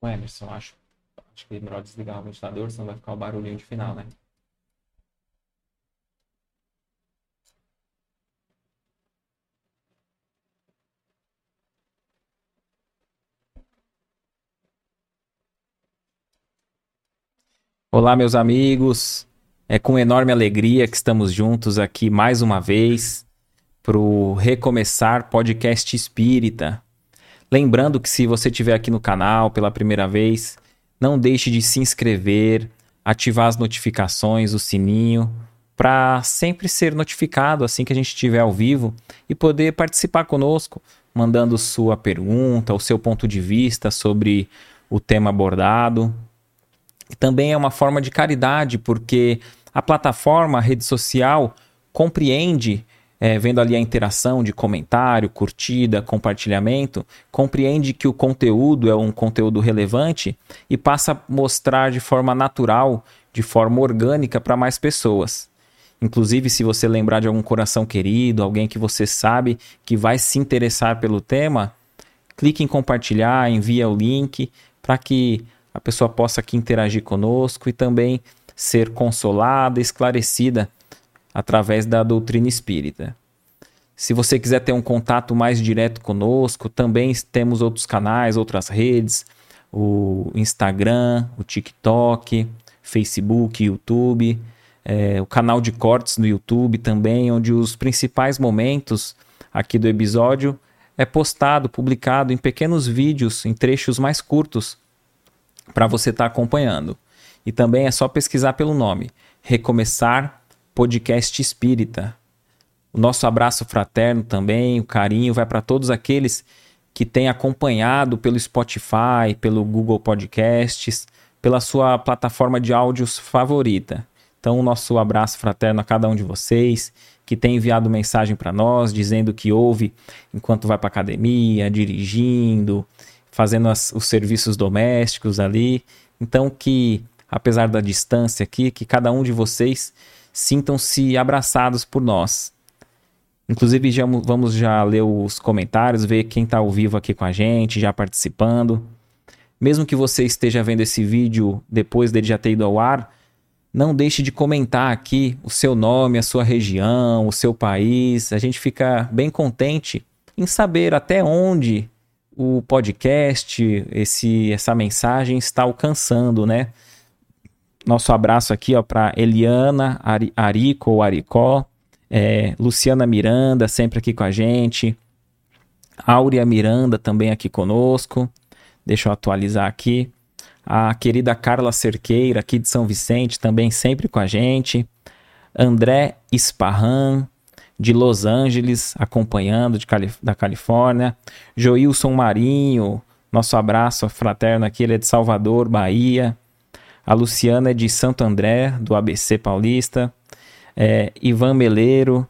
O Emerson, acho. Acho que é melhor desligar o ventilador, senão vai ficar o barulhinho de final, né? Olá, meus amigos. É com enorme alegria que estamos juntos aqui mais uma vez para o Recomeçar Podcast Espírita. Lembrando que se você estiver aqui no canal pela primeira vez, não deixe de se inscrever, ativar as notificações, o sininho, para sempre ser notificado assim que a gente estiver ao vivo e poder participar conosco, mandando sua pergunta, o seu ponto de vista sobre o tema abordado. E também é uma forma de caridade, porque a plataforma, a rede social, compreende, é, vendo ali a interação de comentário, curtida, compartilhamento, compreende que o conteúdo é um conteúdo relevante e passa a mostrar de forma natural, de forma orgânica para mais pessoas. Inclusive, se você lembrar de algum coração querido, alguém que você sabe que vai se interessar pelo tema, clique em compartilhar, envia o link para que a pessoa possa aqui interagir conosco e também ser consolada, esclarecida através da doutrina espírita. Se você quiser ter um contato mais direto conosco, também temos outros canais, outras redes, o Instagram, o TikTok, Facebook, YouTube, é, o canal de cortes no YouTube também, onde os principais momentos aqui do episódio é postado, publicado em pequenos vídeos, em trechos mais curtos, para você estar tá acompanhando. E também é só pesquisar pelo nome: Recomeçar Podcast Espírita. O nosso abraço fraterno também, o carinho vai para todos aqueles que têm acompanhado pelo Spotify, pelo Google Podcasts, pela sua plataforma de áudios favorita. Então, o nosso abraço fraterno a cada um de vocês que tem enviado mensagem para nós dizendo que ouve enquanto vai para academia, dirigindo, fazendo as, os serviços domésticos ali. Então que, apesar da distância aqui, que cada um de vocês sintam-se abraçados por nós. Inclusive, já, vamos já ler os comentários, ver quem está ao vivo aqui com a gente, já participando. Mesmo que você esteja vendo esse vídeo depois dele já ter ido ao ar, não deixe de comentar aqui o seu nome, a sua região, o seu país. A gente fica bem contente em saber até onde o podcast, esse, essa mensagem está alcançando, né? Nosso abraço aqui ó para Eliana Ari, Arico ou Aricó, é, Luciana Miranda sempre aqui com a gente, Áurea Miranda também aqui conosco. Deixa eu atualizar aqui. A querida Carla Cerqueira aqui de São Vicente também sempre com a gente. André Esparran, de Los Angeles, acompanhando de da Califórnia. Joilson Marinho, nosso abraço fraterno aqui, ele é de Salvador, Bahia. A Luciana é de Santo André, do ABC Paulista. É, Ivan Meleiro,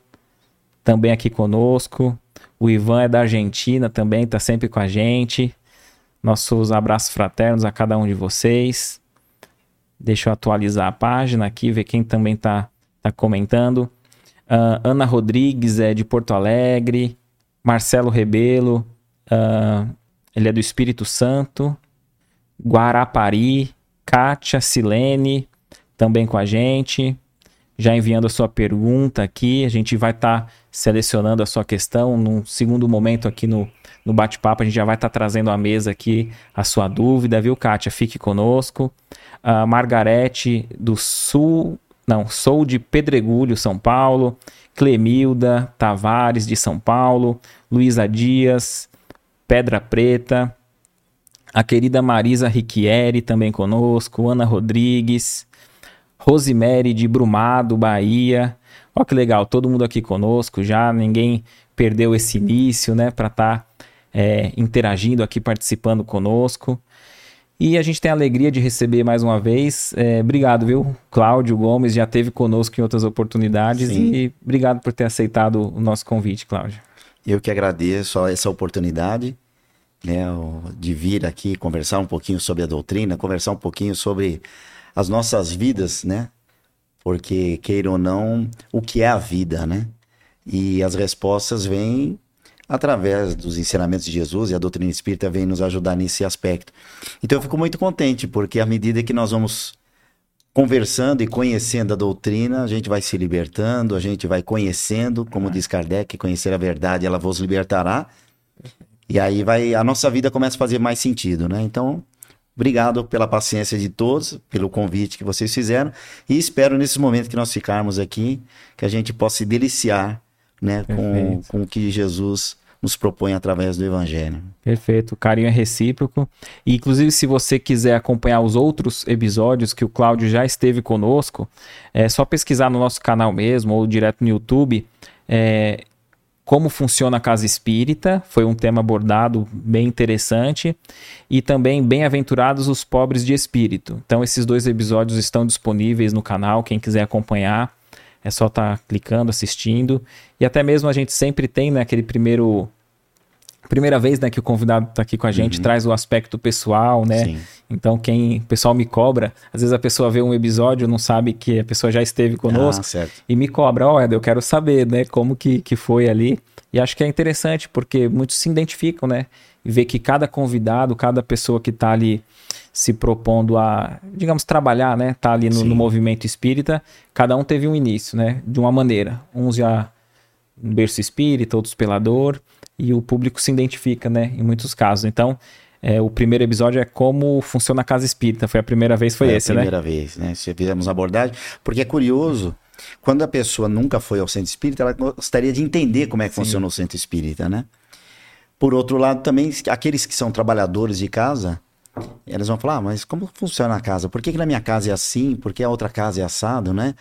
também aqui conosco. O Ivan é da Argentina também, está sempre com a gente. Nossos abraços fraternos a cada um de vocês. Deixa eu atualizar a página aqui, ver quem também está tá comentando. Uh, Ana Rodrigues é de Porto Alegre. Marcelo Rebelo, uh, ele é do Espírito Santo. Guarapari. Kátia Silene, também com a gente. Já enviando a sua pergunta aqui. A gente vai estar tá selecionando a sua questão. Num segundo momento aqui no, no bate-papo, a gente já vai estar tá trazendo à mesa aqui a sua dúvida, viu, Kátia? Fique conosco. Uh, Margarete do Sul não, sou de Pedregulho, São Paulo. Clemilda Tavares, de São Paulo. Luísa Dias, Pedra Preta. A querida Marisa Riquieri também conosco. Ana Rodrigues. Rosemary de Brumado, Bahia. Olha que legal, todo mundo aqui conosco já. Ninguém perdeu esse início, né? Para estar tá, é, interagindo aqui, participando conosco. E a gente tem a alegria de receber mais uma vez. É, obrigado, viu? Cláudio Gomes já teve conosco em outras oportunidades Sim. e obrigado por ter aceitado o nosso convite, Cláudio. Eu que agradeço essa oportunidade né, de vir aqui conversar um pouquinho sobre a doutrina, conversar um pouquinho sobre as nossas vidas, né? Porque, queira ou não, o que é a vida, né? E as respostas vêm através dos ensinamentos de Jesus e a doutrina espírita vem nos ajudar nesse aspecto. Então eu fico muito contente, porque à medida que nós vamos conversando e conhecendo a doutrina, a gente vai se libertando, a gente vai conhecendo, como diz Kardec, conhecer a verdade, ela vos libertará. E aí vai a nossa vida começa a fazer mais sentido, né? Então, obrigado pela paciência de todos, pelo convite que vocês fizeram e espero nesse momento que nós ficarmos aqui que a gente possa se deliciar, né, com, com o que Jesus nos propõe através do Evangelho. Perfeito, o carinho é recíproco. E, inclusive, se você quiser acompanhar os outros episódios que o Cláudio já esteve conosco, é só pesquisar no nosso canal mesmo ou direto no YouTube. É, como funciona a casa espírita, foi um tema abordado bem interessante, e também Bem-aventurados os pobres de espírito. Então, esses dois episódios estão disponíveis no canal, quem quiser acompanhar. É só estar tá clicando, assistindo. E até mesmo a gente sempre tem né, aquele primeiro. Primeira vez né, que o convidado está aqui com a gente, uhum. traz o aspecto pessoal, né? Sim. Então, quem o pessoal me cobra, às vezes a pessoa vê um episódio, não sabe que a pessoa já esteve conosco ah, e me cobra, ó, oh, eu quero saber, né, como que, que foi ali. E acho que é interessante, porque muitos se identificam, né? E ver que cada convidado, cada pessoa que está ali se propondo a, digamos, trabalhar, né? Tá ali no, no, movimento espírita, cada um teve um início, né? De uma maneira. Uns já um berço espírita, outros pelador, e o público se identifica, né? Em muitos casos. Então, é, o primeiro episódio é como funciona a casa espírita. Foi a primeira vez, foi esse, né? primeira vez, né? Se fizemos abordagem, porque é curioso. Quando a pessoa nunca foi ao centro espírita, ela gostaria de entender como é que Sim. funciona o centro espírita, né? Por outro lado, também, aqueles que são trabalhadores de casa, eles vão falar, ah, mas como funciona a casa? Por que, que na minha casa é assim? Por que a outra casa é assado, né?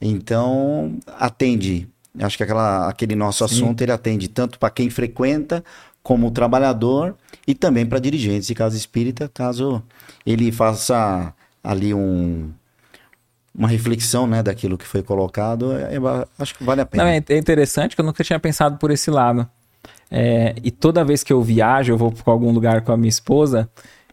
Então, atende. Acho que aquela, aquele nosso Sim. assunto ele atende tanto para quem frequenta como trabalhador e também para dirigentes de casa espírita, caso ele faça ali um, uma reflexão né, daquilo que foi colocado, é, é, acho que vale a pena. Não, é interessante que eu nunca tinha pensado por esse lado. É, e toda vez que eu viajo, eu vou para algum lugar com a minha esposa,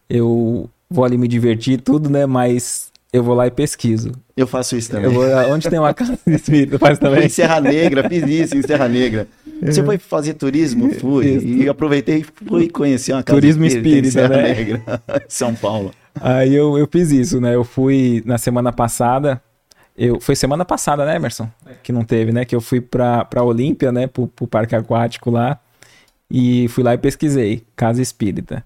eu vou ali me divertir tudo, né? Mas eu vou lá e pesquiso. Eu faço isso também. Vou, onde tem uma casa de espírito, faz também? em Serra Negra, fiz isso em Serra Negra. Você foi fazer turismo? Fui. Isso. E aproveitei e fui conhecer uma casa Turismo espírita, espírita em Serra né? Negra, São Paulo. Aí eu, eu fiz isso, né? Eu fui na semana passada. Eu, foi semana passada, né, Emerson? Que não teve, né? Que eu fui pra, pra Olímpia, né? Pro, pro parque aquático lá. E fui lá e pesquisei. Casa espírita.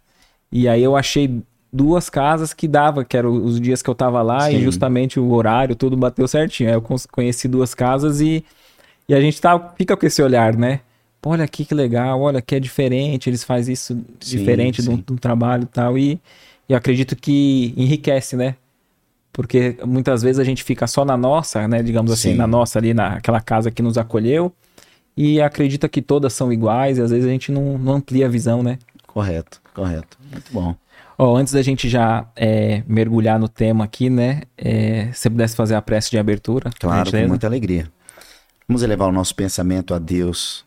E aí eu achei duas casas que dava, que eram os dias que eu tava lá Sim. e justamente o horário, tudo bateu certinho. Aí eu conheci duas casas e, e a gente tá, fica com esse olhar, né? Olha aqui que legal, olha que é diferente, eles fazem isso sim, diferente sim. Do, do, trabalho e tal. E, e eu acredito que enriquece, né? Porque muitas vezes a gente fica só na nossa, né? Digamos assim, sim. na nossa ali, naquela casa que nos acolheu. E acredita que todas são iguais e às vezes a gente não, não amplia a visão, né? Correto, correto. Muito bom. Ó, antes da gente já é, mergulhar no tema aqui, né? É, se você pudesse fazer a prece de abertura. Claro, com muita alegria. Vamos elevar o nosso pensamento a Deus.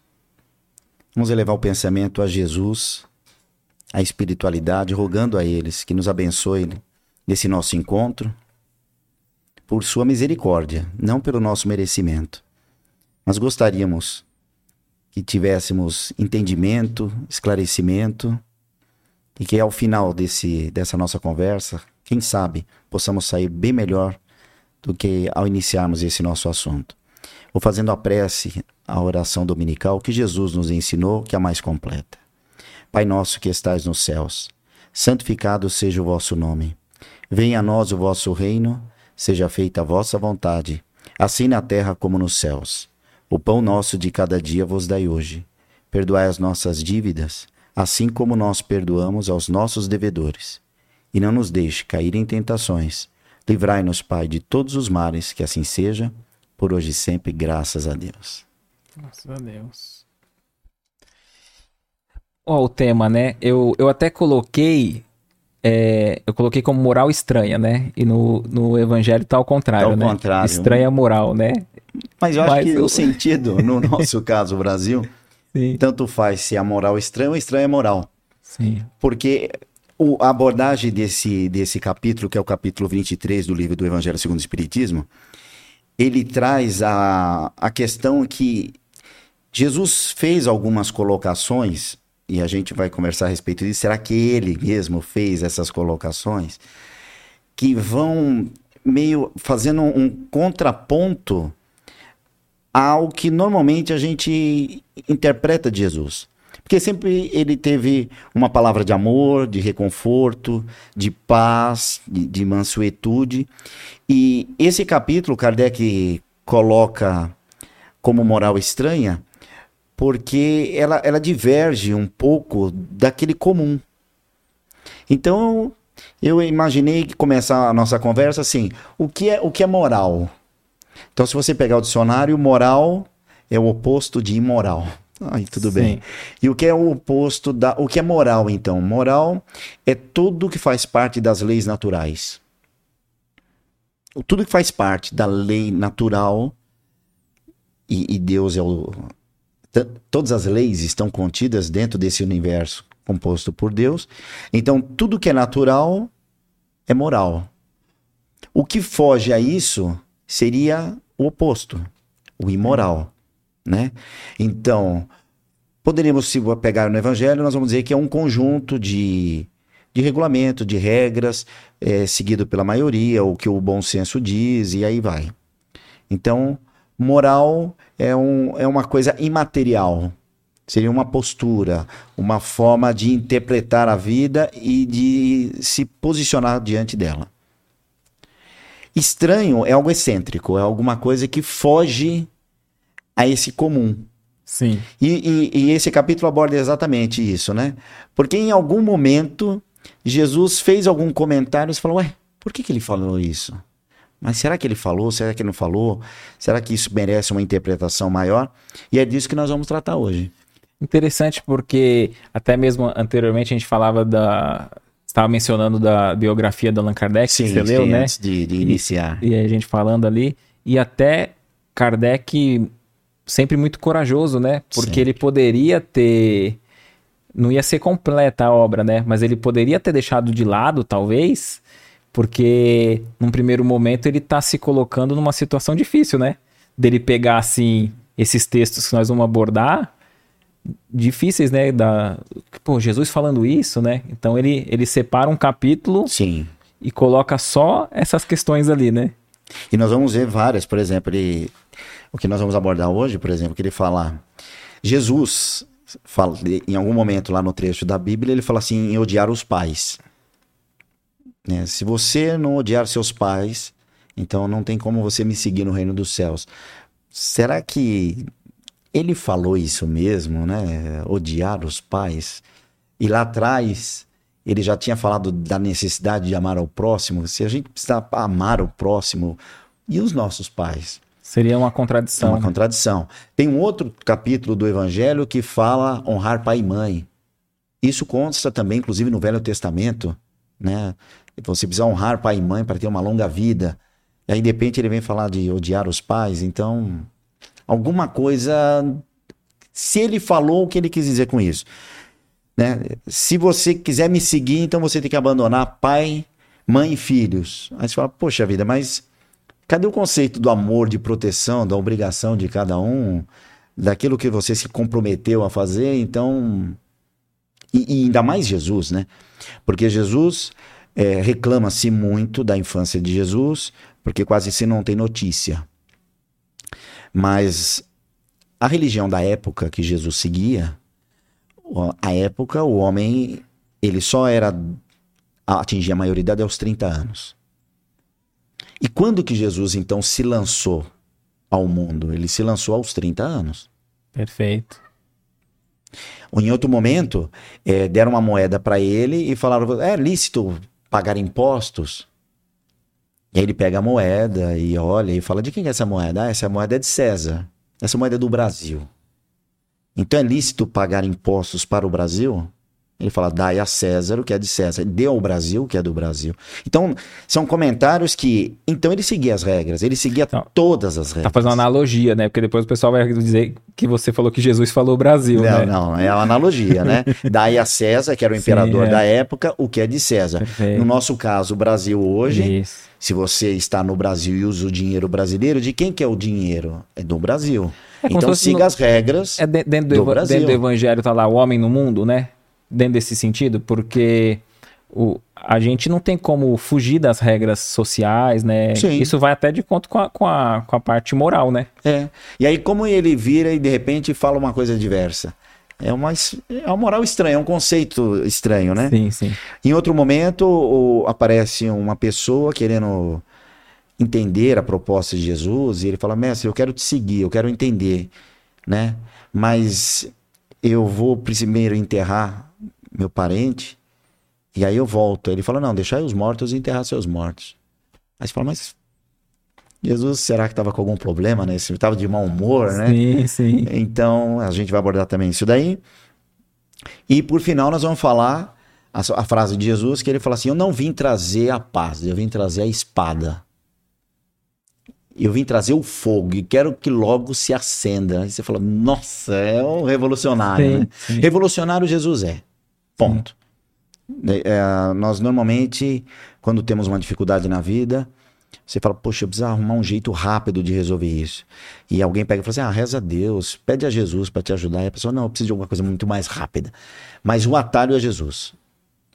Vamos elevar o pensamento a Jesus, a espiritualidade, rogando a eles que nos abençoe nesse nosso encontro, por sua misericórdia, não pelo nosso merecimento. Mas gostaríamos que tivéssemos entendimento, esclarecimento e que ao final desse, dessa nossa conversa, quem sabe, possamos sair bem melhor do que ao iniciarmos esse nosso assunto. Vou fazendo a prece, a oração dominical que Jesus nos ensinou, que é a mais completa. Pai nosso que estais nos céus, santificado seja o vosso nome. Venha a nós o vosso reino, seja feita a vossa vontade, assim na terra como nos céus. O pão nosso de cada dia vos dai hoje. Perdoai as nossas dívidas, assim como nós perdoamos aos nossos devedores. E não nos deixe cair em tentações. Livrai-nos, Pai, de todos os males, que assim seja, por hoje e sempre, graças a Deus. Graças a Deus. Ó, o tema, né? Eu, eu até coloquei. É, eu coloquei como moral estranha, né? E no, no evangelho tá ao contrário, tá ao né? contrário. Estranha moral, né? Mas eu acho Mas que eu... o sentido, no nosso caso, Brasil, Sim. tanto faz se a moral é estranha ou estranha é moral. Sim. Porque o, a abordagem desse, desse capítulo, que é o capítulo 23 do livro do Evangelho segundo o Espiritismo, ele traz a, a questão que Jesus fez algumas colocações, e a gente vai conversar a respeito disso. Será que ele mesmo fez essas colocações? Que vão meio fazendo um contraponto ao que normalmente a gente interpreta de Jesus. Porque sempre ele teve uma palavra de amor, de reconforto, de paz, de, de mansuetude. E esse capítulo, Kardec coloca como moral estranha, porque ela, ela diverge um pouco daquele comum. Então, eu imaginei que começar a nossa conversa assim: o que é, o que é moral? Então, se você pegar o dicionário, moral é o oposto de imoral. Aí tudo Sim. bem. E o que é o oposto da. O que é moral, então? Moral é tudo que faz parte das leis naturais. Tudo que faz parte da lei natural, e, e Deus é o. Todas as leis estão contidas dentro desse universo composto por Deus. Então, tudo que é natural é moral. O que foge a isso seria o oposto, o imoral né? Então, poderíamos, se pegar no Evangelho, nós vamos dizer que é um conjunto de, de regulamento, de regras, é, seguido pela maioria, o que o bom senso diz, e aí vai. Então, moral é, um, é uma coisa imaterial. Seria uma postura, uma forma de interpretar a vida e de se posicionar diante dela. Estranho é algo excêntrico, é alguma coisa que foge a esse comum. Sim. E, e, e, esse capítulo aborda exatamente isso, né? Porque em algum momento Jesus fez algum comentário e falou: Ué, por que, que ele falou isso? Mas será que ele falou? Será que ele não falou? Será que isso merece uma interpretação maior? E é disso que nós vamos tratar hoje. Interessante porque até mesmo anteriormente a gente falava da estava mencionando da biografia do Allan Kardec, sim, você leu, né? Antes de, de iniciar. E, e a gente falando ali e até Kardec sempre muito corajoso, né? Porque ele poderia ter. Não ia ser completa a obra, né? Mas ele poderia ter deixado de lado, talvez, porque num primeiro momento ele tá se colocando numa situação difícil, né? Dele pegar, assim, esses textos que nós vamos abordar, difíceis, né? Da... Pô, Jesus falando isso, né? Então ele, ele separa um capítulo Sim. e coloca só essas questões ali, né? E nós vamos ver várias, por exemplo, ele o que nós vamos abordar hoje, por exemplo, que ele fala. Jesus, fala, em algum momento lá no trecho da Bíblia, ele fala assim: em odiar os pais. Né? Se você não odiar seus pais, então não tem como você me seguir no reino dos céus. Será que ele falou isso mesmo, né? Odiar os pais? E lá atrás ele já tinha falado da necessidade de amar ao próximo. Se a gente precisa amar o próximo e os nossos pais, Seria uma contradição. É uma contradição. Tem um outro capítulo do Evangelho que fala honrar pai e mãe. Isso consta também, inclusive, no Velho Testamento, né? Você precisa honrar pai e mãe para ter uma longa vida. E aí, de repente, ele vem falar de odiar os pais. Então, alguma coisa. Se ele falou o que ele quis dizer com isso. Né? Se você quiser me seguir, então você tem que abandonar pai, mãe e filhos. Aí você fala, poxa vida, mas Cadê o conceito do amor, de proteção, da obrigação de cada um, daquilo que você se comprometeu a fazer? Então, e, e ainda mais Jesus, né? Porque Jesus é, reclama-se muito da infância de Jesus, porque quase se não tem notícia. Mas a religião da época que Jesus seguia, a época o homem ele só era atingir a maioridade aos 30 anos. E quando que Jesus então se lançou ao mundo? Ele se lançou aos 30 anos. Perfeito. Em outro momento, é, deram uma moeda para ele e falaram: é lícito pagar impostos? E aí ele pega a moeda e olha e fala: de quem é essa moeda? Ah, essa moeda é de César. Essa moeda é do Brasil. Então é lícito pagar impostos para o Brasil? Ele fala, dai a César o que é de César, dê ao Brasil o que é do Brasil. Então, são comentários que. Então, ele seguia as regras, ele seguia então, todas as regras. Tá fazendo uma analogia, né? Porque depois o pessoal vai dizer que você falou que Jesus falou Brasil. Não, né? não, é uma analogia, né? Dai a César, que era o imperador Sim, é. da época, o que é de César. Perfeito. No nosso caso, o Brasil hoje, Isso. se você está no Brasil e usa o dinheiro brasileiro, de quem que é o dinheiro? É do Brasil. É então siga no- as regras. É de- dentro do, do eva- Brasil. dentro do evangelho tá lá o homem no mundo, né? Dentro desse sentido, porque o, a gente não tem como fugir das regras sociais, né? Sim. Isso vai até de conta com a, com a, com a parte moral, né? É. E aí, como ele vira e de repente fala uma coisa diversa? É uma, é uma moral estranha, é um conceito estranho, né? Sim, sim. Em outro momento, o- aparece uma pessoa querendo entender a proposta de Jesus e ele fala: Mestre, eu quero te seguir, eu quero entender, né? Mas eu vou primeiro enterrar meu parente e aí eu volto. Ele fala: Não, deixai os mortos enterrar seus mortos. Aí você fala: Mas Jesus, será que estava com algum problema, né? Se estava de mau humor, né? Sim, sim. Então, a gente vai abordar também isso daí. E por final, nós vamos falar a, a frase de Jesus, que ele fala assim: Eu não vim trazer a paz, eu vim trazer a espada. Eu vim trazer o fogo e quero que logo se acenda. Aí você fala: Nossa, é um revolucionário. Sim, né? sim. Revolucionário Jesus é. Ponto. É, é, nós normalmente, quando temos uma dificuldade na vida, você fala, poxa, eu preciso arrumar um jeito rápido de resolver isso. E alguém pega e fala assim: ah, reza a Deus, pede a Jesus para te ajudar. E a pessoa, não, eu preciso de alguma coisa muito mais rápida. Mas o atalho é Jesus.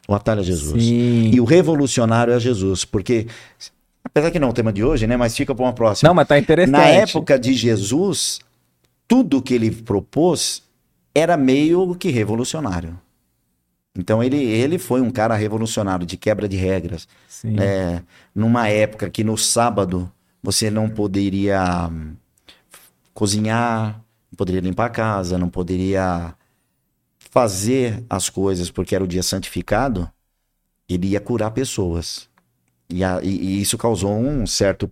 O atalho é Jesus. Sim. E o revolucionário é Jesus, porque, apesar que não é o tema de hoje, né? Mas fica para uma próxima. Não, mas tá interessante. Na época de Jesus, tudo que ele propôs era meio que revolucionário. Então ele, ele foi um cara revolucionário de quebra de regras. É, numa época que no sábado você não poderia hum, cozinhar, não poderia limpar a casa, não poderia fazer as coisas porque era o dia santificado, ele ia curar pessoas. E, a- e- e isso causou um certo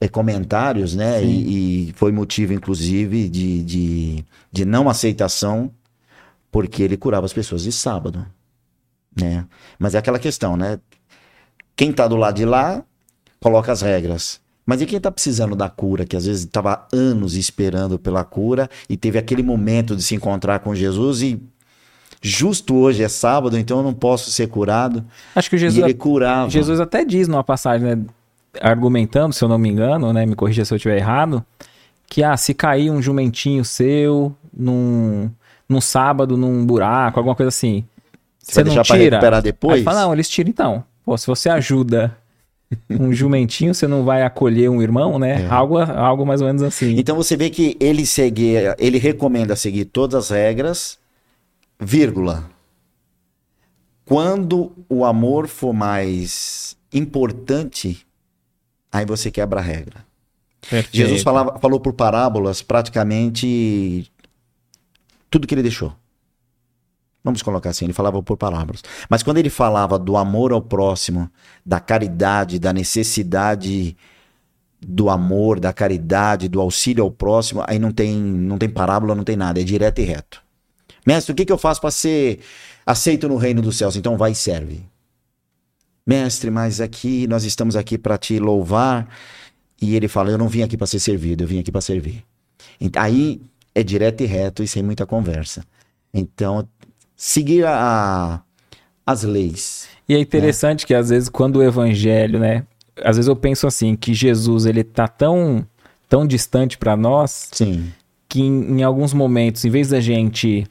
é, comentários, né? E, e foi motivo, inclusive, de, de, de não aceitação, porque ele curava as pessoas de sábado, né? Mas é aquela questão, né? Quem tá do lado de lá, coloca as regras. Mas e quem tá precisando da cura, que às vezes estava anos esperando pela cura e teve aquele momento de se encontrar com Jesus e justo hoje é sábado, então eu não posso ser curado. Acho que o e Jesus, ele curava. Jesus até diz numa passagem, né, argumentando, se eu não me engano, né, me corrija se eu estiver errado, que ah, se cair um jumentinho seu num, num sábado, num buraco, alguma coisa assim, Você você vai não deixar pra tira? recuperar depois? Aí fala, não, eles tiram então. Pô, se você ajuda um jumentinho, você não vai acolher um irmão, né? É. Algo, algo mais ou menos assim. Então você vê que ele segue, ele recomenda seguir todas as regras, vírgula. Quando o amor for mais importante, aí você quebra a regra. Perfeito. Jesus falava, falou por parábolas praticamente tudo que ele deixou. Vamos colocar assim, ele falava por parábolas. Mas quando ele falava do amor ao próximo, da caridade, da necessidade do amor, da caridade, do auxílio ao próximo, aí não tem, não tem parábola, não tem nada, é direto e reto. Mestre, o que, que eu faço para ser aceito no reino dos céus? Então vai e serve. Mestre, mas aqui nós estamos aqui para te louvar. E ele fala: Eu não vim aqui para ser servido, eu vim aqui para servir. Aí é direto e reto e sem muita conversa. Então, seguir a, as leis. E é interessante que às vezes quando o evangelho, né? Às vezes eu penso assim, que Jesus ele tá tão, tão distante para nós Sim. que em, em alguns momentos, em vez da gente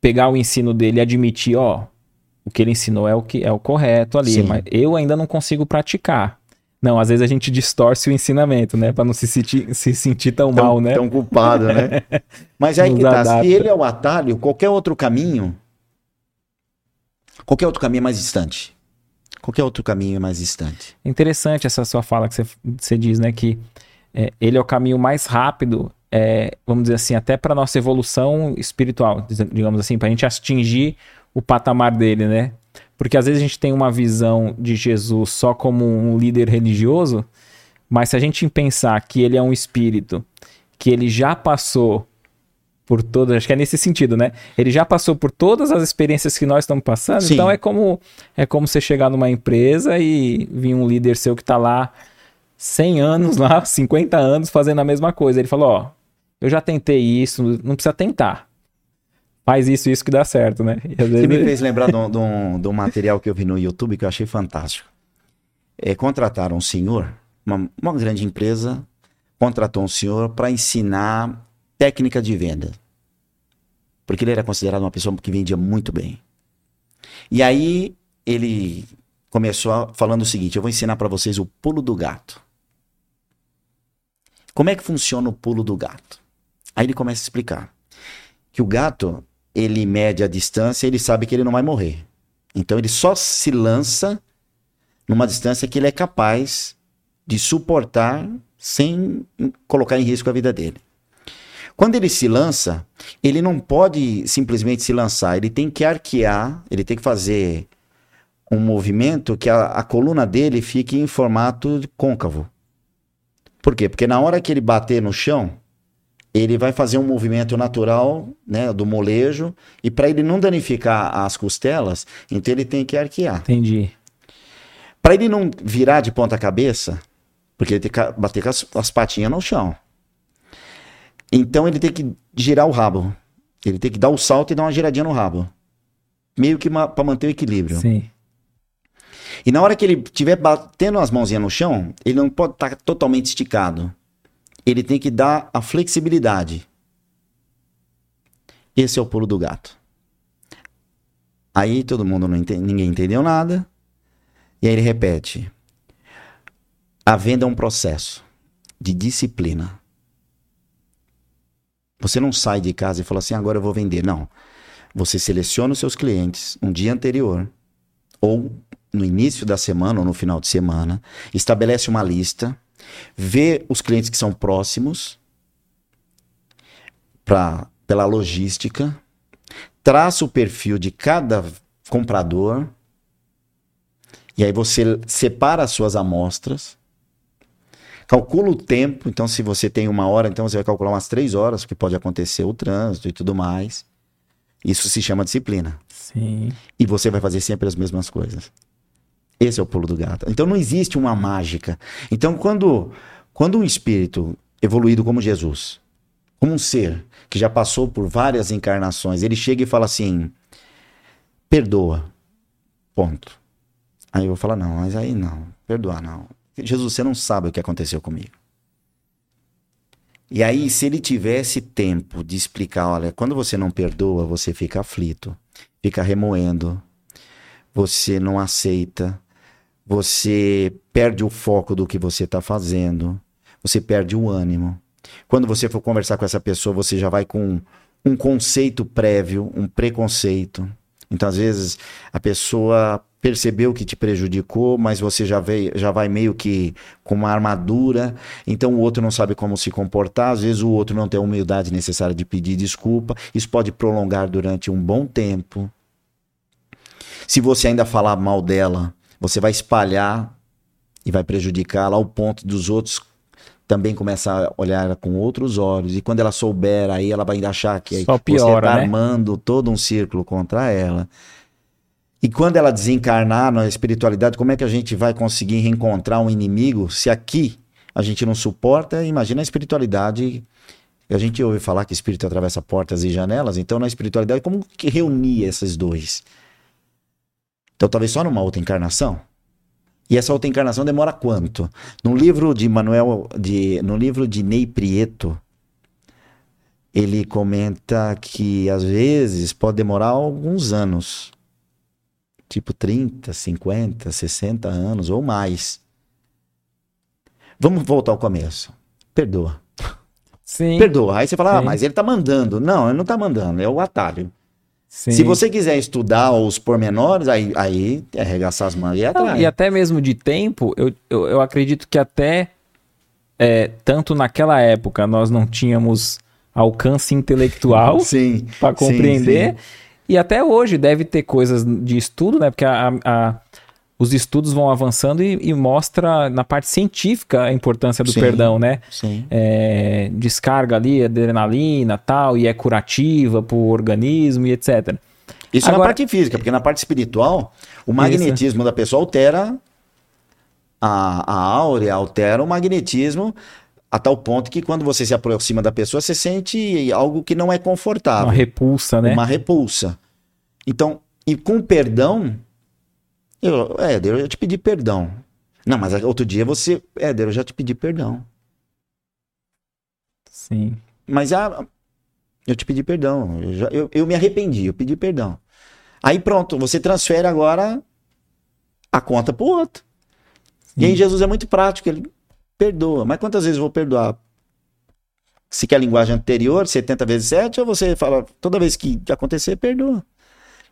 pegar o ensino dele e admitir, ó, o que ele ensinou é o que é o correto ali, Sim. mas eu ainda não consigo praticar. Não, às vezes a gente distorce o ensinamento, né, Pra não se sentir, se sentir tão, Tão, mal, né? tão culpado, né? Mas aí Nos que tá. adapta. Se ele é o atalho, qualquer outro caminho. Qualquer outro caminho é mais distante. Qualquer outro caminho é mais distante. Interessante essa sua fala que você, você diz, né? Que é, ele é o caminho mais rápido, é, vamos dizer assim, até para nossa evolução espiritual, digamos assim, para a gente atingir o patamar dele, né? Porque às vezes a gente tem uma visão de Jesus só como um líder religioso, mas se a gente pensar que ele é um espírito, que ele já passou por todas, acho que é nesse sentido, né? Ele já passou por todas as experiências que nós estamos passando, Sim. então é como é como você chegar numa empresa e vir um líder seu que tá lá 100 anos lá, 50 anos fazendo a mesma coisa. Ele falou, ó, eu já tentei isso, não precisa tentar. Faz isso, isso que dá certo, né? Às Você me vezes- fez lembrar de um, de um- de um material que eu vi no YouTube que eu achei fantástico. É, contrataram um senhor, uma, uma grande empresa, contratou um senhor para ensinar técnica de venda. Porque ele era considerado uma pessoa que vendia muito bem. E aí ele começou falando o seguinte: eu vou ensinar para vocês o pulo do gato. Como é que funciona o pulo do gato? Aí ele começa a explicar que o gato ele mede a distância, ele sabe que ele não vai morrer. Então ele só se lança numa distância que ele é capaz de suportar sem colocar em risco a vida dele. Quando ele se lança, ele não pode simplesmente se lançar, ele tem que arquear, ele tem que fazer um movimento que a, a coluna dele fique em formato côncavo. Por quê? Porque na hora que ele bater no chão, ele vai fazer um movimento natural né, do molejo e para ele não danificar as costelas, então ele tem que arquear. Entendi. Para ele não virar de ponta cabeça, porque ele tem que bater com as, as patinhas no chão. Então ele tem que girar o rabo. Ele tem que dar o salto e dar uma giradinha no rabo. Meio que para manter o equilíbrio. Sim. E na hora que ele estiver batendo as mãozinhas no chão, ele não pode estar tá totalmente esticado. Ele tem que dar a flexibilidade. Esse é o pulo do gato. Aí todo mundo não entende, ninguém entendeu nada. E aí ele repete: a venda é um processo de disciplina. Você não sai de casa e fala assim, agora eu vou vender. Não. Você seleciona os seus clientes um dia anterior, ou no início da semana, ou no final de semana, estabelece uma lista, vê os clientes que são próximos pra, pela logística, traça o perfil de cada comprador e aí você separa as suas amostras, calcula o tempo. Então, se você tem uma hora, então você vai calcular umas três horas, porque pode acontecer o trânsito e tudo mais. Isso se chama disciplina. Sim. E você vai fazer sempre as mesmas coisas. Esse é o pulo do gato. Então não existe uma mágica. Então quando quando um espírito evoluído como Jesus, como um ser que já passou por várias encarnações, ele chega e fala assim: perdoa. Ponto. Aí eu vou falar, não, mas aí não, perdoar não. Jesus, você não sabe o que aconteceu comigo. E aí, se ele tivesse tempo de explicar, olha, quando você não perdoa, você fica aflito, fica remoendo, você não aceita, você perde o foco do que você está fazendo, você perde o ânimo. Quando você for conversar com essa pessoa, você já vai com um conceito prévio, um preconceito. Então, às vezes, a pessoa percebeu que te prejudicou, mas você já, veio, já vai meio que com uma armadura, então o outro não sabe como se comportar, às vezes o outro não tem a humildade necessária de pedir desculpa, isso pode prolongar durante um bom tempo. Se você ainda falar mal dela, você vai espalhar e vai prejudicá-la ao ponto dos outros também começar a olhar com outros olhos. E quando ela souber, aí ela vai achar que Só piora, você está né? armando todo um círculo contra ela. E quando ela desencarnar na espiritualidade, como é que a gente vai conseguir reencontrar um inimigo se aqui a gente não suporta? Imagina a espiritualidade. A gente ouve falar que espírito atravessa portas e janelas, então na espiritualidade, como que reunir esses dois? Então, talvez só numa outra encarnação? E essa outra encarnação demora quanto? No livro de Manuel, de, no livro de Ney Prieto, ele comenta que às vezes pode demorar alguns anos tipo 30, 50, 60 anos ou mais. Vamos voltar ao começo. Perdoa. Sim. Perdoa. Aí você fala, ah, mas ele tá mandando. Não, ele não tá mandando, é o atalho. Sim. Se você quiser estudar os pormenores, aí, aí é arregaçar as mangas e atrás. e até mesmo de tempo, eu, eu, eu acredito que até é, tanto naquela época nós não tínhamos alcance intelectual Sim. para sim, compreender. sim. E até hoje deve ter coisas de estudo, né? Porque a- a- os estudos vão avançando e, e mostra na parte científica a importância do Sim. perdão, né? Sim. É, descarga ali adrenalina tal, e é curativa para o organismo e etc. Isso na Agora- parte física, porque na parte espiritual, o magnetismo da pessoa altera a, a áurea, altera o magnetismo a tal ponto que quando você se aproxima da pessoa, você sente algo que não é confortável. Uma repulsa, né? uma repulsa. Então, e com perdão, eu, Éder, eu já te pedi perdão. Não, mas outro dia você, Éder, eu já te pedi perdão. Sim. Mas ah, eu te pedi perdão. Eu, já- eu- eu me arrependi, eu pedi perdão. Aí pronto, você transfere agora a conta pro outro. E aí Jesus é muito prático, ele perdoa. Mas quantas vezes eu vou perdoar? Se quer a linguagem anterior, 70 vezes 7, ou você fala, toda vez que acontecer, perdoa.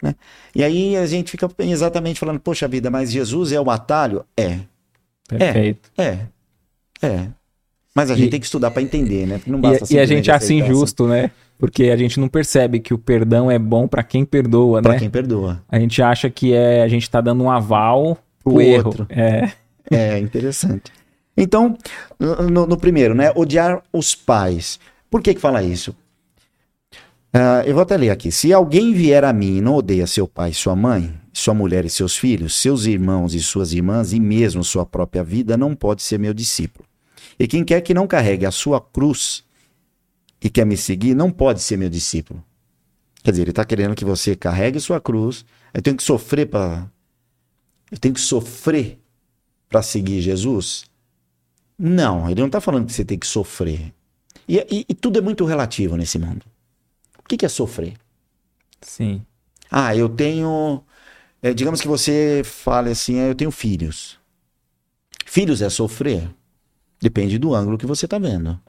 Né? E aí a gente fica exatamente falando, poxa vida, mas Jesus é o atalho? É, Perfeito. é, é. Mas a gente E- tem que estudar para entender, né? Não E- basta E, a simplesmente gente acha aceitar, injusto, né? Porque a gente não percebe que o perdão é bom pra quem perdoa, Pra né? quem perdoa. A gente acha que é, a gente tá dando um aval pro Pro erro. outro. É. É interessante. Então, no, no primeiro, né? Odiar os pais. Por que que fala isso? Ah, eu vou até ler aqui. Se alguém vier a mim e não odeia seu pai, sua mãe, sua mulher e seus filhos, seus irmãos e suas irmãs, e mesmo sua própria vida, não pode ser meu discípulo. E quem quer que não carregue a sua cruz e quer me seguir, não pode ser meu discípulo. Quer dizer, ele está querendo que você carregue sua cruz. Eu tenho que sofrer para. Eu tenho que sofrer para seguir Jesus? Não, ele não está falando que você tem que sofrer. E, e- e tudo é muito relativo nesse mundo. O que, que é sofrer? Sim. Ah, eu tenho. é, digamos que você fale assim, "Ah, eu tenho filhos. Filhos é sofrer? Depende do ângulo que você está vendo.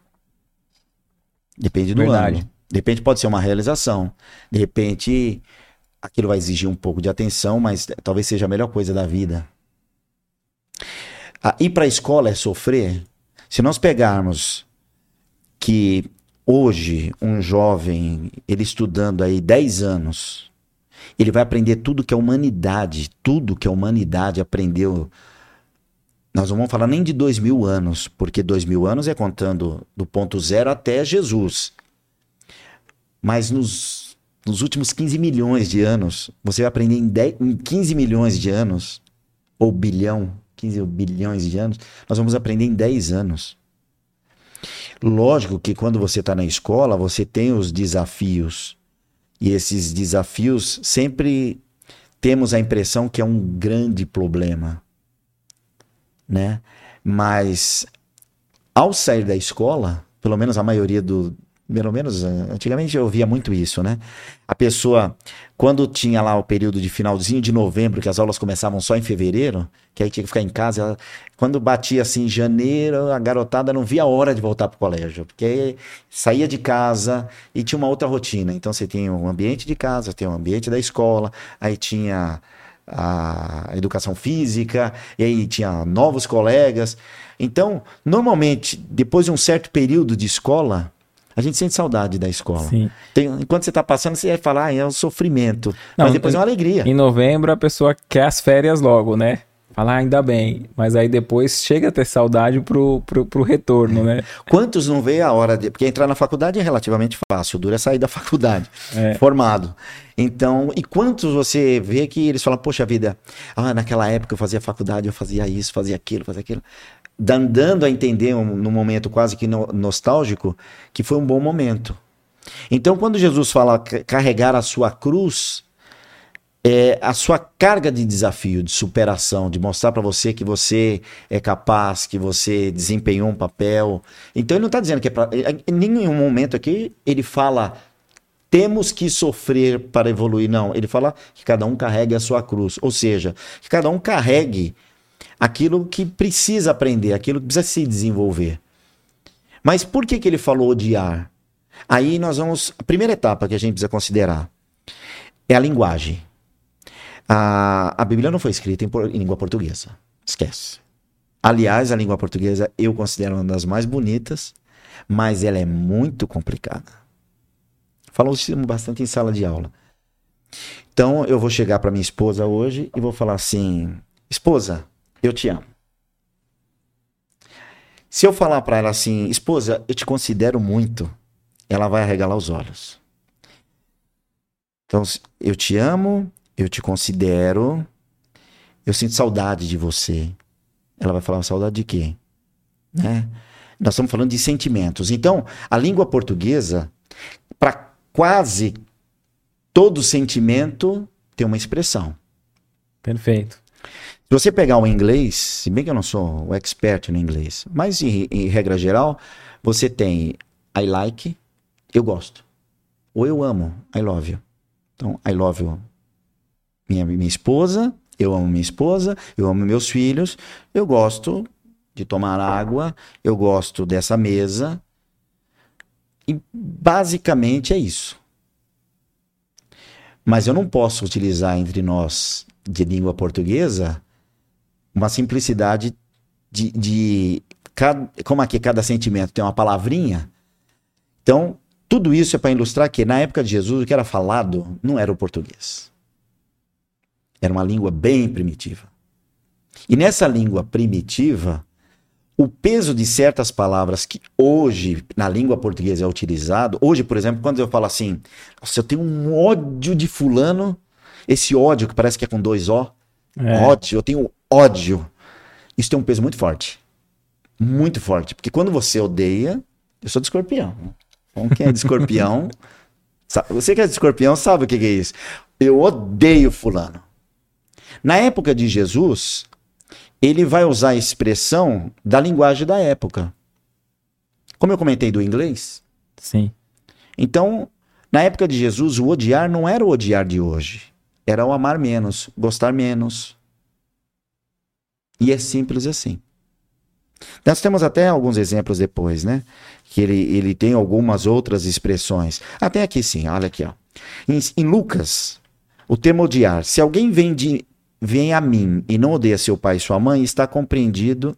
Depende do Verdade. ângulo. De repente pode ser uma realização. De repente aquilo vai exigir um pouco de atenção, mas talvez seja a melhor coisa da vida. Ah, ir para a escola é sofrer? Se nós pegarmos que hoje um jovem, ele estudando aí 10 anos, ele vai aprender tudo que a humanidade, tudo que a humanidade aprendeu. Nós não vamos falar nem de dois mil anos, porque dois mil anos é contando do ponto zero até Jesus. Mas nos, nos últimos 15 milhões de anos, você vai aprender em, 10, em 15 milhões de anos, ou bilhão, 15 bilhões de anos, nós vamos aprender em 10 anos. Lógico que quando você está na escola, você tem os desafios. E esses desafios sempre temos a impressão que é um grande problema, né? Mas ao sair da escola, pelo menos a maioria do, pelo menos eh, antigamente eu ouvia muito isso, né? A pessoa quando tinha lá o período de finalzinho de novembro, que as aulas começavam só em fevereiro, que aí tinha que ficar em casa, ela- quando batia assim em janeiro, a garotada não via a hora de voltar para o colégio, porque saía de casa e tinha uma outra rotina. Então você tinha um ambiente de casa, tem um ambiente da escola, aí tinha a educação física, e aí tinha novos colegas. Então, normalmente, depois de um certo período de escola, a gente sente saudade da escola. Sim. Tem- enquanto você está passando, você vai falar, ah, é um sofrimento. Não, Mas depois é uma alegria. Em novembro a pessoa quer as férias logo, né? Fala, ah, ainda bem. Mas aí depois chega a ter saudade pro, pro, pro retorno, né? Quantos não vê a hora de. Porque entrar na faculdade é relativamente fácil, o duro é sair da faculdade, É. formado. Então, e quantos você vê que eles falam, poxa vida, ah, naquela época eu fazia faculdade, eu fazia isso, fazia aquilo, fazia aquilo. Dan- Dando a entender, um, num momento quase que no- nostálgico, que foi um bom momento. Então, quando Jesus fala ca- carregar a sua cruz, é a sua carga de desafio, de superação, de mostrar para você que você é capaz, que você desempenhou um papel. Então ele não está dizendo que é para. Em nenhum momento aqui ele fala temos que sofrer para evoluir. Não, ele fala que cada um carregue a sua cruz. Ou seja, que cada um carregue aquilo que precisa aprender, aquilo que precisa se desenvolver. Mas por que, que ele falou odiar? Aí nós vamos. A primeira etapa que a gente precisa considerar é a linguagem. A, a Bíblia não foi escrita em, em língua portuguesa. Esquece. Aliás, a língua portuguesa eu considero uma das mais bonitas, mas ela é muito complicada. Falou isso bastante em sala de aula. Então eu vou chegar para minha esposa hoje e vou falar assim: esposa, eu te amo. Se eu falar para ela assim, esposa, eu te considero muito, ela vai arregalar os olhos. Então, eu te amo, eu te considero, eu sinto saudade de você. Ela vai falar saudade de quê? Né? Nós estamos falando de sentimentos. Então, a língua portuguesa, para quase todo sentimento, tem uma expressão. Perfeito. Se você pegar o inglês, se bem que eu não sou o expert no inglês, mas em, em regra geral, você tem I like, eu gosto. Ou eu amo, I love you. Então, I love you. Minha, minha esposa, eu amo minha esposa, eu amo meus filhos, eu gosto de tomar água, eu gosto dessa mesa. E basicamente é isso. Mas eu não posso utilizar entre nós de língua portuguesa uma simplicidade de, de cada, como aqui cada sentimento tem uma palavrinha. Então, tudo isso é para ilustrar que na época de Jesus o que era falado não era o português. Era uma língua bem primitiva. E nessa língua primitiva, o peso de certas palavras que hoje na língua portuguesa é utilizado, hoje, por exemplo, quando eu falo assim, nossa, eu tenho um ódio de fulano, esse ódio que parece que é com dois O, é. ódio, eu tenho ódio. Isso tem um peso muito forte. Muito forte. Porque quando você odeia, eu sou de escorpião. Então, quem é de escorpião, você que é de escorpião sabe o que é isso. Eu odeio fulano. Na época de Jesus, ele vai usar a expressão da linguagem da época. Como eu comentei do inglês. Sim. Então, na época de Jesus, o odiar não era o odiar de hoje. Era o amar menos, gostar menos. E é simples assim. Nós temos até alguns exemplos depois, né? Que ele, ele tem algumas outras expressões. Até aqui sim, olha aqui, ó. Em, em Lucas, o termo odiar. Se alguém vem de, vem a mim e não odeia seu pai e sua mãe, está compreendido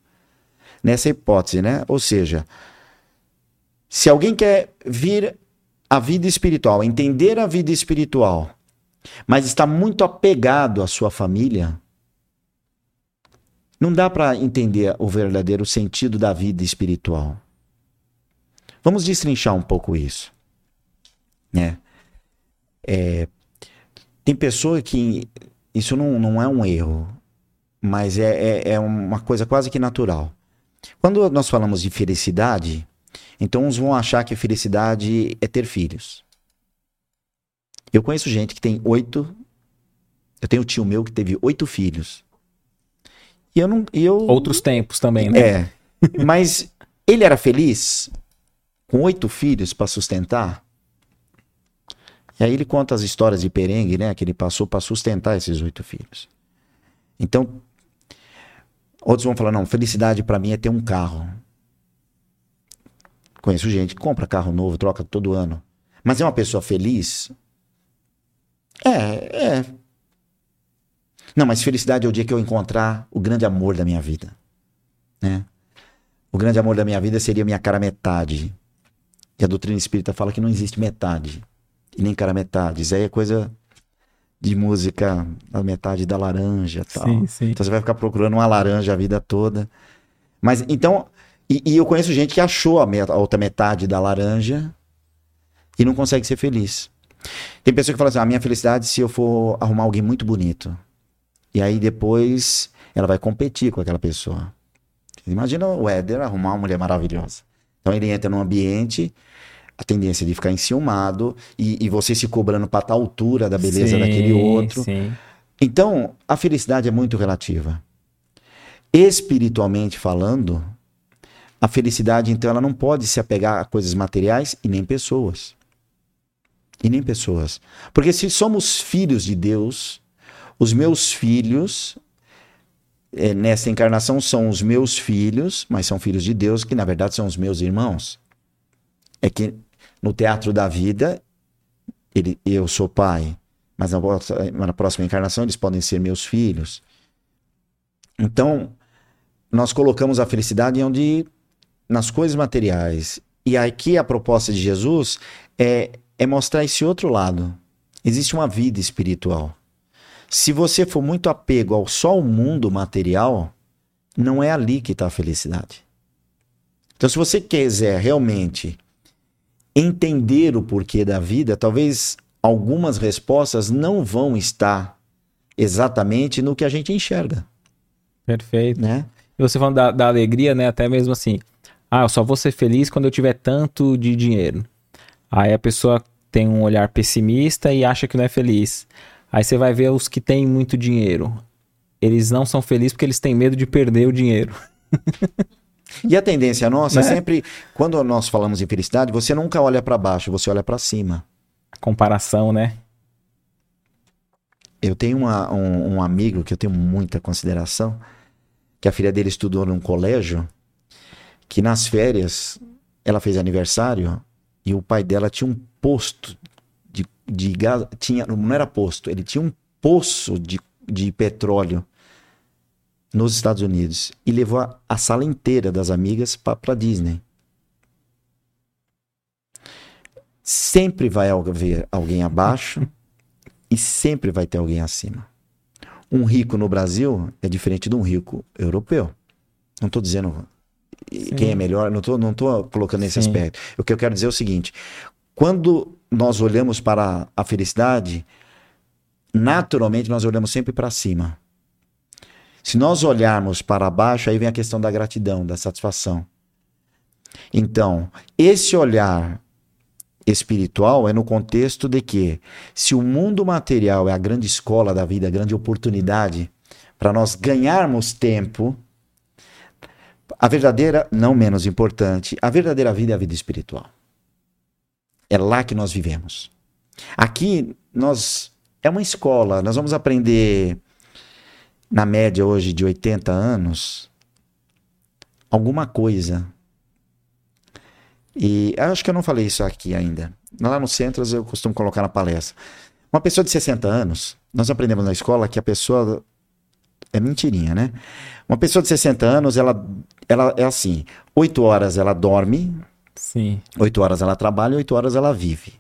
nessa hipótese, né? Ou seja, se alguém quer vir a vida espiritual, entender a vida espiritual, mas está muito apegado à sua família, não dá para entender o verdadeiro sentido da vida espiritual. Vamos destrinchar um pouco isso. Né? É, tem pessoa que isso não, não é um erro, mas é, é, é uma coisa quase que natural. Quando nós falamos de felicidade, então uns vão achar que felicidade é ter filhos. Eu conheço gente que tem oito. Eu tenho um tio meu que teve oito filhos. E eu não. Eu, Outros tempos também, né? É. Mas ele era feliz com oito filhos para sustentar? E aí ele conta as histórias de perengue, né? Que ele passou para sustentar esses oito filhos. Então, outros vão falar: não, felicidade para mim é ter um carro. Conheço gente que compra carro novo, troca todo ano. Mas é uma pessoa feliz? É, é. Não, mas felicidade é o dia que eu encontrar o grande amor da minha vida. Né? O grande amor da minha vida seria minha cara metade. E a doutrina espírita fala que não existe metade e nem cara metade. Isso aí é coisa de música, a metade da laranja tal. Sim, sim. Então você vai ficar procurando uma laranja a vida toda. Mas então, e, e eu conheço gente que achou a, a, outra metade da laranja e não consegue ser feliz. Tem pessoa que fala assim: a minha felicidade se eu for arrumar alguém muito bonito. E aí depois ela vai competir com aquela pessoa. Imagina o Éder arrumar uma mulher maravilhosa. Então ele entra num ambiente a tendência de ficar enciumado e, e você se cobrando para tal altura da beleza sim, daquele outro. Sim. Então, a felicidade é muito relativa. Espiritualmente falando, a felicidade, então, ela não pode se apegar a coisas materiais e nem pessoas. E nem pessoas. Porque se somos filhos de Deus, os meus filhos, é, nessa encarnação, são os meus filhos, mas são filhos de Deus, que na verdade são os meus irmãos. É que no teatro da vida, ele, eu sou pai, mas na, na próxima encarnação eles podem ser meus filhos. Então, nós colocamos a felicidade onde nas coisas materiais. E aqui a proposta de Jesus é, é mostrar esse outro lado. Existe uma vida espiritual. Se você for muito apego ao só o mundo material, não é ali que está a felicidade. Então, se você quiser realmente entender o porquê da vida, talvez algumas respostas não vão estar exatamente no que a gente enxerga. Perfeito. Né? E você falando da, da alegria, né? Até mesmo assim, ah, eu só vou ser feliz quando eu tiver tanto de dinheiro. Aí a pessoa tem um olhar pessimista e acha que não é feliz. Aí você vai ver os que têm muito dinheiro. Eles não são felizes porque eles têm medo de perder o dinheiro. E a tendência nossa é sempre, quando nós falamos em felicidade, você nunca olha para baixo, você olha para cima. Comparação, né? Eu tenho uma- um, um amigo que eu tenho muita consideração, que a filha dele estudou num colégio, que nas férias ela fez aniversário e o pai dela tinha um posto de, de gás, tinha, não era posto, ele tinha um poço de, de petróleo nos Estados Unidos e levou a, a sala inteira das amigas para Disney. Sempre vai haver alguém abaixo e sempre vai ter alguém acima. Um rico no Brasil é diferente de um rico europeu. Não estou dizendo quem é melhor, não estou não tô colocando nesse Sim. aspecto. O que eu quero dizer é o seguinte: quando nós olhamos para a felicidade, naturalmente nós olhamos sempre para cima. Se nós olharmos para baixo, aí vem a questão da gratidão, da satisfação. Então, esse olhar espiritual é no contexto de que, se o mundo material é a grande escola da vida, a grande oportunidade para nós ganharmos tempo, a verdadeira, não menos importante, a verdadeira vida é a vida espiritual. É lá que nós vivemos. Aqui nós é uma escola, nós vamos aprender na média hoje de 80 anos alguma coisa. E acho que eu não falei isso aqui ainda. Lá no Centros eu costumo colocar na palestra. Uma pessoa de 60 anos, nós aprendemos na escola que a pessoa é mentirinha, né? Uma pessoa de 60 anos, ela, ela é assim: 8 horas ela dorme, Sim. 8 horas ela trabalha, 8 horas ela vive.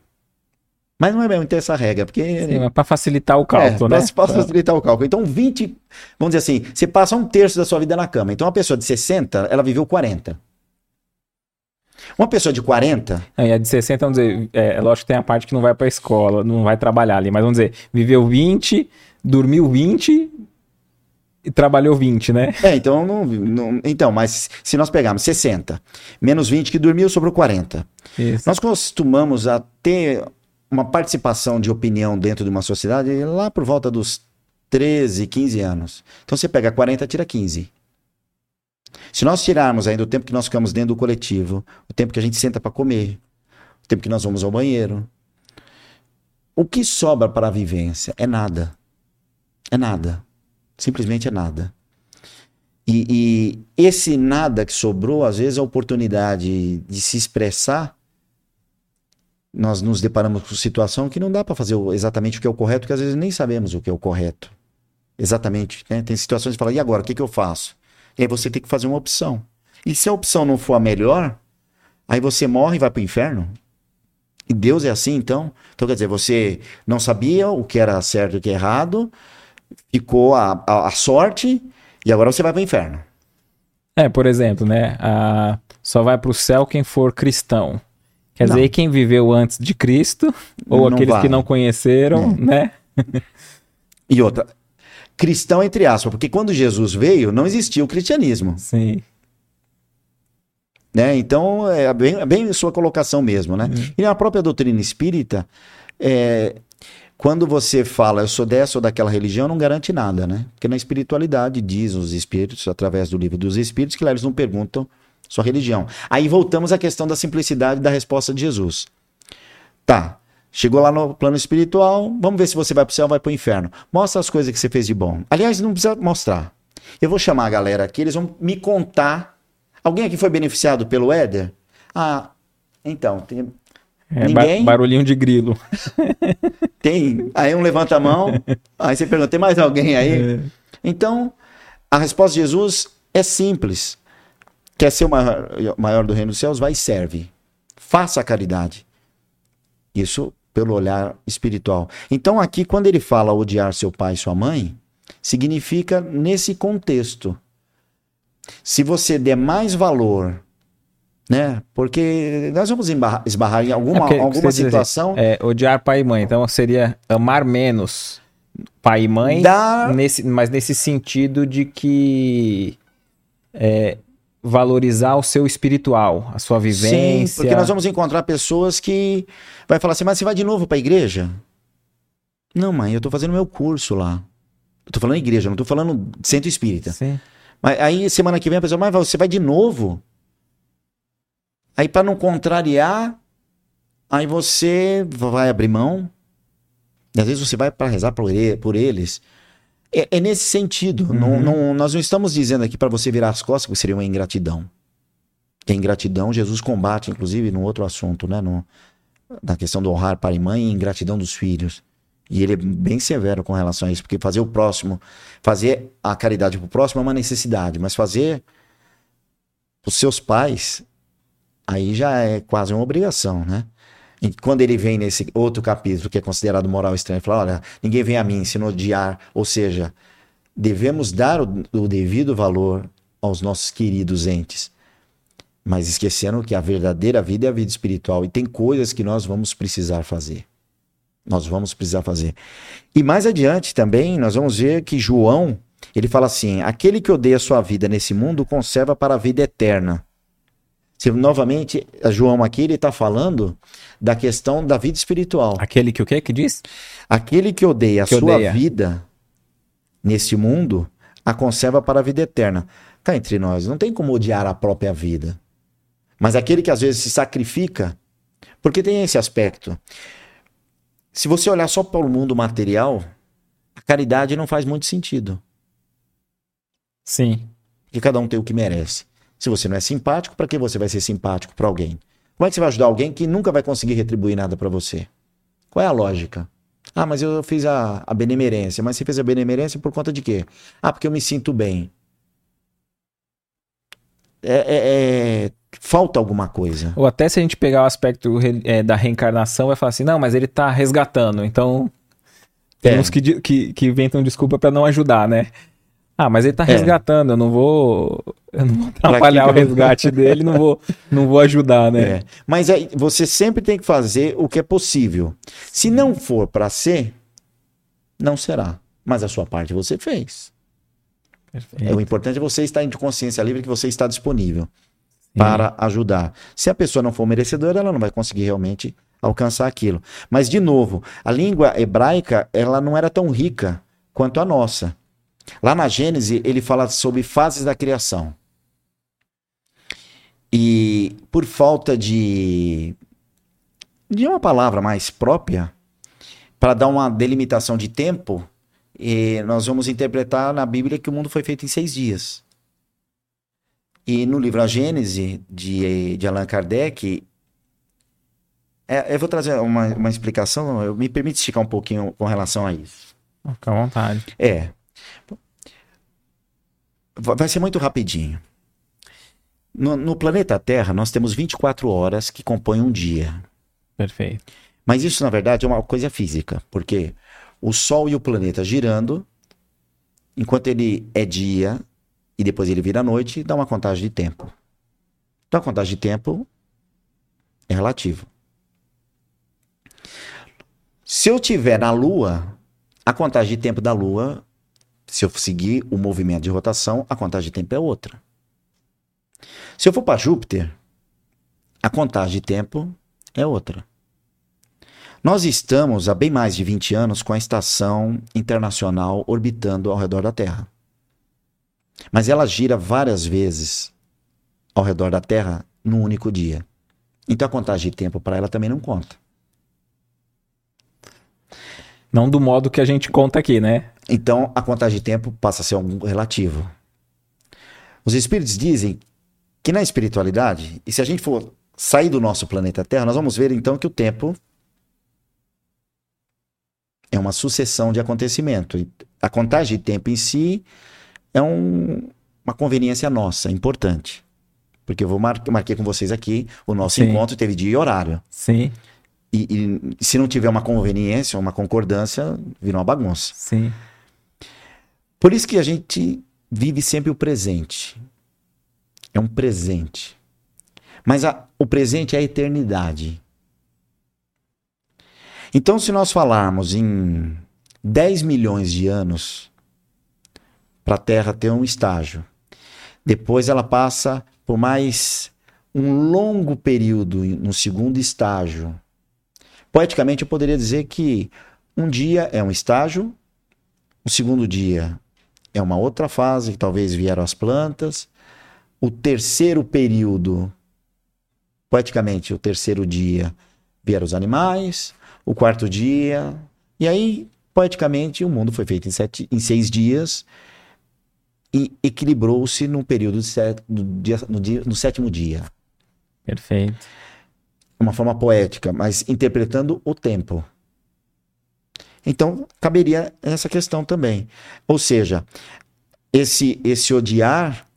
Mas não é mesmo ter essa regra, porque Sim, mas para facilitar o cálculo, é, né? Para facilitar o cálculo. Então, 20, vamos dizer assim, você passa um terço da sua vida na cama. Então, uma pessoa de 60, ela viveu 40. Uma pessoa de 40, Não, e a de 60, vamos dizer, é, é lógico que tem a parte que não vai pra escola, não vai trabalhar ali, mas vamos dizer, viveu 20, dormiu 20 e trabalhou 20, né? é, então, não, não- então, mas se nós pegarmos 60, menos 20 que dormiu, sobrou 40. Isso. Nós costumamos a ter uma participação de opinião dentro de uma sociedade lá por volta dos 13, 15 anos. Então você pega 40, tira 15. Se nós tirarmos ainda o tempo que nós ficamos dentro do coletivo, o tempo que a gente senta para comer, o tempo que nós vamos ao banheiro, o que sobra para a vivência é nada. É nada. Simplesmente é nada. E, e esse nada que sobrou, às vezes, a oportunidade de se expressar nós nos deparamos com situação que não dá para fazer exatamente o que é o correto, porque às vezes nem sabemos o que é o correto. Exatamente. né? Tem situações que fala, e agora, o que, que eu faço? E aí você tem que fazer uma opção. E se a opção não for a melhor, aí você morre e vai para o inferno. E Deus é assim, então? Então, quer dizer, você não sabia o que era certo e o que é errado, ficou a, a, a sorte, e agora você vai para o inferno. É, por exemplo, né? a- só vai pro céu quem for cristão. Quer Não. dizer, quem viveu antes de Cristo, ou Não aqueles vai. que não conheceram, né? E outra, cristão entre aspas, porque quando Jesus veio, não existia o cristianismo. Sim. né? Então é bem, é bem sua colocação mesmo, né? E na própria doutrina espírita, é, quando você fala eu sou dessa ou daquela religião, não garante nada, né? Porque na espiritualidade diz os espíritos através do livro dos espíritos que lá eles não perguntam sua religião. Aí voltamos à questão da simplicidade da resposta de Jesus. Tá. Chegou lá no plano espiritual, vamos ver se você vai pro céu ou vai pro inferno. Mostra as coisas que você fez de bom. Aliás, não precisa mostrar. Eu vou chamar a galera aqui, eles vão me contar. Alguém aqui foi beneficiado pelo Éder? Ah, então, tem, É, Ninguém? barulhinho de grilo. tem. Aí um levanta a mão, aí você pergunta, tem mais alguém aí? Então, a resposta de Jesus é simples. Quer ser o maior, maior do reino dos céus? Vai e serve. Faça a caridade. Isso pelo olhar espiritual. Então, aqui, quando ele fala odiar seu pai e sua mãe, significa nesse contexto. Se você der mais valor, né? Porque nós vamos embarrar- esbarrar em alguma, É porque alguma situação. É, odiar pai e mãe. Então seria amar menos pai e mãe, Dar- nesse, mas nesse sentido de que é, valorizar o seu espiritual, a sua vivência. Sim, porque nós vamos encontrar pessoas que vai falar assim, mas você vai de novo para a igreja? Não, mãe, eu tô fazendo meu curso lá. Eu tô falando igreja, não tô falando centro espírita. Sim. Mas aí semana que vem a pessoa, mas você vai de novo? Aí para não contrariar, aí você vai abrir mão. E às vezes você vai para rezar por, ele, por eles. É, é, nesse sentido. Uhum. Não, não, nós não estamos dizendo aqui para você virar as costas que seria uma ingratidão. Que a ingratidão, Jesus combate, inclusive, no outro assunto, né? No, na questão do honrar pai e mãe e ingratidão dos filhos. E ele é bem severo com relação a isso, porque fazer o próximo, fazer a caridade pro próximo é uma necessidade, mas fazer os seus pais, aí já é quase uma obrigação, né? E quando ele vem nesse outro capítulo que é considerado moral estranho, ele fala: olha, ninguém vem a mim se não odiar. Ou seja, devemos dar o, o devido valor aos nossos queridos entes mas esquecendo que a verdadeira vida é a vida espiritual e tem coisas que nós vamos precisar fazer. Nós vamos precisar fazer. E mais adiante também nós vamos ver que João, ele fala assim: aquele que odeia sua vida nesse mundo conserva para a vida eterna. Se, novamente, João aqui ele está falando da questão da vida espiritual. Aquele que o quê que diz? Aquele que odeia que a sua odeia. vida nesse mundo, a conserva para a vida eterna. Cá entre nós, não tem como odiar a própria vida. Mas aquele que às vezes se sacrifica, porque tem esse aspecto. Se você olhar só para o mundo material, a caridade não faz muito sentido. Sim. Porque cada um tem o que merece. Se você não é simpático, para que você vai ser simpático para alguém? Como é que você vai ajudar alguém que nunca vai conseguir retribuir nada para você? Qual é a lógica? Ah, mas eu fiz a, a benemerência. Mas você fez a benemerência por conta de quê? Ah, porque eu me sinto bem. É, é, é, falta alguma coisa. Ou até se a gente pegar o aspecto é, da reencarnação, vai falar assim, não, mas ele tá resgatando, então tem é. uns que, que, que inventam desculpa para não ajudar, né? Ah, mas ele tá é. resgatando, eu não vou. Eu não vou atrapalhar o resgate dele, não vou, não vou ajudar, né? É. Mas aí você sempre tem que fazer o que é possível. Se não for para ser, não será. Mas a sua parte você fez. É, o importante é você estar de consciência livre que você está disponível para ajudar. Se a pessoa não for merecedora, ela não vai conseguir realmente alcançar aquilo. Mas, de novo, a língua hebraica ela não era tão rica quanto a nossa. Lá na Gênesis, ele fala sobre fases da criação. E por falta de, de uma palavra mais própria, para dar uma delimitação de tempo, nós vamos interpretar na Bíblia que o mundo foi feito em seis dias. E no livro A Gênese, de, de Allan Kardec, é, eu vou trazer uma, uma explicação, eu, me permite esticar um pouquinho com relação a isso. Fica à vontade. É. Vai ser muito rapidinho. No, no, planeta Terra, nós temos 24 horas que compõem um dia. Perfeito. Mas isso, na verdade, é uma coisa física, porque o Sol e o planeta girando, enquanto ele é dia, e depois ele vira noite, dá uma contagem de tempo. Então a contagem de tempo é relativo. Se eu tiver na Lua, a contagem de tempo da Lua, se eu seguir o movimento de rotação, a contagem de tempo é outra. Se eu for para Júpiter, a contagem de tempo é outra. Nós estamos há bem mais de 20 anos com a estação internacional orbitando ao redor da Terra. Mas ela gira várias vezes ao redor da Terra num único dia. Então a contagem de tempo para ela também não conta. Não do modo que a gente conta aqui, né? Então a contagem de tempo passa a ser um relativo. Os espíritos dizem que na espiritualidade, e se a gente for sair do nosso planeta Terra, nós vamos ver então que o tempo é uma sucessão de acontecimento. A contagem de tempo em si é um, uma conveniência nossa, importante. Porque eu vou mar marquei com vocês aqui, o nosso Sim. encontro teve dia e horário. Sim. E, e, se não tiver uma conveniência, uma concordância, vira uma bagunça. Sim. Por isso que a gente vive sempre o presente. É um presente. Mas a, o presente é a eternidade. Então, se nós falarmos em 10 milhões de anos, para a Terra ter um estágio. Depois ela passa por mais um longo período no segundo estágio. Poeticamente, eu poderia dizer que um dia é um estágio, o segundo dia é uma outra fase, que talvez vieram as plantas. O terceiro período, poeticamente, o terceiro dia, vieram os animais. O quarto dia, e aí, poeticamente, o mundo foi feito em, sete, em seis dias e equilibrou-se no período set, no, dia, no, dia, no sétimo dia. Perfeito. Uma forma poética, mas interpretando o tempo. Então, caberia essa questão também. Ou seja, esse, esse odiar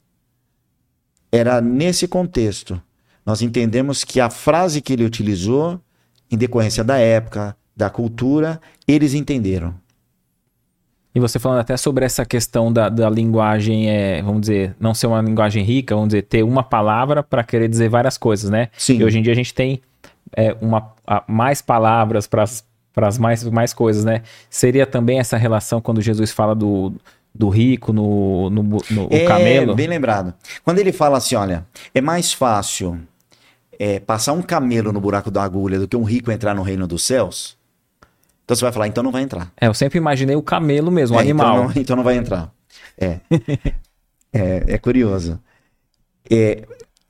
era nesse contexto. Nós entendemos que a frase que ele utilizou, em decorrência da época, da cultura, eles entenderam. E você falando até sobre essa questão da, da linguagem, é, vamos dizer, não ser uma linguagem rica, vamos dizer, ter uma palavra para querer dizer várias coisas, né? Sim. E hoje em dia a gente tem é, uma, a, mais palavras para as mais, mais coisas, né? Seria também essa relação quando Jesus fala do, do rico no, no, no é, camelo? bem lembrado. Quando ele fala assim, olha, é mais fácil é, passar um camelo no buraco da agulha do que um rico entrar no reino dos céus, então você vai falar, então não vai entrar. É, eu sempre imaginei o camelo mesmo, o É, animal. Então não, então não vai entrar. É. é, é curioso. É,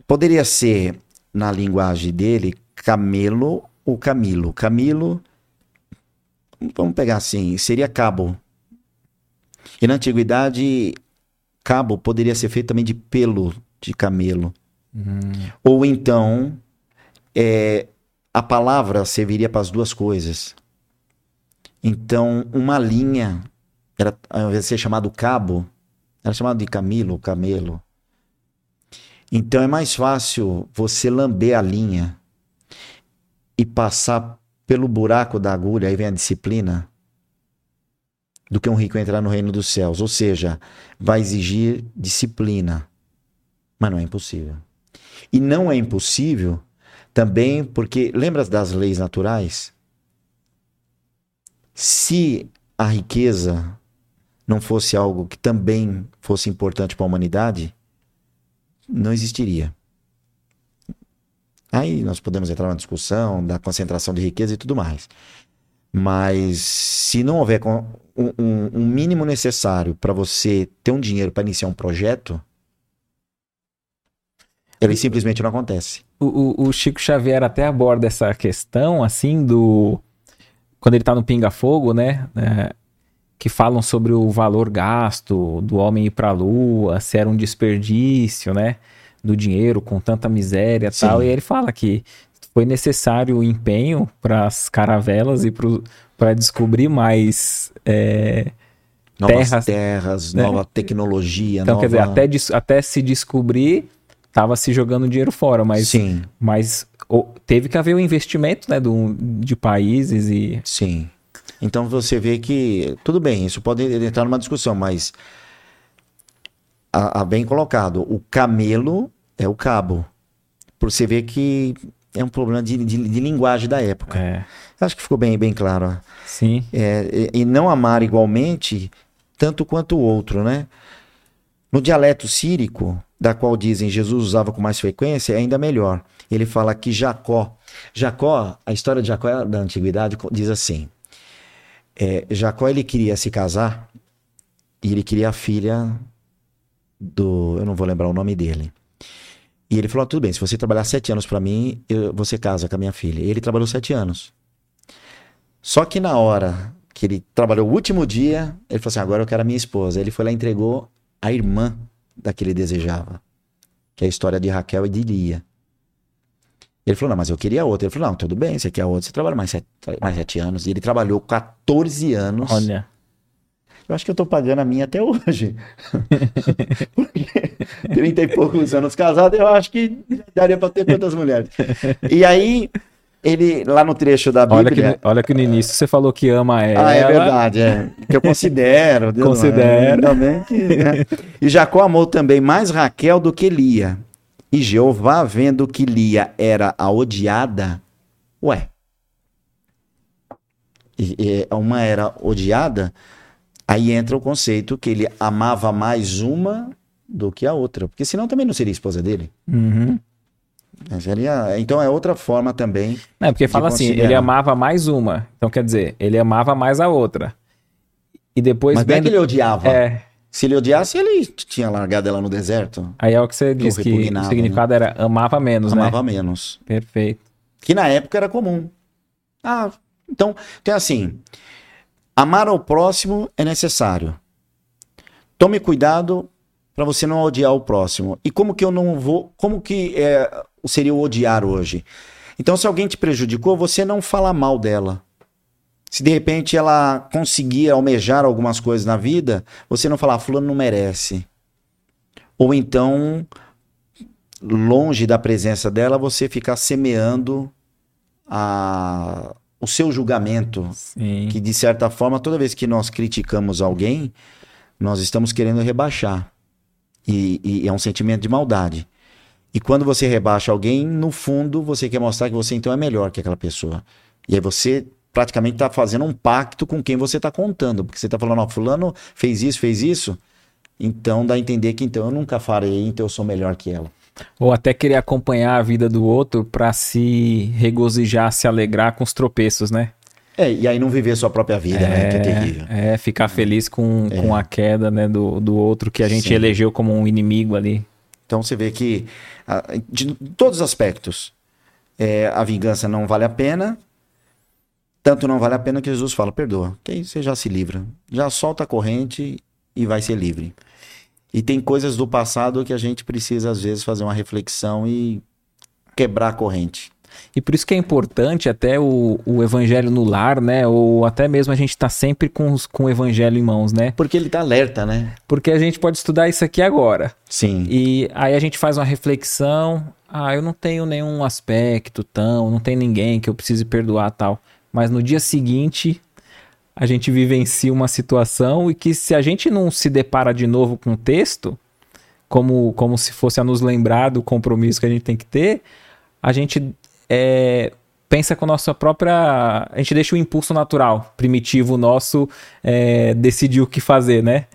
poderia ser, na linguagem dele, camelo ou camilo. Camilo, vamos pegar assim, seria cabo. E na antiguidade, cabo poderia ser feito também de pelo de camelo. Ou então, é, a palavra serviria para as duas coisas. Então, uma linha, era, ao invés de ser chamado cabo, era chamado de camilo, camelo. Então é mais fácil você lamber a linha e passar pelo buraco da agulha, aí vem a disciplina, do que um rico entrar no reino dos céus. Ou seja, vai exigir disciplina. Mas não é impossível. E não é impossível também porque, lembra das leis naturais? Se a riqueza não fosse algo que também fosse importante para a humanidade, não existiria. Aí nós podemos entrar numa discussão da concentração de riqueza e tudo mais. Mas se não houver um, um- um mínimo necessário para você ter um dinheiro para iniciar um projeto, ele simplesmente não acontece. O, o- o Chico Xavier até aborda essa questão, assim, do. Quando ele tá no Pinga Fogo, né? é, que falam sobre o valor gasto do homem ir pra lua, se era um desperdício, né? Do dinheiro com tanta miséria e tal. E ele fala que foi necessário o empenho para as caravelas e para descobrir mais. é, Novas Terras, terras, né? nova tecnologia, Então, nova... quer dizer, até, até se descobrir, tava se jogando dinheiro fora, mas Sim, Mas teve que haver um investimento né, do, de países e. sim. Então você vê que, tudo bem, isso pode entrar numa discussão, mas a, a bem colocado, o camelo é o cabo. Por você ver que é um problema de, de- de linguagem da época. É, Acho que ficou bem, bem claro. sim. É, e, e não amar igualmente tanto quanto o outro, né? No dialeto sírico, da qual dizem Jesus usava com mais frequência, é ainda melhor. Ele fala que Jacó, Jacó, a história de Jacó é da antiguidade diz assim: é, Jacó ele queria se casar e ele queria a filha do, eu não vou lembrar o nome dele. E ele falou: "Ah, tudo bem, se você trabalhar sete anos para mim, eu- você casa com a minha filha. E ele trabalhou sete anos. Só que na hora que ele trabalhou o último dia, ele falou assim: agora eu quero a minha esposa. Ele foi lá e entregou a irmã da que ele desejava, que é a história de Raquel e de Lia. Ele falou: não, mas eu queria outra. Ele falou: não, tudo bem, você quer outra, você trabalha mais sete, mais sete anos. E ele trabalhou 14 anos. Olha. Eu acho que eu tô pagando a minha até hoje. Porque 30 e poucos anos casado, eu acho que daria pra ter quantas mulheres. E aí, ele, lá no trecho da Olha Bíblia. que, olha que no início você falou que ama ela. Ah, é verdade, é. Que eu considero. Deus, Considera. ainda bem que, né? E Jacó amou também mais Raquel do que Lia. E Jeová, vendo que Lia era a odiada, ué. E, e uma era odiada, aí entra o conceito que ele amava mais uma do que a outra. Porque senão também não seria esposa dele. Uhum. Seria, então é outra forma também. É, porque fala assim, ele considerar. amava mais uma. Então quer dizer, ele amava mais a outra. E depois Mas não é vendo- que ele odiava. É, Se ele odiasse, ele tinha largado ela no deserto. Aí é o que você disse, que o significado era amava menos, né? Amava menos. Perfeito. Que na época era comum. Ah, então, então assim, amar ao próximo é necessário. Tome cuidado para você não odiar o próximo. E como que eu não vou, como que é, seria o odiar hoje? Então, se alguém te prejudicou, você não fala mal dela. Se de repente ela conseguir almejar algumas coisas na vida, você não falar, fulano não merece. Ou então, longe da presença dela, você ficar semeando a, o seu julgamento. Sim. Que de certa forma, toda vez que nós criticamos alguém, nós estamos querendo rebaixar. E, e é um sentimento de maldade. E quando você rebaixa alguém, no fundo, você quer mostrar que você então é melhor que aquela pessoa. E aí você praticamente está fazendo um pacto com quem você está contando. Porque você está falando, ó, fulano fez isso, fez isso. Então dá a entender que então eu nunca farei, então eu sou melhor que ela. Ou até querer acompanhar a vida do outro para se regozijar, se alegrar com os tropeços, né? É, e aí não viver sua própria vida, né? Que é terrível. É, ficar feliz com, É. com a queda né, do, do outro que a gente Sim. elegeu como um inimigo ali. Então você vê que, de todos os aspectos, é, a vingança não vale a pena. Tanto não vale a pena que Jesus fala: perdoa, que aí você já se livra. Já solta a corrente e vai ser livre. E tem coisas do passado que a gente precisa, às vezes, fazer uma reflexão e quebrar a corrente. E por isso que é importante até o, o evangelho no lar, né? Ou até mesmo a gente tá sempre com, os- com o evangelho em mãos, né? Porque ele tá alerta, né? Porque a gente pode estudar isso aqui agora. Sim. E aí a gente faz uma reflexão. Ah, eu não tenho nenhum aspecto tão, não tem ninguém que eu precise perdoar tal. Mas no dia seguinte, a gente vivencia uma situação e que se a gente não se depara de novo com o texto, como, como se fosse a nos lembrar do compromisso que a gente tem que ter, a gente é, pensa com a nossa própria. A gente deixa o impulso natural, primitivo nosso, é, decidir o que fazer, né?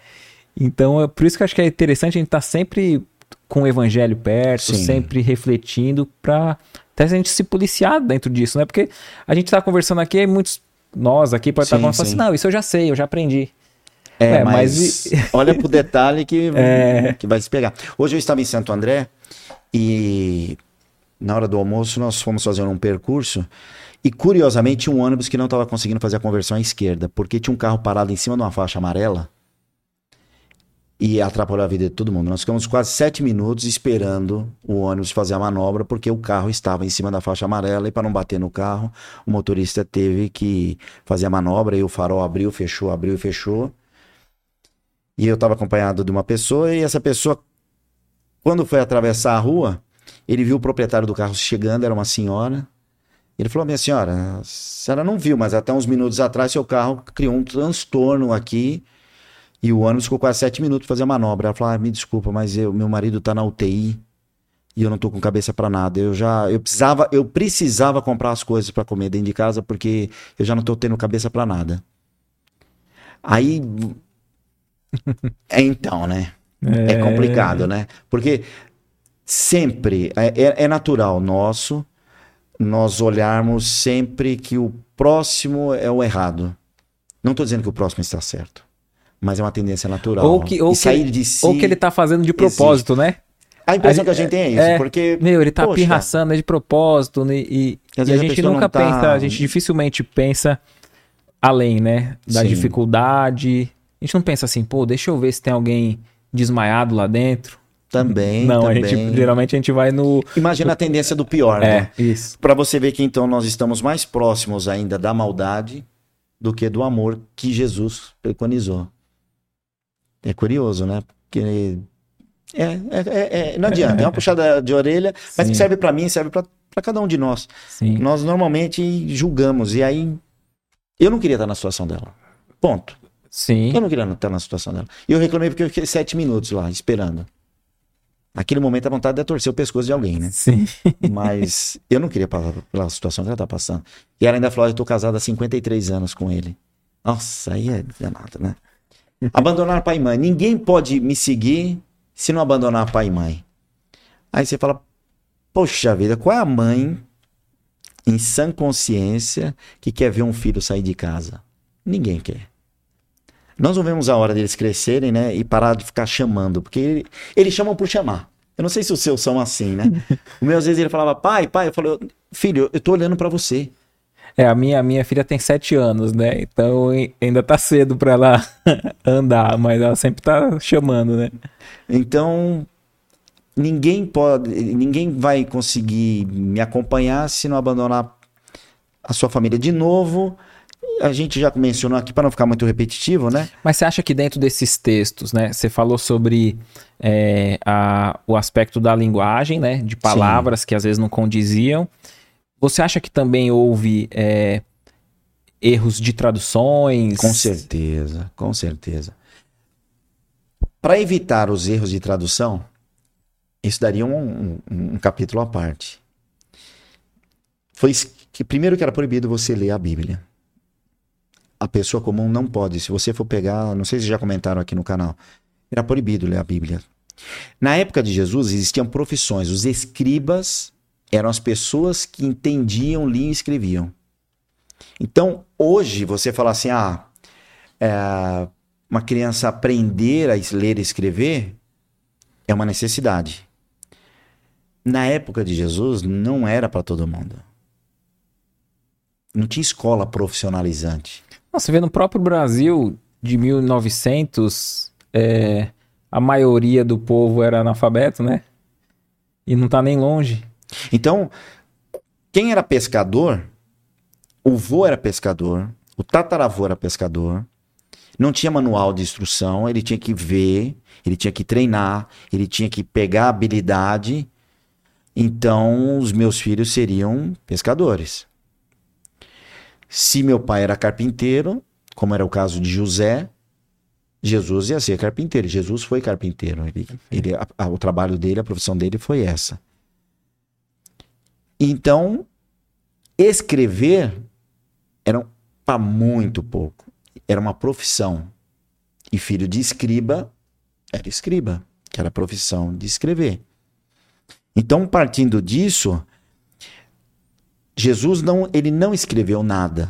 Então, é por isso que eu acho que é interessante a gente estar sempre com o evangelho perto, Sim. sempre refletindo, para até a gente se policiar dentro disso, né? Porque a gente tá conversando aqui, e muitos. Nós aqui pode estar falando assim, sim. não, isso eu já sei, eu já aprendi. É, É, mas, mas olha pro detalhe que, É. que vai se pegar. Hoje eu estava em Santo André e na hora do almoço nós fomos fazer um percurso e curiosamente um ônibus que não estava conseguindo fazer a conversão à esquerda, porque tinha um carro parado em cima de uma faixa amarela e atrapalhou a vida de todo mundo. Nós ficamos quase sete minutos esperando o ônibus fazer a manobra, porque o carro estava em cima da faixa amarela e para não bater no carro, o motorista teve que fazer a manobra e o farol abriu, fechou, abriu e fechou. E eu estava acompanhado de uma pessoa e essa pessoa, quando foi atravessar a rua, ele viu o proprietário do carro chegando, era uma senhora. Ele falou: Minha senhora, a senhora não viu, mas até uns minutos atrás seu carro criou um transtorno aqui e o ônibus ficou quase sete minutos para fazer a manobra. Ela falou: ah, Me desculpa, mas eu, meu marido tá na UTI e eu não tô com cabeça para nada. Eu já eu precisava, eu precisava comprar as coisas para comer dentro de casa porque eu já não tô tendo cabeça para nada. Aí é então, né? É complicado, né? Porque sempre é, é- é natural nosso nós olharmos sempre que o próximo é o errado. Não estou dizendo que o próximo está certo, mas é uma tendência natural. Ou que, ou, e que, sair de si. ou que ele tá fazendo de propósito, né? A impressão a que a gente tem é isso, é, porque Meu, ele tá Poxa. pirraçando é de propósito, né? E, Às e a a gente pessoa nunca tá- pensa, a gente dificilmente pensa além, né? Da Sim. dificuldade. A gente não pensa assim, pô, deixa eu ver se tem alguém desmaiado lá dentro. também, não, também. a gente geralmente a gente vai no. Imagina a tendência do pior, né? É, isso. Para você ver que então nós estamos mais próximos ainda da maldade do que do amor que Jesus preconizou. É curioso, né? Porque é, é, é- é- não adianta, é uma puxada de orelha, mas Sim. que serve para mim, serve para cada um de nós. Sim. Nós normalmente julgamos e aí eu não queria estar na situação dela. Ponto. Sim. Eu não queria estar na situação dela. E eu reclamei porque eu fiquei sete minutos lá esperando. Naquele momento a vontade de torcer o pescoço de alguém, né? Sim. Mas eu não queria passar pela situação que ela tá passando. E ela ainda falou: "Ah, eu tô casada há 53 anos com ele. Nossa, aí é danado, né? Abandonar pai e mãe. Ninguém pode me seguir se não abandonar pai e mãe. Aí você fala: Poxa vida, qual é a mãe em sã consciência que quer ver um filho sair de casa? Ninguém quer. Nós não vemos a hora deles crescerem, né? E parar de ficar chamando. Porque ele- eles chamam por chamar. Eu não sei se os seus são assim, né? o meu, às vezes, ele falava, pai, pai. Eu falei, filho, eu tô olhando pra você. É, a minha, minha filha tem sete anos, né? Então ai- ainda tá cedo pra ela andar, mas ela sempre tá chamando, né? Então, ninguém pode, ninguém vai conseguir me acompanhar se não abandonar a sua família de novo. A gente já mencionou aqui para não ficar muito repetitivo, né? Mas você acha que dentro desses textos, né? Você falou sobre é, a- o aspecto da linguagem, né? De palavras que às vezes não condiziam. Você acha que também houve é, erros de traduções? Com certeza, com certeza. Para evitar os erros de tradução, isso daria um, um- um capítulo à parte. Foi que primeiro que era proibido você ler a Bíblia. A pessoa comum não pode. Se você for pegar, não sei se já comentaram aqui no canal, era proibido ler a Bíblia. Na época de Jesus existiam profissões. Os escribas eram as pessoas que entendiam, liam e escreviam. Então, hoje, você fala assim, ah, é, uma criança aprender a ler e escrever é uma necessidade. Na época de Jesus, não era para todo mundo. Não tinha escola profissionalizante. Você vê no próprio Brasil de 1900, é, a maioria do povo era analfabeto, né? E não tá nem longe. Então, quem era pescador, o vô era pescador, o tataravô era pescador, não tinha manual de instrução, ele tinha que ver, ele tinha que treinar, ele tinha que pegar habilidade. Então, os meus filhos seriam pescadores. Se meu pai era carpinteiro, como era o caso de José, Jesus ia ser carpinteiro. Jesus foi carpinteiro. Ele, ele, a- a- o trabalho dele, a profissão dele foi essa. Então, escrever era para muito pouco. Era uma profissão. E filho de escriba era escriba, que era a profissão de escrever. Então, partindo disso, Jesus não, ele não escreveu nada.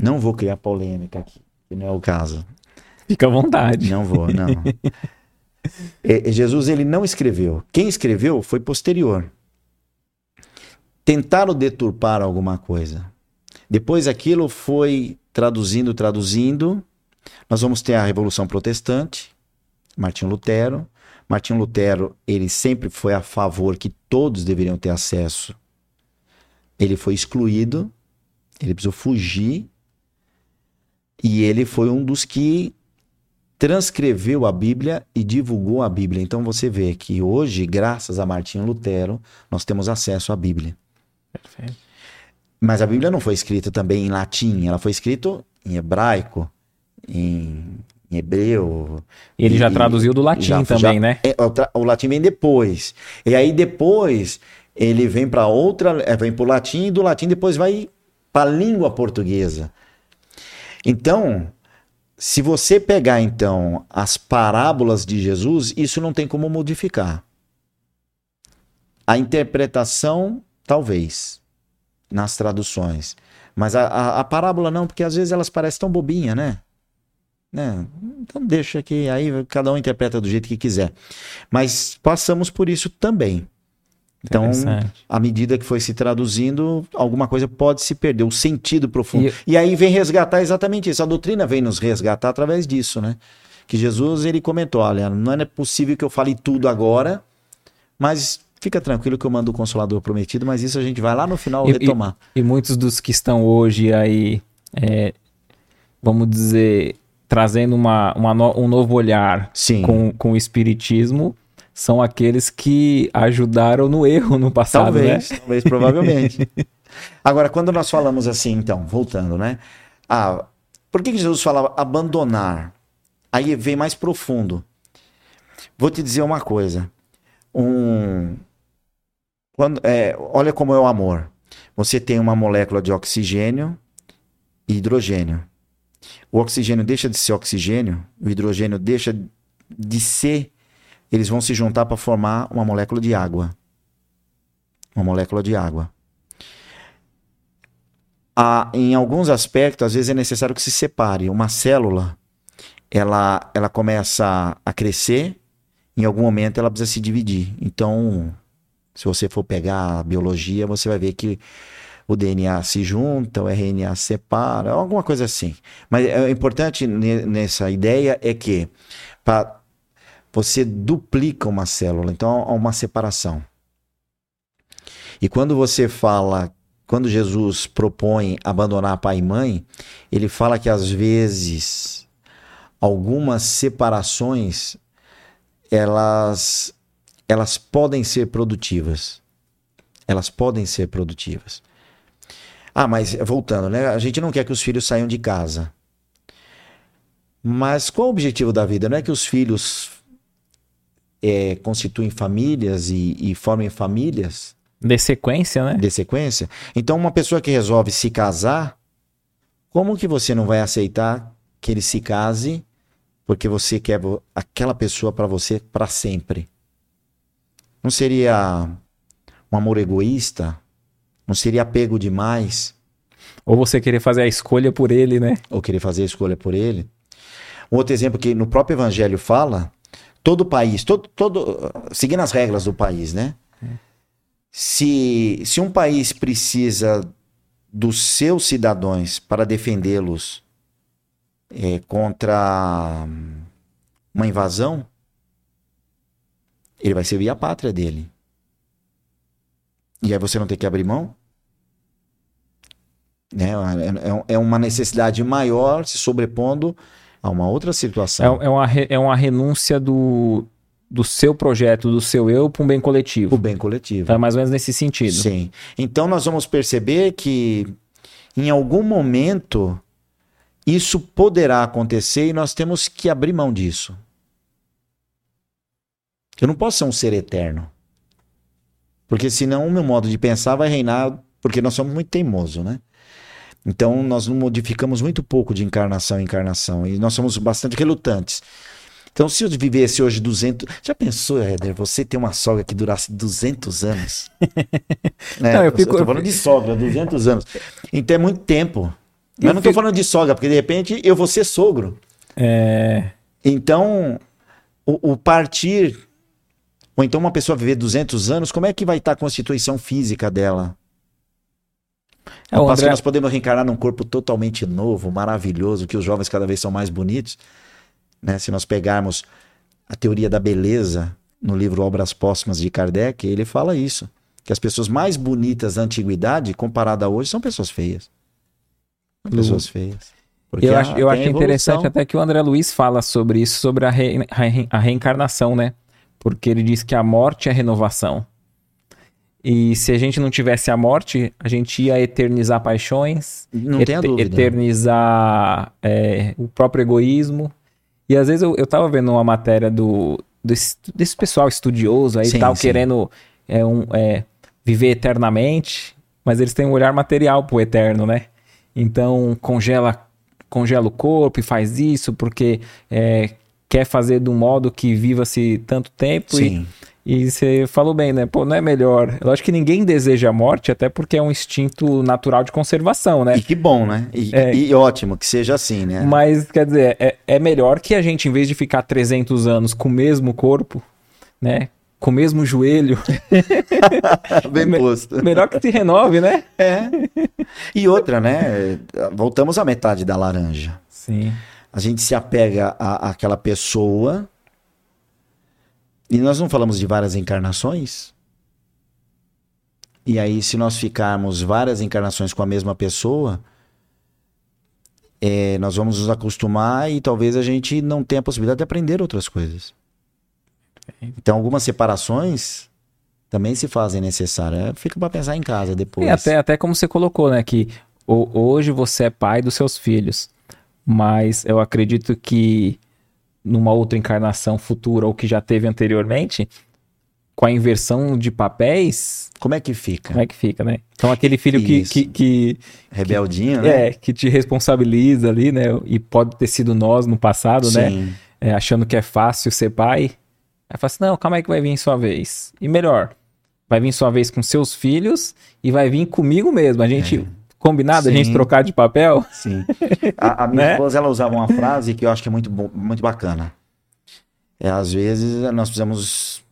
Não vou criar polêmica aqui, que não é o caso. Fica à vontade. Não vou, não. É, Jesus ele não escreveu. Quem escreveu foi posterior. Tentaram deturpar alguma coisa. Depois aquilo foi traduzindo, traduzindo. Nós vamos ter a Revolução Protestante, Martinho Lutero. Martinho Lutero, ele sempre foi a favor que todos deveriam ter acesso. Ele foi excluído, ele precisou fugir. E ele foi um dos que transcreveu a Bíblia e divulgou a Bíblia. Então você vê que hoje, graças a Martinho Lutero, nós temos acesso à Bíblia. Mas a Bíblia não foi escrita também em latim, ela foi escrita em hebraico, em, em hebreu. E ele já E- traduziu do latim já- também, já- né? É, o, o latim vem depois. E aí depois ele vem para outra, é, vem para o latim e do latim depois vai para a língua portuguesa. Então, se você pegar então as parábolas de Jesus, isso não tem como modificar. A interpretação, talvez, nas traduções. Mas a, a, a parábola não, porque às vezes elas parecem tão bobinha, né? né? Então deixa que aí cada um interpreta do jeito que quiser. Mas passamos por isso também. Então, à medida que foi se traduzindo, alguma coisa pode se perder, o sentido profundo. E- E, aí vem resgatar exatamente isso. A doutrina vem nos resgatar através disso, né? Que Jesus, ele comentou, olha, não é possível que eu fale tudo agora, mas fica tranquilo que eu mando o Consolador prometido, mas isso a gente vai lá no final E- retomar. E muitos dos que estão hoje aí, é, vamos dizer, trazendo uma, uma no- um novo olhar Sim. com, com o espiritismo, são aqueles que ajudaram no erro no passado, Talvez, né? talvez, provavelmente. Agora, quando nós falamos assim, então, voltando, né? Ah, por que que Jesus falava abandonar? Aí vem mais profundo. Vou te dizer uma coisa. Um, quando, é, olha como é o amor. Você tem uma molécula de oxigênio e hidrogênio. O oxigênio deixa de ser oxigênio, o hidrogênio deixa de ser. Eles vão se juntar para formar uma molécula de água uma molécula de água. Ah, em alguns aspectos, às vezes é necessário que se separe uma célula ela, ela começa a crescer, em algum momento ela precisa se dividir. Então, se você for pegar a biologia, você vai ver que o DNA se junta, o RNA se separa, alguma coisa assim. Mas é importante nessa ideia é que você duplica uma célula, então há uma separação. E quando você fala, quando Jesus propõe abandonar pai e mãe, ele fala que às vezes algumas separações elas elas podem ser produtivas. Elas podem ser produtivas. Ah, mas voltando, né? A gente não quer que os filhos saiam de casa. Mas qual o objetivo da vida? Não é que os filhos é, constituem famílias e, e formem famílias? De sequência, né? De sequência. Então, uma pessoa que resolve se casar, como que você não vai aceitar que ele se case porque você quer aquela pessoa para você para sempre? Não seria um amor egoísta? Não seria apego demais? Ou você querer fazer a escolha por ele, né? Ou querer fazer a escolha por ele. Um outro exemplo que no próprio evangelho fala, todo país, todo, todo seguindo as regras do país, né? Se, se um país precisa dos seus cidadãos para defendê-los é, contra uma invasão, ele vai servir a pátria dele. E aí você não tem que abrir mão? Né? É, é, é uma necessidade maior se sobrepondo a uma outra situação. É, é, uma, é uma renúncia do, do seu projeto, do seu eu, para um bem coletivo. O bem coletivo. Então, é mais ou menos nesse sentido. Sim. Então nós vamos perceber que em algum momento isso poderá acontecer e nós temos que abrir mão disso. Eu não posso ser um ser eterno. Porque senão o meu modo de pensar vai reinar, porque nós somos muito teimosos, né? Então nós modificamos muito pouco de encarnação em encarnação e nós somos bastante relutantes. Então se eu vivesse hoje 200... Já pensou, Éder, você ter uma sogra que durasse 200 anos? né? Não, eu, fico... eu tô falando de sogra, 200 anos. Então é muito tempo. Eu, eu não estou falando de sogra, porque de repente eu vou ser sogro. É... Então, o, o partir ou então uma pessoa viver 200 anos, como é que vai estar a constituição física dela? É, André... que nós podemos reencarnar num corpo totalmente novo, maravilhoso, que os jovens cada vez são mais bonitos. Né? Se nós pegarmos a teoria da beleza no livro Obras Póstumas de Kardec, ele fala isso. Que as pessoas mais bonitas da antiguidade, comparada a hoje, são pessoas feias. Pessoas feias. Porque eu acho, eu acho interessante até que o André Luiz fala sobre isso, sobre a, re, a reencarnação, né? porque ele diz que a morte é renovação. E se a gente não tivesse a morte, a gente ia eternizar paixões, não et dúvida. eternizar é, o próprio egoísmo. E às vezes eu, eu tava vendo uma matéria do desse, desse pessoal estudioso aí sim, tal, sim. querendo é, um, é, viver eternamente, mas eles têm um olhar material pro eterno, né? Então congela, congela o corpo e faz isso porque é, quer fazer de um modo que viva-se tanto tempo Sim. e, e você falou bem, né? Pô, não é melhor. Eu acho que ninguém deseja a morte, até porque é um instinto natural de conservação, né? E que bom, né? E, é, e ótimo que seja assim, né? Mas, quer dizer, é, é melhor que a gente, em vez de ficar 300 anos com o mesmo corpo, né? Com o mesmo joelho. Bem posto. Melhor que se renove, né? É. E outra, né? Voltamos à metade da laranja. Sim a gente se apega à, àquela pessoa. E nós não falamos de várias encarnações? E aí, se nós ficarmos várias encarnações com a mesma pessoa, é, nós vamos nos acostumar e talvez a gente não tenha a possibilidade de aprender outras coisas. Então, algumas separações também se fazem necessárias. Fica para pensar em casa depois. É, até, até como você colocou, né? Que hoje você é pai dos seus filhos mas eu acredito que numa outra encarnação futura ou que já teve anteriormente, com a inversão de papéis. Como é que fica? Como é que fica, né? Então aquele filho que, que, que, Rebeldinho, que, né? É, que te responsabiliza ali, né? E pode ter sido nós no passado, né? Sim. né? É, achando que é fácil ser pai. Aí fala assim: não, calma aí que vai vir sua vez. E melhor, vai vir sua vez com seus filhos e vai vir comigo mesmo. A gente. É Combinado a gente Sim. trocar de papel? Sim. A, a minha Né? esposa, ela usava uma frase que eu acho que é muito, muito bacana. É, às vezes, nós precisamos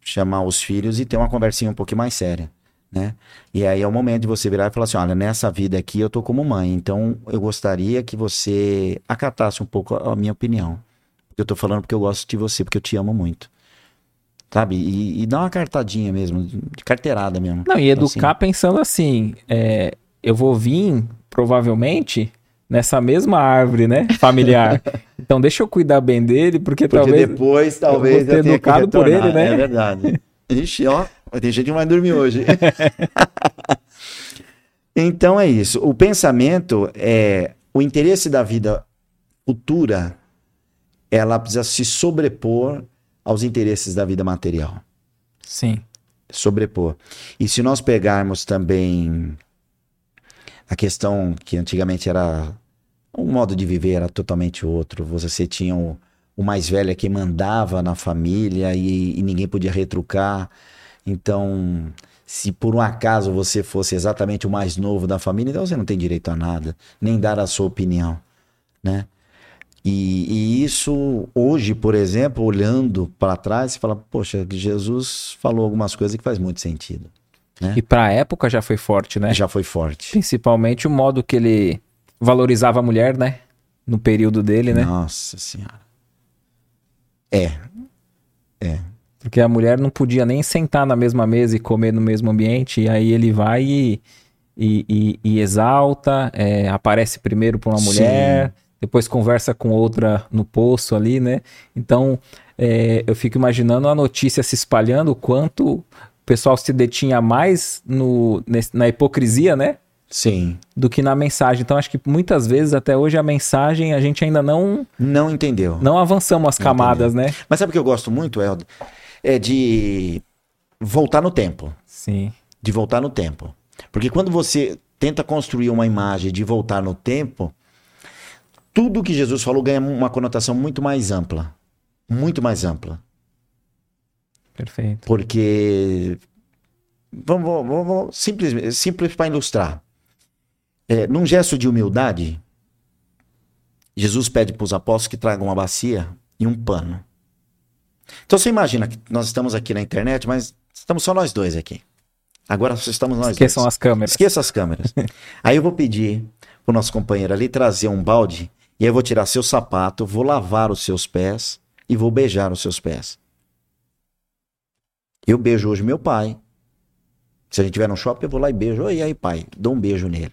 chamar os filhos e ter uma conversinha um pouquinho mais séria, né? E aí é o momento de você virar e falar assim, olha, nessa vida aqui eu tô como mãe, então eu gostaria que você acatasse um pouco a minha opinião. Eu tô falando porque eu gosto de você, porque eu te amo muito. Sabe? E, e dá uma cartadinha mesmo, de carteirada mesmo. Não, e Então, educar pensando assim, é, eu vou vir, provavelmente, nessa mesma árvore, né? Familiar. então deixa eu cuidar bem dele, porque, Porque talvez. depois, vou talvez, eu tenha que educado por ele, né? É verdade. Ixi, ó, tem gente que não vai dormir hoje. então é isso. O pensamento é o interesse da vida futura, ela precisa se sobrepor aos interesses da vida material. Sim. Sobrepor. E se nós pegarmos também a questão que antigamente era um modo de viver era totalmente outro. Você tinha o, o mais velho é que mandava na família e, e ninguém podia retrucar. Então, se por um acaso você fosse exatamente o mais novo da família, então você não tem direito a nada, nem dar a sua opinião, né? E, e isso hoje, por exemplo, olhando para trás, você fala, poxa, Jesus falou algumas coisas que faz muito sentido. E pra época já foi forte, né? Já foi forte. Principalmente o modo que ele valorizava a mulher, né? No período dele, né? Nossa senhora. É, Porque a mulher não podia nem sentar na mesma mesa e comer no mesmo ambiente. E aí ele vai e, e, e- e exalta, é, aparece primeiro para uma Sim. Depois conversa com outra no poço ali, né? Então é, eu fico imaginando a notícia se espalhando, o quanto o pessoal se detinha mais no, na hipocrisia, né? sim. Do que na mensagem. Então acho que muitas vezes, até hoje, a mensagem a gente ainda não, Não entendeu. não avançamos as camadas, né? Mas sabe o que eu gosto muito, Helder? É de voltar no tempo. Sim. De voltar no tempo. Porque quando você tenta construir uma imagem de voltar no tempo, tudo que Jesus falou ganha uma conotação muito mais ampla. Muito mais ampla. Perfeito. Porque. Vamos, vamos, vamos simples, simples para ilustrar. É, num gesto de humildade, Jesus pede para os apóstolos que tragam uma bacia e um pano. Então você imagina que nós estamos aqui na internet, mas estamos só nós dois aqui. Agora só estamos nós Esqueçam dois. as câmeras. Esqueça as câmeras. aí eu vou pedir pro nosso companheiro ali trazer um balde e aí eu vou tirar seu sapato, vou lavar os seus pés e vou beijar os seus pés. Eu beijo hoje meu pai. Se a gente estiver no shopping, eu vou lá e beijo. Oi, aí, pai? Dou um beijo nele.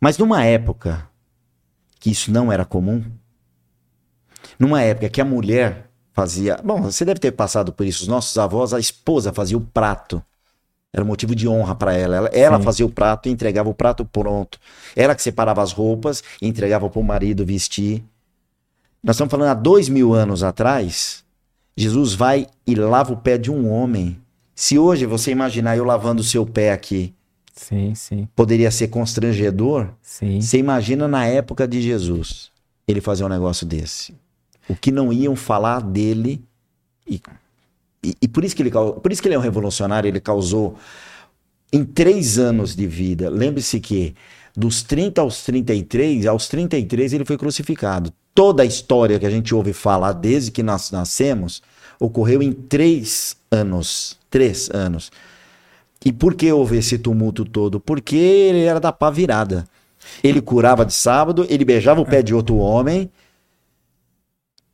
Mas numa época que isso não era comum, numa época que a mulher fazia. Bom, você deve ter passado por isso. Os nossos avós, a esposa fazia o prato. Era um motivo de honra para ela. Ela, ela fazia o prato e entregava o prato pronto. Ela que separava as roupas e entregava para o marido vestir. Nós estamos falando há dois mil anos atrás. Jesus vai e lava o pé de um homem. Se hoje você imaginar eu lavando o seu pé aqui, Sim, sim, poderia ser constrangedor. sim. Você imagina na época de Jesus ele fazer um negócio desse. O que não iam falar dele. E, e, por, isso que ele, por isso que ele é um revolucionário, ele causou em três anos de vida. Lembre-se que dos 30 aos 33, aos 33 ele foi crucificado. Toda a história que a gente ouve falar desde que nós nascemos ocorreu em três anos. Três anos. E por que houve esse tumulto todo? Porque ele era da pá virada. Ele curava de sábado, ele beijava o pé de outro homem,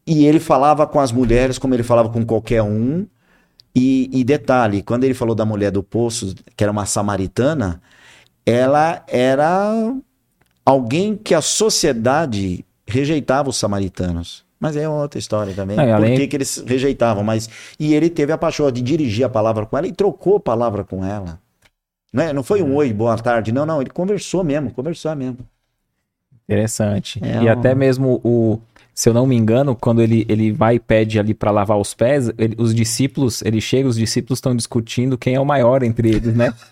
e ele falava com as mulheres como ele falava com qualquer um. E, e detalhe, quando ele falou da mulher do poço, que era uma samaritana, ela era alguém que a sociedade rejeitava os samaritanos. Mas é outra história também. Não, e Por além- que, que eles rejeitavam? Mas e ele teve a paixão de dirigir a palavra com ela e trocou a palavra com ela. Não, é? não foi um oi, boa tarde. Não, não. Ele conversou mesmo, conversou mesmo. Interessante. É e um- até mesmo o. Se eu não me engano, quando ele, ele vai e pede ali para lavar os pés, ele- os discípulos, ele chega, os discípulos estão discutindo quem é o maior entre eles, né?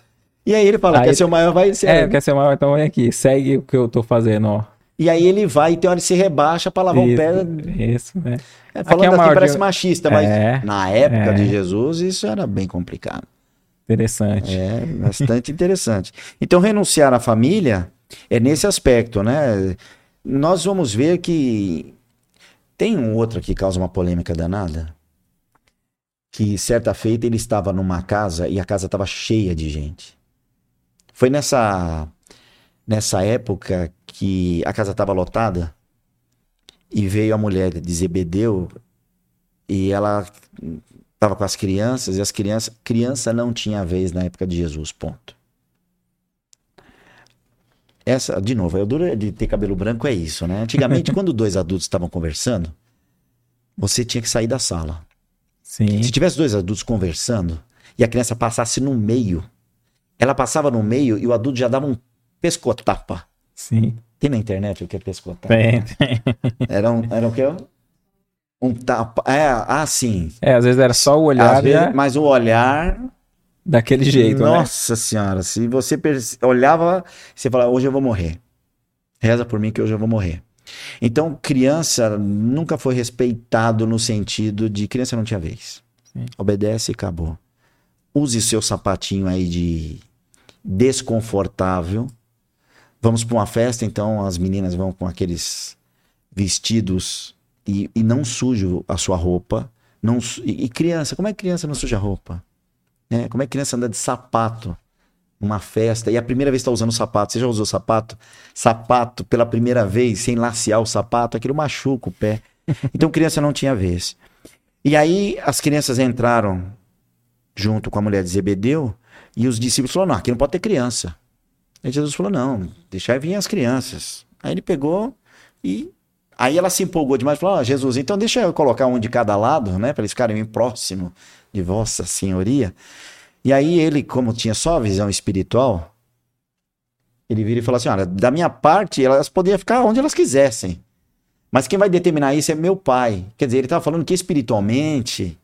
E aí ele fala, Aí- quer ser o maior, vai ser. é, quer ser o maior, então vem aqui, segue o que eu tô fazendo, ó. E aí ele vai e tem hora que se rebaixa pra lavar o Isso, pé. Isso, né? É, Aqui falando é o assim, parece machista, mas É, na época é. de Jesus isso era bem complicado. Interessante. É bastante interessante. Então renunciar à família É nesse aspecto, né? Nós vamos ver que tem um outro que causa uma polêmica danada. Que certa feita ele estava numa casa e a casa estava cheia de gente. Foi nessa nessa época que a casa estava lotada e veio a mulher de Zebedeu e ela estava com as crianças e as crianças criança não tinha vez na época de Jesus ponto essa de novo o duro de ter cabelo branco é isso né antigamente quando dois adultos estavam conversando você tinha que sair da sala Sim. se tivesse dois adultos conversando e a criança passasse no meio ela passava no meio e o adulto já dava um pescotapa Sim. tem na internet o que é pescotapa Tem, tem. era um era o que um tapa é ah sim É, às vezes era só o olhar vezes- mas o olhar daquele jeito, né? Nossa senhora, se você olhava, você falava, hoje eu vou morrer. Reza por mim que hoje eu vou morrer. Então, criança nunca foi respeitado no sentido de criança não tinha vez. Sim. Obedece e acabou. Use seu sapatinho aí de desconfortável. Vamos para uma festa, então as meninas vão com aqueles vestidos e, e não sujo a sua roupa. Não, e, e criança, como é que criança não suja a roupa? Né? Como é que criança anda de sapato numa festa e a primeira vez está usando sapato? Você já usou sapato? Sapato pela primeira vez, sem lacear o sapato, aquilo machuca o pé. Então criança não tinha vez. E aí as crianças entraram junto com a mulher de Zebedeu e os discípulos falaram: não, aqui não pode ter criança. Aí Jesus falou: não, deixar vir as crianças. Aí ele pegou e. Aí ela se empolgou demais e falou: ó, Jesus, então deixa eu colocar um de cada lado, né? Para eles ficarem bem próximo de Vossa Senhoria. E aí ele, como tinha só a visão espiritual, ele vira e fala assim: olha, da minha parte, elas podiam ficar onde elas quisessem. Mas quem vai determinar isso é meu pai. Quer dizer, ele estava falando que espiritualmente,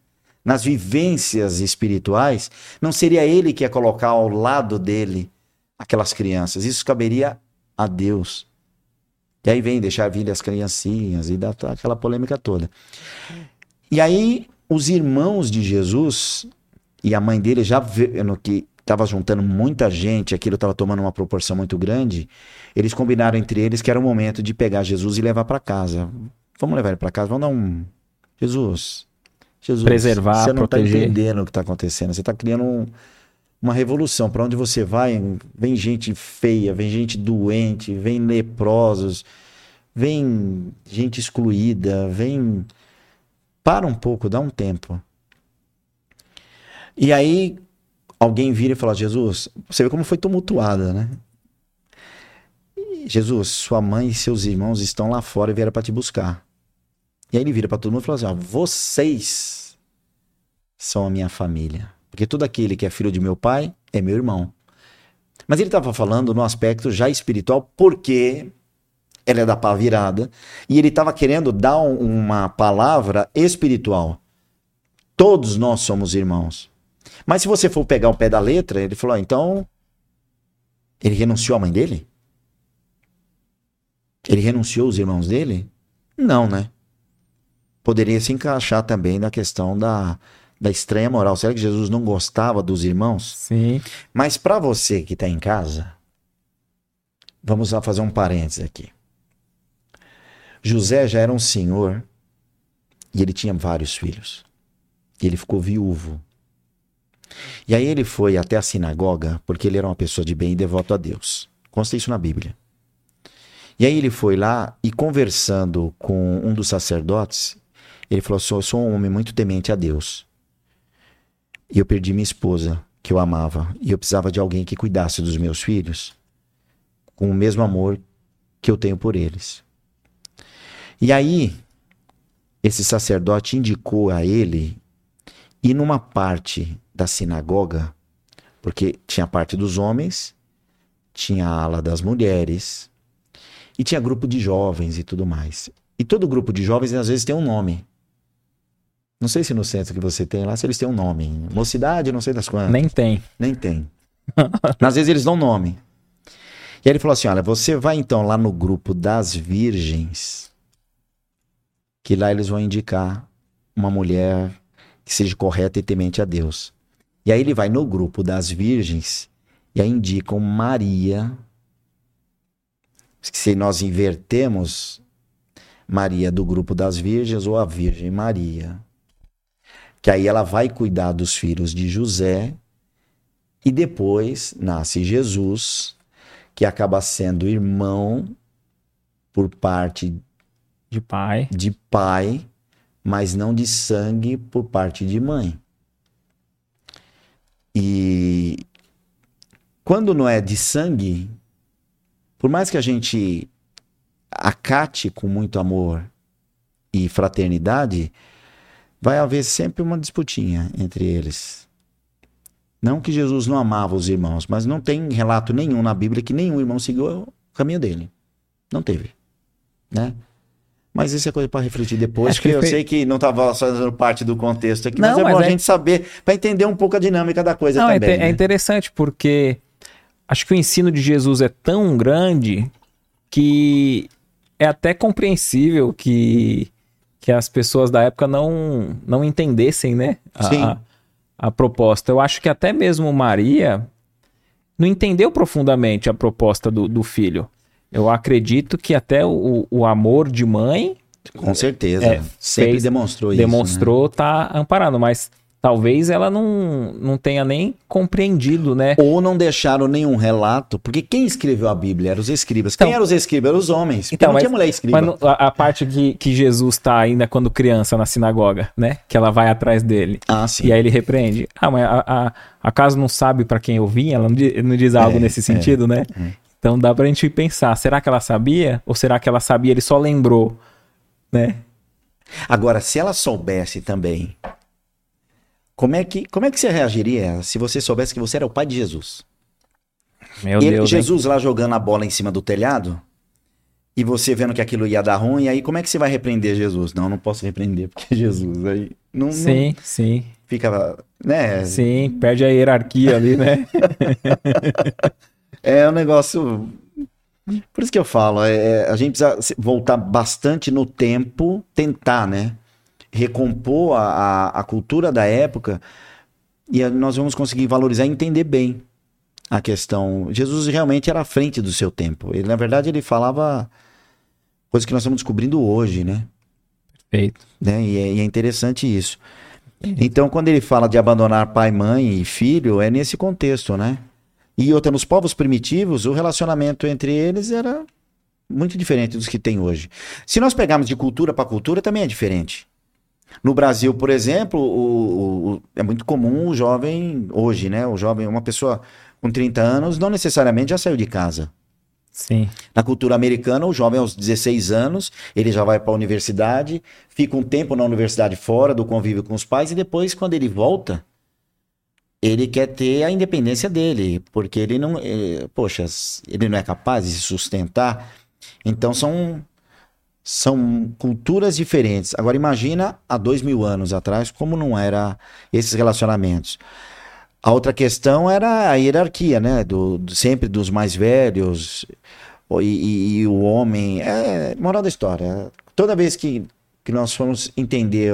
nas vivências espirituais, não seria ele que ia colocar ao lado dele aquelas crianças. Isso caberia a Deus. E aí vem deixar vir as criancinhas e dá aquela polêmica toda. E aí os irmãos de Jesus e a mãe dele já vendo que estava juntando muita gente, aquilo estava tomando uma proporção muito grande, eles combinaram entre eles que era o momento de pegar Jesus e levar para casa. Vamos levar ele para casa, vamos dar um Jesus. Jesus, Preservar, você não está entendendo o que está acontecendo. Você está criando um- uma revolução. Para onde você vai, vem gente feia, vem gente doente, vem leprosos, vem gente excluída, vem para um pouco, dá um tempo. E aí alguém vira e fala: Jesus, você vê como foi tumultuada, né? Jesus, sua mãe e seus irmãos estão lá fora e vieram para te buscar. E aí ele vira para todo mundo e fala assim: ó, vocês são a minha família. Porque todo aquele que é filho de meu pai é meu irmão. Mas ele estava falando no aspecto já espiritual, porque ela é da pá virada, e ele estava querendo dar um- uma palavra espiritual. Todos nós somos irmãos. Mas se você for pegar o pé da letra, ele falou: ah, então. Ele renunciou à mãe dele? Ele renunciou aos irmãos dele? Não, né? Poderia se encaixar também na questão da, da estranha moral. Será que Jesus não gostava dos irmãos? Sim. Mas para você que está em casa, vamos lá fazer um parênteses aqui. José já era um senhor e ele tinha vários filhos. E ele ficou viúvo. E aí ele foi até a sinagoga porque ele era uma pessoa de bem e devoto a Deus. Consta isso na Bíblia. E aí ele foi lá e conversando com um dos sacerdotes, ele falou: "Sou- eu sou um homem muito temente a Deus. E eu perdi minha esposa, que eu amava, e eu precisava de alguém que cuidasse dos meus filhos com o mesmo amor que eu tenho por eles. E aí, esse sacerdote indicou a ele ir numa parte da sinagoga, porque tinha a parte dos homens, tinha a ala das mulheres, e tinha grupo de jovens e tudo mais. E todo grupo de jovens às vezes tem um nome. Não sei se no centro que você tem lá, se eles têm um nome. Mocidade, não sei das quantas. Nem tem. Nem tem. Às vezes eles dão nome. E aí ele falou assim: olha, você vai então lá no grupo das virgens, que lá eles vão indicar uma mulher que seja correta e temente a Deus. E aí ele vai no grupo das virgens e aí indicam Maria, se nós invertemos Maria do grupo das virgens ou a Virgem Maria. Que aí ela vai cuidar dos filhos de José e depois nasce Jesus, que acaba sendo irmão por parte de pai, de pai, mas não de sangue por parte de mãe. E quando não é de sangue, por mais que a gente acate com muito amor e fraternidade, vai haver sempre uma disputinha entre eles. Não que Jesus não amava os irmãos, mas não tem relato nenhum na Bíblia que nenhum irmão seguiu o caminho dele. Não teve, né? Mas isso é coisa para refletir depois, Acho que eu sei que não estava fazendo parte do contexto aqui, não, mas é mas bom é... a gente saber, para entender um pouco a dinâmica da coisa não, é também. É, né? interessante porque acho que o ensino de Jesus é tão grande que é até compreensível que, que as pessoas da época não, não entendessem, né? A, a, a proposta. Eu acho que até mesmo Maria não entendeu profundamente a proposta do, do filho. Eu acredito que até o, o amor de mãe. Com certeza. É, Sempre fez, demonstrou isso. Demonstrou né? tá amparado, mas talvez ela não, não tenha nem compreendido, né? Ou não deixaram nenhum relato, porque quem escreveu a Bíblia eram os escribas. Então, quem eram os escribas? Eram os homens. Então, não mas, tinha mulher escriba. Mas a, a, parte que, que Jesus está ainda quando criança na sinagoga, né? Que ela vai atrás dele. Ah, sim. E aí ele repreende. Ah, mas a, a, acaso não sabe para quem eu vim? Ela não diz, não diz algo é, nesse sentido, é, né? É. Então dá pra gente pensar, será que ela sabia? Ou será que ela sabia, ele só lembrou, né? Agora, se ela soubesse também, como é que, como é que você reagiria se você soubesse que você era o pai de Jesus? Meu e Deus. Jesus hein? lá jogando a bola em cima do telhado, e você vendo que aquilo ia dar ruim, aí como é que você vai repreender Jesus? Não, não posso repreender, porque Jesus aí. Não, sim, não sim. Fica, né? Sim, perde a hierarquia ali, né? É um negócio. Por isso que eu falo, é, é, a gente precisa voltar bastante no tempo, tentar, né? Recompor a, a, a cultura da época e nós vamos conseguir valorizar e entender bem a questão. Jesus realmente era à frente do seu tempo. Ele, na verdade, ele falava coisas que nós estamos descobrindo hoje, né? Perfeito. Né? E, é, e é interessante isso. Então, quando ele fala de abandonar pai, mãe e filho, é nesse contexto, né? E outra, nos povos primitivos, o relacionamento entre eles era muito diferente dos que tem hoje. Se nós pegarmos de cultura para cultura, também é diferente. No Brasil, por exemplo, o, o, é muito comum o jovem, hoje, né? O jovem, uma pessoa com 30 anos, não necessariamente já saiu de casa. Sim. Na cultura americana, o jovem aos 16 anos, ele já vai para a universidade, fica um tempo na universidade fora do convívio com os pais e depois, quando ele volta, ele quer ter a independência dele, porque ele não, ele, eh, poxa, ele não é capaz de se sustentar. Então são são culturas diferentes. Agora imagina há dois mil anos atrás como não era esses relacionamentos. A outra questão era a hierarquia, né? Do, do sempre dos mais velhos e, e, e, o homem. É moral da história. Toda vez que, que nós formos entender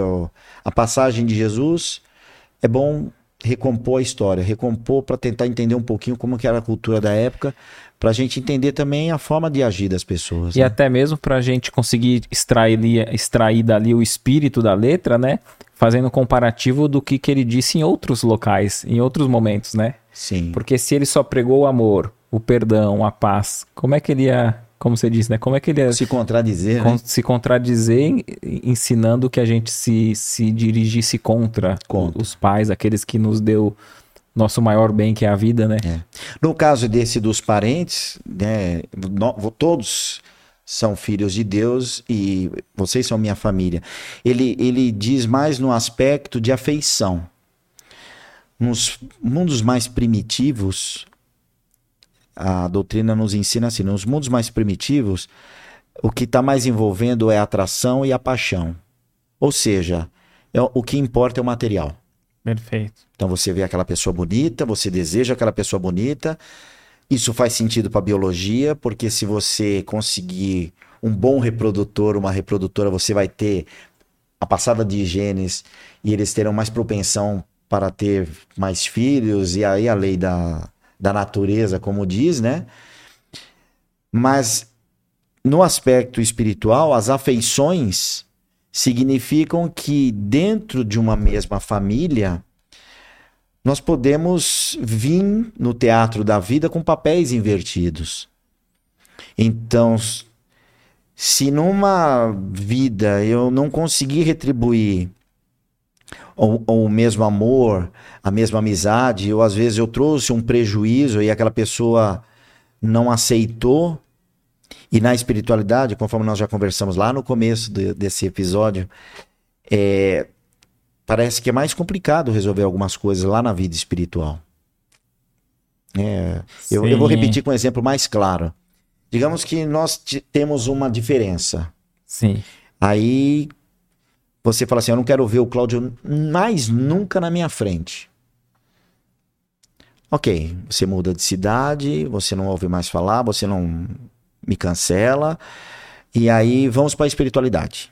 a passagem de Jesus, é bom recompor a história, recompor para tentar entender um pouquinho como que era a cultura da época, para a gente entender também a forma de agir das pessoas. E né? até mesmo para a gente conseguir extrair, extrair dali o espírito da letra, né? Fazendo um comparativo do que, que ele disse em outros locais, em outros momentos, né? Sim. Porque se ele só pregou o amor, o perdão, a paz, como é que ele ia como você disse, né? Como é que ele é, se contradizer, con né? se contradizer, ensinando que a gente se, se dirigisse contra, contra, os pais, aqueles que nos deu nosso maior bem, que é a vida, né? É. No caso desse dos parentes, né? No, todos são filhos de Deus e vocês são minha família. Ele, ele diz mais no aspecto de afeição. Nos mundos mais primitivos, a doutrina nos ensina assim: nos mundos mais primitivos, o que está mais envolvendo é a atração e a paixão. Ou seja, é, o que importa é o material. Perfeito. Então você vê aquela pessoa bonita, você deseja aquela pessoa bonita. Isso faz sentido para a biologia, porque se você conseguir um bom reprodutor, uma reprodutora, você vai ter a passada de genes e eles terão mais propensão para ter mais filhos, e aí a lei da, da natureza, como diz, né? Mas no aspecto espiritual, as afeições significam que dentro de uma mesma família nós podemos vir no teatro da vida com papéis invertidos. Então, se numa vida eu não conseguir retribuir o, o mesmo amor, a mesma amizade, ou às vezes eu trouxe um prejuízo e aquela pessoa não aceitou, e na espiritualidade, conforme nós já conversamos lá no começo de, desse episódio, é, parece que é mais complicado resolver algumas coisas lá na vida espiritual. É, eu, eu, vou repetir com um exemplo mais claro. Digamos que nós temos uma diferença. Sim. Aí você fala assim: Eu não quero ver o Cláudio mais nunca na minha frente. Ok, você muda de cidade, você não ouve mais falar, você não me cancela. E aí vamos para a espiritualidade.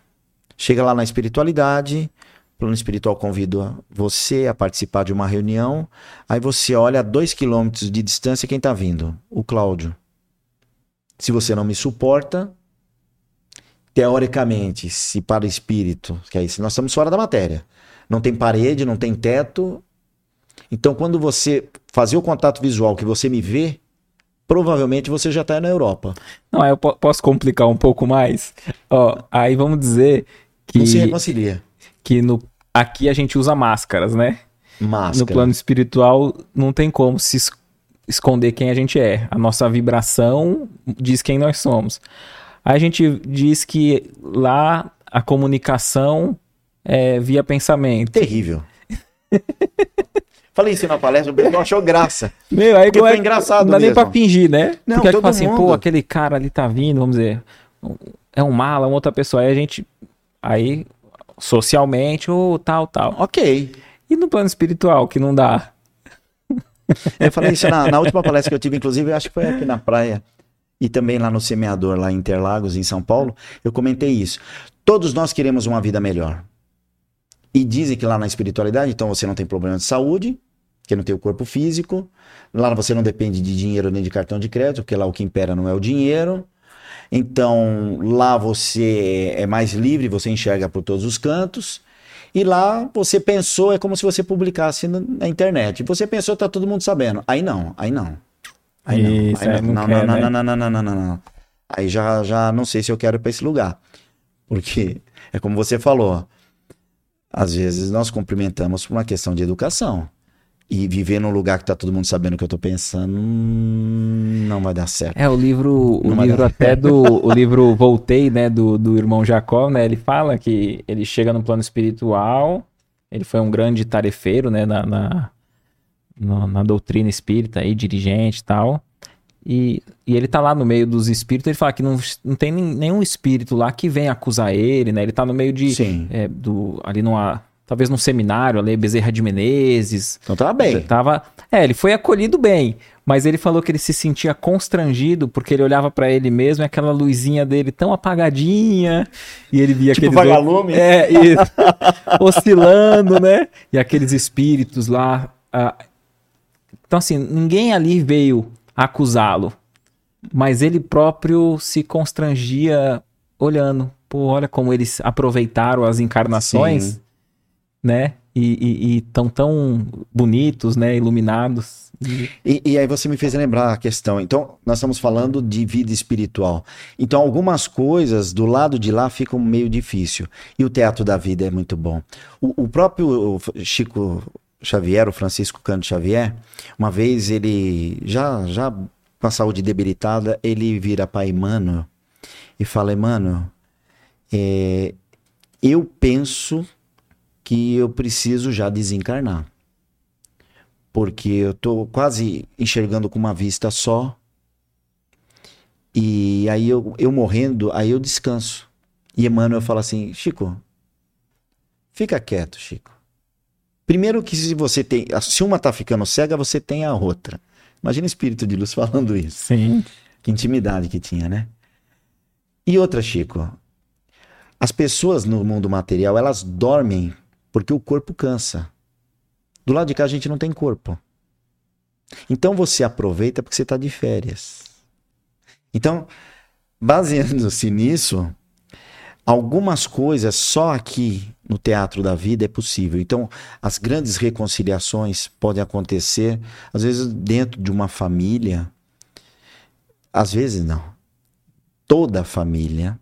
Chega lá na espiritualidade, plano espiritual convida você a participar de uma reunião. Aí você olha a dois quilômetros de distância quem está vindo? O Cláudio. Se você não me suporta, teoricamente, se para o espírito, que é isso, nós estamos fora da matéria. Não tem parede, não tem teto. Então, quando você fazer o contato visual que você me vê, provavelmente você já está na Europa. Não, eu posso complicar um pouco mais. Ó, aí vamos dizer que. Não se reconcilia. Que no, aqui a gente usa máscaras, né? Máscara. No plano espiritual não tem como se esconder quem a gente é. A nossa vibração diz quem nós somos. Aí a gente diz que lá a comunicação é via pensamento. Terrível. Falei isso na palestra, o pessoal achou graça. Meu, aí foi é, engraçado Não dá mesmo. nem pra fingir, né? Não, Porque todo assim, pô, aquele cara ali tá vindo, vamos dizer, é um mala, uma outra pessoa. Aí a gente, aí, socialmente, ou tal, tal. Ok. E no plano espiritual, que não dá? Eu falei isso na, na última palestra que eu tive, inclusive, acho que foi aqui na praia e também lá no Semeador, lá em Interlagos, em São Paulo, eu comentei isso. Todos nós queremos uma vida melhor. E dizem que lá na espiritualidade, então você não tem problema de saúde, que não tem o corpo físico. Lá você não depende de dinheiro nem de cartão de crédito, porque lá o que impera não é o dinheiro. Então lá você é mais livre, você enxerga por todos os cantos. E lá você pensou, é como se você publicasse na internet. Você pensou, tá todo mundo sabendo. Aí não, aí não. Aí Isso, não, aí não, não, quer, não, né? não, não, não, não, não, não. Aí já, já não sei se eu quero ir para esse lugar. Porque é como você falou, às vezes nós cumprimentamos por uma questão de educação. E viver num lugar que tá todo mundo sabendo o que eu tô pensando, hum, não vai dar certo. É, o livro, o livro até do. O livro Voltei, né, do, do irmão Jacó, né? Ele fala que ele chega no plano espiritual, ele foi um grande tarefeiro, né, na, na, na, na doutrina espírita aí, dirigente e tal. E, e ele tá lá no meio dos espíritos, ele fala que não, não tem nenhum espírito lá que venha acusar ele, né? Ele tá no meio de. Sim. É, do, ali numa. Talvez num seminário ali, Bezerra de Menezes. Então tava bem. Tava, é, ele foi acolhido bem, mas ele falou que ele se sentia constrangido porque ele olhava para ele mesmo e aquela luzinha dele tão apagadinha e ele via tipo aqueles vagalume. É, e, oscilando, né? E aqueles espíritos lá. Ah, então assim, ninguém ali veio acusá-lo. Mas ele próprio se constrangia olhando. Pô, olha como eles aproveitaram as encarnações, Sim. né? E estão tão bonitos, né? Iluminados. E, e, aí você me fez lembrar a questão. Então, nós estamos falando de vida espiritual. Então, algumas coisas do lado de lá ficam meio difícil. E o teatro da vida é muito bom. O, o próprio Chico Xavier, o Francisco Cândido Xavier, uma vez ele, já, já com a saúde debilitada, ele vira para Emmanuel e fala: Emmanuel, é, eu penso que eu preciso já desencarnar. Porque eu estou quase enxergando com uma vista só. E aí eu, eu morrendo, aí eu descanso. E Emmanuel fala assim: Chico, fica quieto, Chico. Primeiro que se você tem. Se uma tá ficando cega, você tem a outra. Imagina o espírito de luz falando isso. Sim. Que intimidade que tinha, né? E outra, Chico. As pessoas no mundo material, elas dormem porque o corpo cansa. Do lado de cá a gente não tem corpo. Então você aproveita porque você está de férias. Então, baseando-se nisso, algumas coisas só aqui no teatro da vida é possível. Então, as grandes reconciliações podem acontecer, às vezes, dentro de uma família. Às vezes, não. Toda família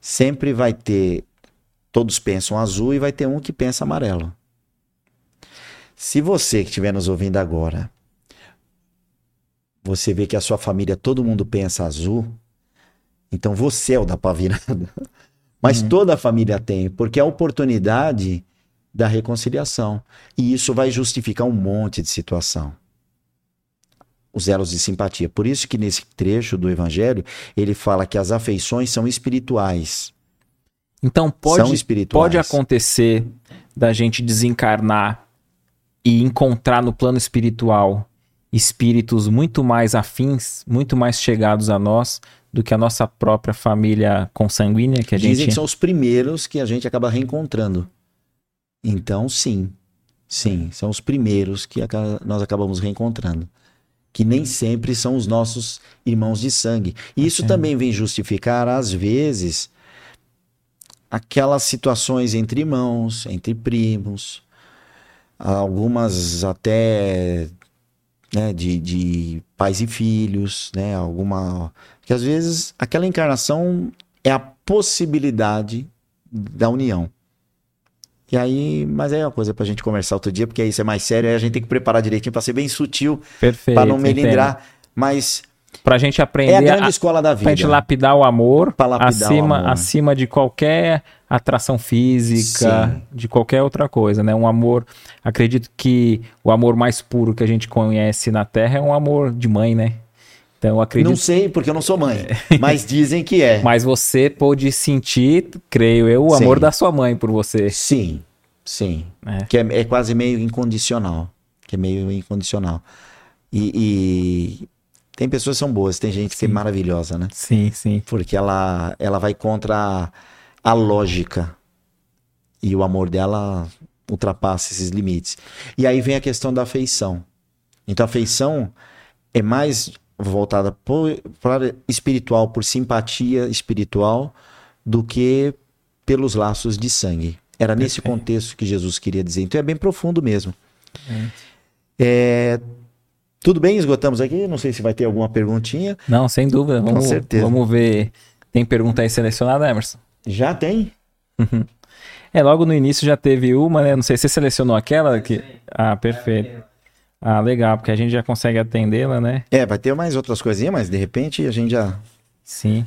sempre vai ter. Todos pensam azul e vai ter um que pensa amarelo. Se você que estiver nos ouvindo agora, você vê que a sua família, todo mundo pensa azul, então você é o da pá virada. Mas uhum. toda a família tem, porque é a oportunidade da reconciliação. E isso vai justificar um monte de situação. Os elos de simpatia. Por isso que nesse trecho do evangelho, ele fala que as afeições são espirituais. Então pode, pode acontecer da gente desencarnar e encontrar no plano espiritual espíritos muito mais afins, muito mais chegados a nós do que a nossa própria família consanguínea que a Dizem gente... que são os primeiros que a gente acaba reencontrando. Então, sim. Sim, são os primeiros que nós acabamos reencontrando. Que nem sempre são os nossos irmãos de sangue. E isso também vem justificar, às vezes, aquelas situações entre irmãos, entre primos, algumas até né, de, de pais e filhos, né, alguma que às vezes aquela encarnação é a possibilidade da união. E aí, mas é uma coisa pra gente conversar outro dia, porque aí isso é mais sério, aí a gente tem que preparar direitinho para ser bem sutil, para não melindrar, entendo. mas Pra gente aprender. É a grande a, escola da vida. Pra gente lapidar o amor lapidar acima, o amor. acima de qualquer atração física, Sim. de qualquer outra coisa, né? Um amor. Acredito que o amor mais puro que a gente conhece na Terra é um amor de mãe, né? Então, acredito... Não sei, porque eu não sou mãe, mas dizem que é. Mas você pôde sentir, creio eu, o amor da sua mãe por você. Sim, sim. É. Que é, é, quase meio incondicional. Que é meio incondicional. E, e, tem pessoas que são boas, tem gente que é maravilhosa, né? Sim, sim. Porque ela, ela vai contra a, a lógica. E o amor dela ultrapassa esses limites. E aí vem a questão da afeição. Então a afeição é mais voltada para espiritual, por simpatia espiritual, do que pelos laços de sangue. Era nesse contexto que Jesus queria dizer. Então é bem profundo mesmo. É. É, tudo bem, esgotamos aqui. Não sei se vai ter alguma perguntinha. Não, sem dúvida. Vamos, Com certeza. Vamos ver. Tem pergunta aí selecionada, Emerson? Já tem? Uhum. É, logo no início já teve uma, né? Não sei se você selecionou aquela que. Ah, perfeito. Ah, legal, porque a gente já consegue atendê-la, né? É, vai ter mais outras coisinhas, mas de repente a gente já. Sim.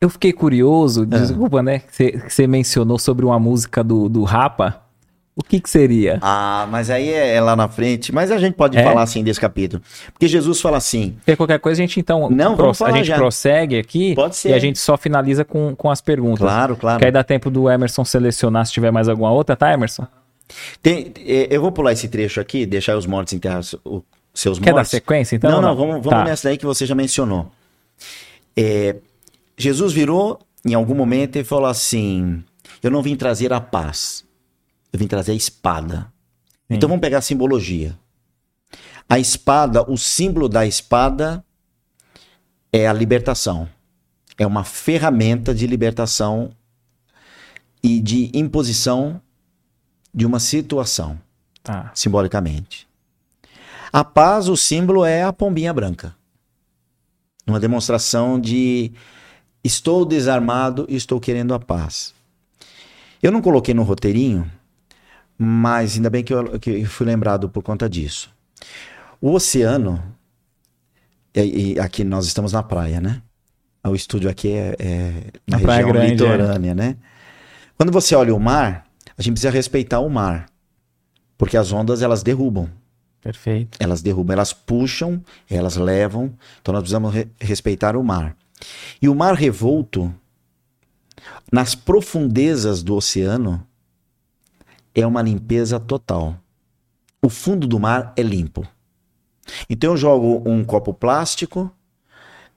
Eu fiquei curioso, ah. desculpa, né? Que você mencionou sobre uma música do, do Rapa. O que, que seria? Ah, mas aí é, é lá na frente. Mas a gente pode é? falar assim desse capítulo. Porque Jesus fala assim. Porque qualquer coisa a gente então. Não, pro, a gente já. prossegue aqui. Pode ser. E a gente só finaliza com, com as perguntas. Claro, claro. Que aí dá tempo do Emerson selecionar se tiver mais alguma outra, tá, Emerson? Tem, é, eu vou pular esse trecho aqui, deixar os mortos enterrar os seus Quer mortos. dar sequência, então? Não, não, vamos, vamos tá. nessa aí que você já mencionou. É, Jesus virou em algum momento e falou assim: Eu não vim trazer a paz, eu vim trazer a espada. Sim. Então vamos pegar a simbologia. A espada, o símbolo da espada é a libertação. É uma ferramenta de libertação e de imposição de uma situação, tá. simbolicamente. A paz, o símbolo é a pombinha branca. Uma demonstração de estou desarmado e estou querendo a paz. Eu não coloquei no roteirinho, mas ainda bem que eu, que eu fui lembrado por conta disso. O oceano, e, e aqui nós estamos na praia, né? O estúdio aqui é, é na, na região grande, é. litorânea, é. né? Quando você olha o mar, a gente precisa respeitar o mar. Porque as ondas, elas derrubam. Perfeito. Elas derrubam, elas puxam, elas levam. Então nós precisamos re respeitar o mar. E o mar revolto, nas profundezas do oceano, é uma limpeza total. O fundo do mar é limpo. Então eu jogo um copo plástico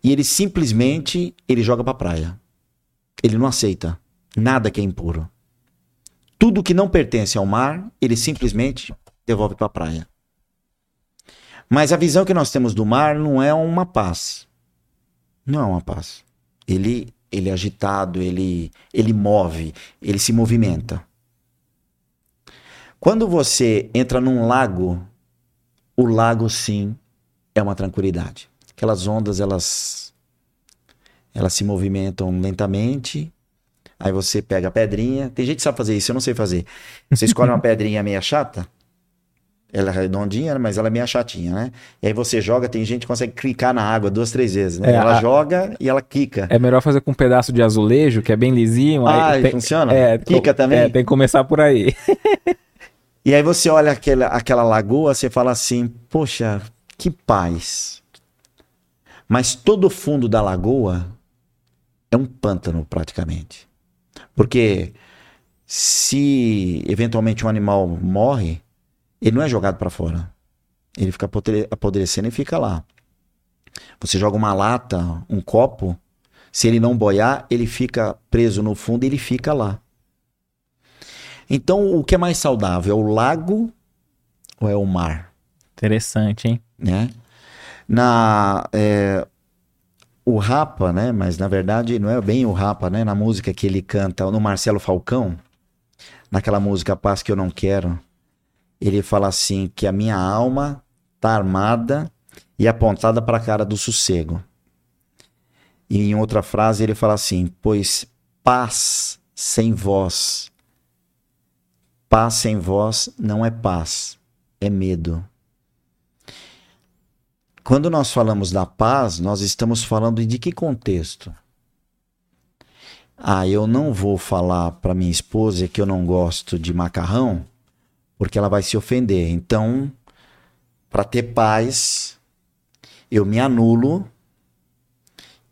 e ele simplesmente ele joga para a praia. Ele não aceita nada que é impuro. Tudo que não pertence ao mar, ele simplesmente devolve para a praia. Mas a visão que nós temos do mar não é uma paz. Não é uma paz. Ele, ele é agitado, ele, ele move, ele se movimenta. Quando você entra num lago, o lago sim é uma tranquilidade. Aquelas ondas, elas elas se movimentam lentamente. Aí você pega a pedrinha. Tem gente que sabe fazer isso, eu não sei fazer. Você escolhe uma pedrinha meia chata, ela é redondinha, mas ela é meio chatinha, né? E aí você joga, tem gente que consegue clicar na água duas, três vezes, né? É, ela a- joga e ela quica. É melhor fazer com um pedaço de azulejo, que é bem lisinho. Ah, tem, funciona? É, Quica também? É, tem que começar por aí. E aí você olha aquela, aquela lagoa, você fala assim, poxa, que paz. Mas todo o fundo da lagoa é um pântano praticamente. Porque se eventualmente um animal morre, ele não é jogado para fora. Ele fica apodre- apodrecendo e fica lá. Você joga uma lata, um copo, se ele não boiar, ele fica preso no fundo e ele fica lá. Então, o que é mais saudável? É o lago ou é o mar? Interessante, hein? Né? Na, é, o Rapa, né? Mas na verdade não é bem o Rapa, né? Na música que ele canta no Marcelo Falcão, naquela música Paz que eu não quero, ele fala assim que a minha alma tá armada e apontada para a cara do sossego. E em outra frase ele fala assim: pois paz sem voz Paz sem voz não é paz, é medo. Quando nós falamos da paz, nós estamos falando de que contexto? Ah, eu não vou falar para minha esposa que eu não gosto de macarrão, porque ela vai se ofender. Então, para ter paz, eu me anulo,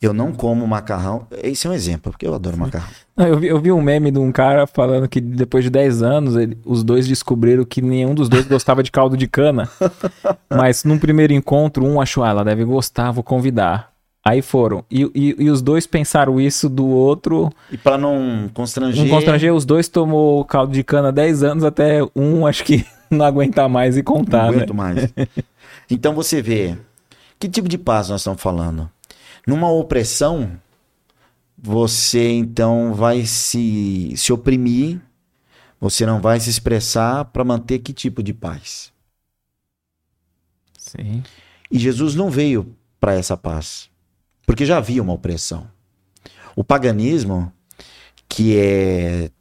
eu não como macarrão. Esse é um exemplo, porque eu adoro macarrão. Não, Eu vi, eu vi um meme de um cara falando que depois de 10 anos, ele- os dois descobriram que nenhum dos dois gostava de caldo de cana. Mas num primeiro encontro, um achou, ah, ela deve gostar, vou convidar. Aí foram. E, e- e os dois pensaram isso do outro. E para não constranger, Um constranger, os dois tomou caldo de cana 10 anos, até um acho que não aguentar mais e não contar, né? aguento mais. Então você vê, que tipo de paz nós estamos falando? Numa opressão, você então vai se, se oprimir, você não vai se expressar para manter que tipo de paz? Sim. E Jesus não veio para essa paz, porque já havia uma opressão. O paganismo, que é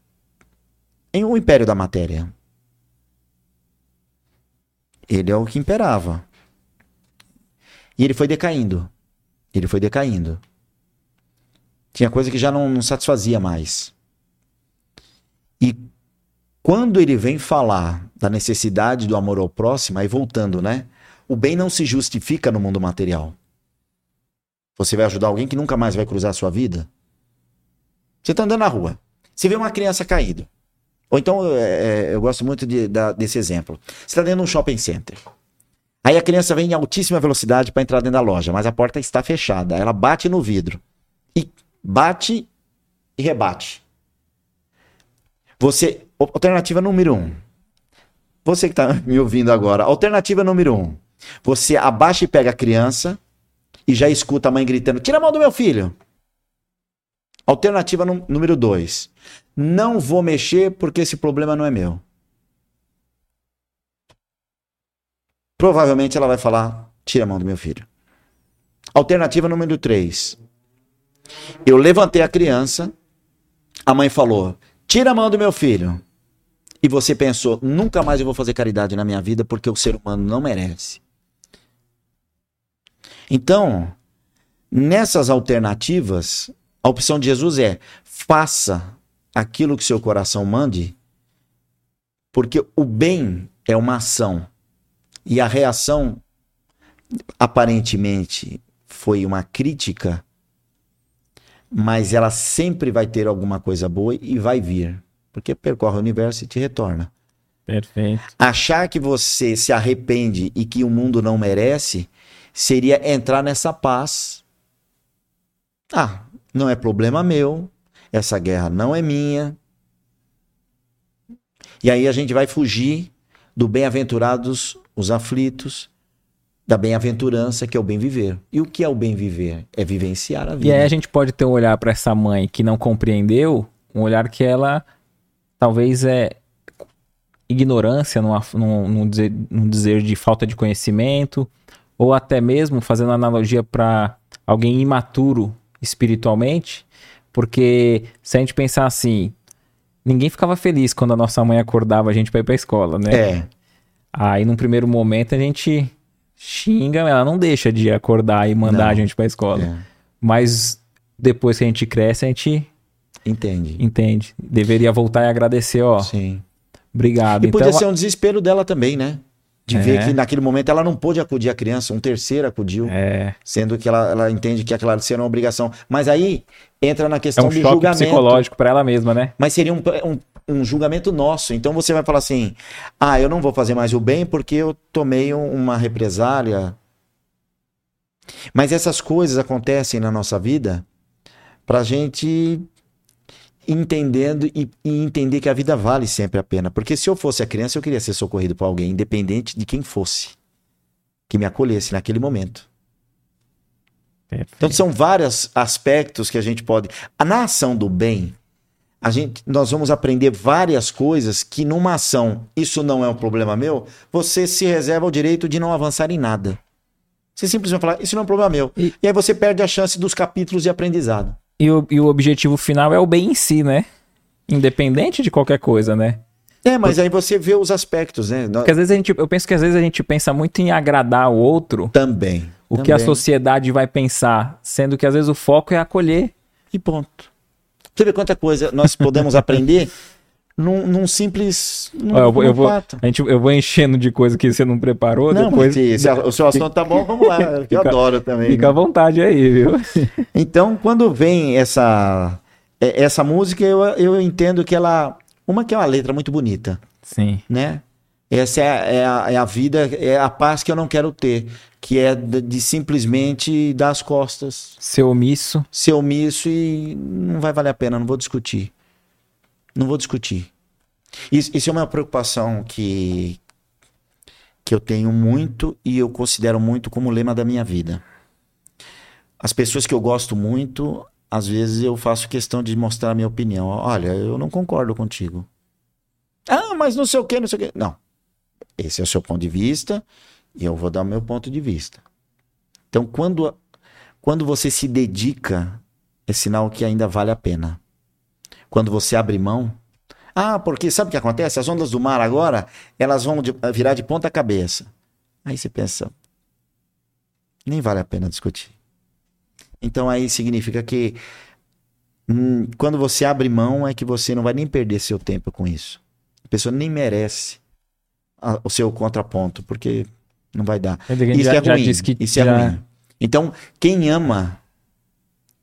em o império da matéria, ele é o que imperava. E ele foi decaindo. Ele foi decaindo. Tinha coisa que já não, não satisfazia mais. E quando ele vem falar da necessidade do amor ao próximo, aí voltando, né? O bem não se justifica no mundo material. Você vai ajudar alguém que nunca mais vai cruzar a sua vida? Você está andando na rua. Você vê uma criança caída. Ou então, é, é, eu gosto muito de- da- desse exemplo. Você está dentro de um shopping center. Aí a criança vem em altíssima velocidade para entrar dentro da loja, mas a porta está fechada. Ela bate no vidro. E bate e rebate. Você. Alternativa número um. Você que está me ouvindo agora. Alternativa número um. Você abaixa e pega a criança e já escuta a mãe gritando: Tira a mão do meu filho. Alternativa nú- número dois. Não vou mexer porque esse problema não é meu. Provavelmente ela vai falar: Tira a mão do meu filho. Alternativa número três. Eu levantei a criança, a mãe falou: Tira a mão do meu filho. E você pensou: Nunca mais eu vou fazer caridade na minha vida porque o ser humano não merece. Então, nessas alternativas, a opção de Jesus é: faça aquilo que seu coração mande, porque o bem é uma ação e a reação aparentemente foi uma crítica, mas ela sempre vai ter alguma coisa boa e vai vir, porque percorre o universo e te retorna. Perfeito. Achar que você se arrepende e que o mundo não merece seria entrar nessa paz. Ah, não é problema meu, essa guerra não é minha. E aí a gente vai fugir do bem-aventurados os aflitos, da bem-aventurança, que é o bem viver. E o que é o bem viver? É vivenciar a vida. E aí a gente pode ter um olhar para essa mãe que não compreendeu, um olhar que ela talvez é ignorância, num, num, num, dizer, num dizer de falta de conhecimento, ou até mesmo fazendo analogia para alguém imaturo espiritualmente, porque se a gente pensar assim, ninguém ficava feliz quando a nossa mãe acordava a gente para ir para escola, né? É. Aí num primeiro momento a gente xinga, ela não deixa de acordar e mandar Não. a gente para escola. É. Mas depois que a gente cresce, a gente Entende. entende. Deveria voltar e agradecer, ó. Sim. Obrigado. E podia então, ser um desespero dela também, né? De É. ver que naquele momento ela não pôde acudir a criança, um terceiro acudiu, é, sendo que ela, ela entende que aquela seria uma obrigação. Mas aí entra na é questão um do choque julgamento. psicológico para ela mesma, né? Mas seria um, um, um julgamento nosso. Então você vai falar assim: ah, eu não vou fazer mais o bem porque eu tomei um- uma represália. Mas essas coisas acontecem na nossa vida pra gente ir entendendo e, e entender que a vida vale sempre a pena. Porque se eu fosse a criança, eu queria ser socorrido por alguém, independente de quem fosse, que me acolhesse naquele momento. Então são vários aspectos que a gente pode. A- Na ação do bem, a gente, nós vamos aprender várias coisas que numa ação, isso não é um problema meu, você se reserva o direito de não avançar em nada. Você simplesmente falar, isso não é um problema meu. E- E, aí você perde a chance dos capítulos de aprendizado. E o, e o objetivo final é o bem em si, né? Independente de qualquer coisa, né? É, mas aí você vê os aspectos, né? Porque às vezes a gente, eu penso que às vezes a gente pensa muito em agradar o outro, Também. o que a também. sociedade vai pensar, sendo que às vezes o foco é acolher. E ponto. Você vê quanta coisa nós podemos aprender num, num simples. Num, Ó, eu, vou- eu vou, a gente, eu vou enchendo de coisa que você não preparou, Não, depois se, se a- o seu assunto tá bom, vamos lá. Eu Fica- adoro também. fica à vontade aí, viu? Então, quando vem essa é- essa música, eu, eu entendo que ela. Uma que é uma letra muito bonita, Sim. né? Essa é, a- é a, é a vida, é a paz que eu não quero ter, que é de, de simplesmente dar as costas, Ser omisso. ser omisso e não vai valer a pena, não vou discutir. Não vou discutir. Isso, isso é uma preocupação que, que eu tenho muito e eu considero muito como lema da minha vida. As pessoas que eu gosto muito, às vezes eu faço questão de mostrar a minha opinião. Olha, eu não concordo contigo. Ah, mas não sei o que, não sei o que. Não. Esse é o seu ponto de vista e eu vou dar o meu ponto de vista. Então, quando, quando você se dedica, é sinal que ainda vale a pena. Quando você abre mão. Ah, porque sabe o que acontece? As ondas do mar agora, elas vão de- virar de ponta cabeça. Aí você pensa, nem vale a pena discutir. Então aí significa que hum, quando você abre mão é que você não vai nem perder seu tempo com isso. A pessoa nem merece a- o seu contraponto, porque não vai dar. Isso já- é ruim. isso é já- ruim. Então, quem ama,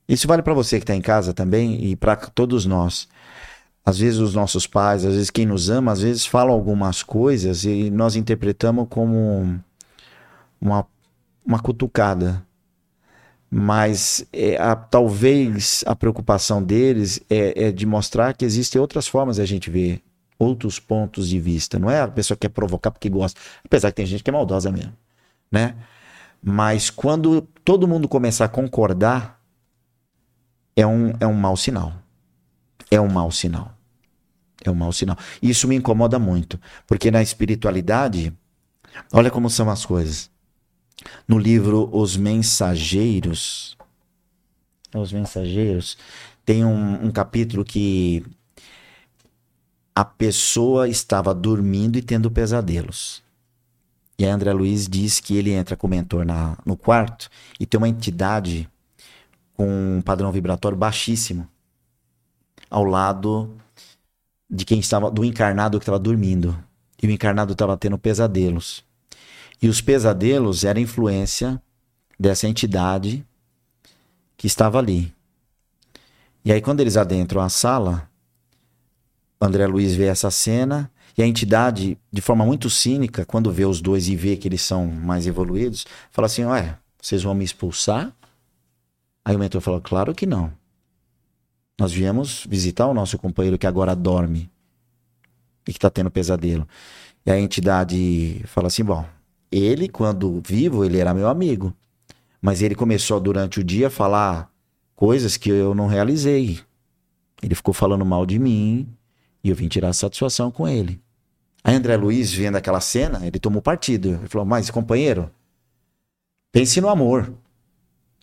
isso vale para você que está em casa também e para todos nós. Às vezes os nossos pais, às vezes quem nos ama, às vezes falam algumas coisas e nós interpretamos como uma, uma cutucada. Mas é, a- talvez a preocupação deles é, é de mostrar que existem outras formas de a gente ver outros pontos de vista. Não é a pessoa que quer provocar porque gosta. Apesar que tem gente que é maldosa mesmo, né? Mas quando todo mundo começar a concordar, é um, é um mau sinal. É um mau sinal. É um mau sinal. Isso me incomoda muito, porque na espiritualidade, olha como são as coisas. No livro Os Mensageiros, Os Mensageiros, tem um, um capítulo que a pessoa estava dormindo e tendo pesadelos. E aí André Luiz diz que ele entra com o mentor na, no quarto e tem uma entidade com um padrão vibratório baixíssimo ao lado de quem estava do encarnado que estava dormindo. E o encarnado estava tendo pesadelos. E os pesadelos eram influência dessa entidade que estava ali. E aí quando eles adentram a sala, André Luiz vê essa cena e a entidade, de forma muito cínica, quando vê os dois e vê que eles são mais evoluídos, fala assim: Ué, vocês vão me expulsar? Aí o mentor fala: Claro que não. Nós viemos visitar o nosso companheiro que agora dorme e que está tendo pesadelo. E a entidade fala assim: Bom, ele, quando vivo, ele era meu amigo. Mas ele começou durante o dia a falar coisas que eu não realizei. Ele ficou falando mal de mim e eu vim tirar satisfação com ele. Aí André Luiz, vendo aquela cena, ele tomou partido. Ele falou: Mas, companheiro, pense no amor.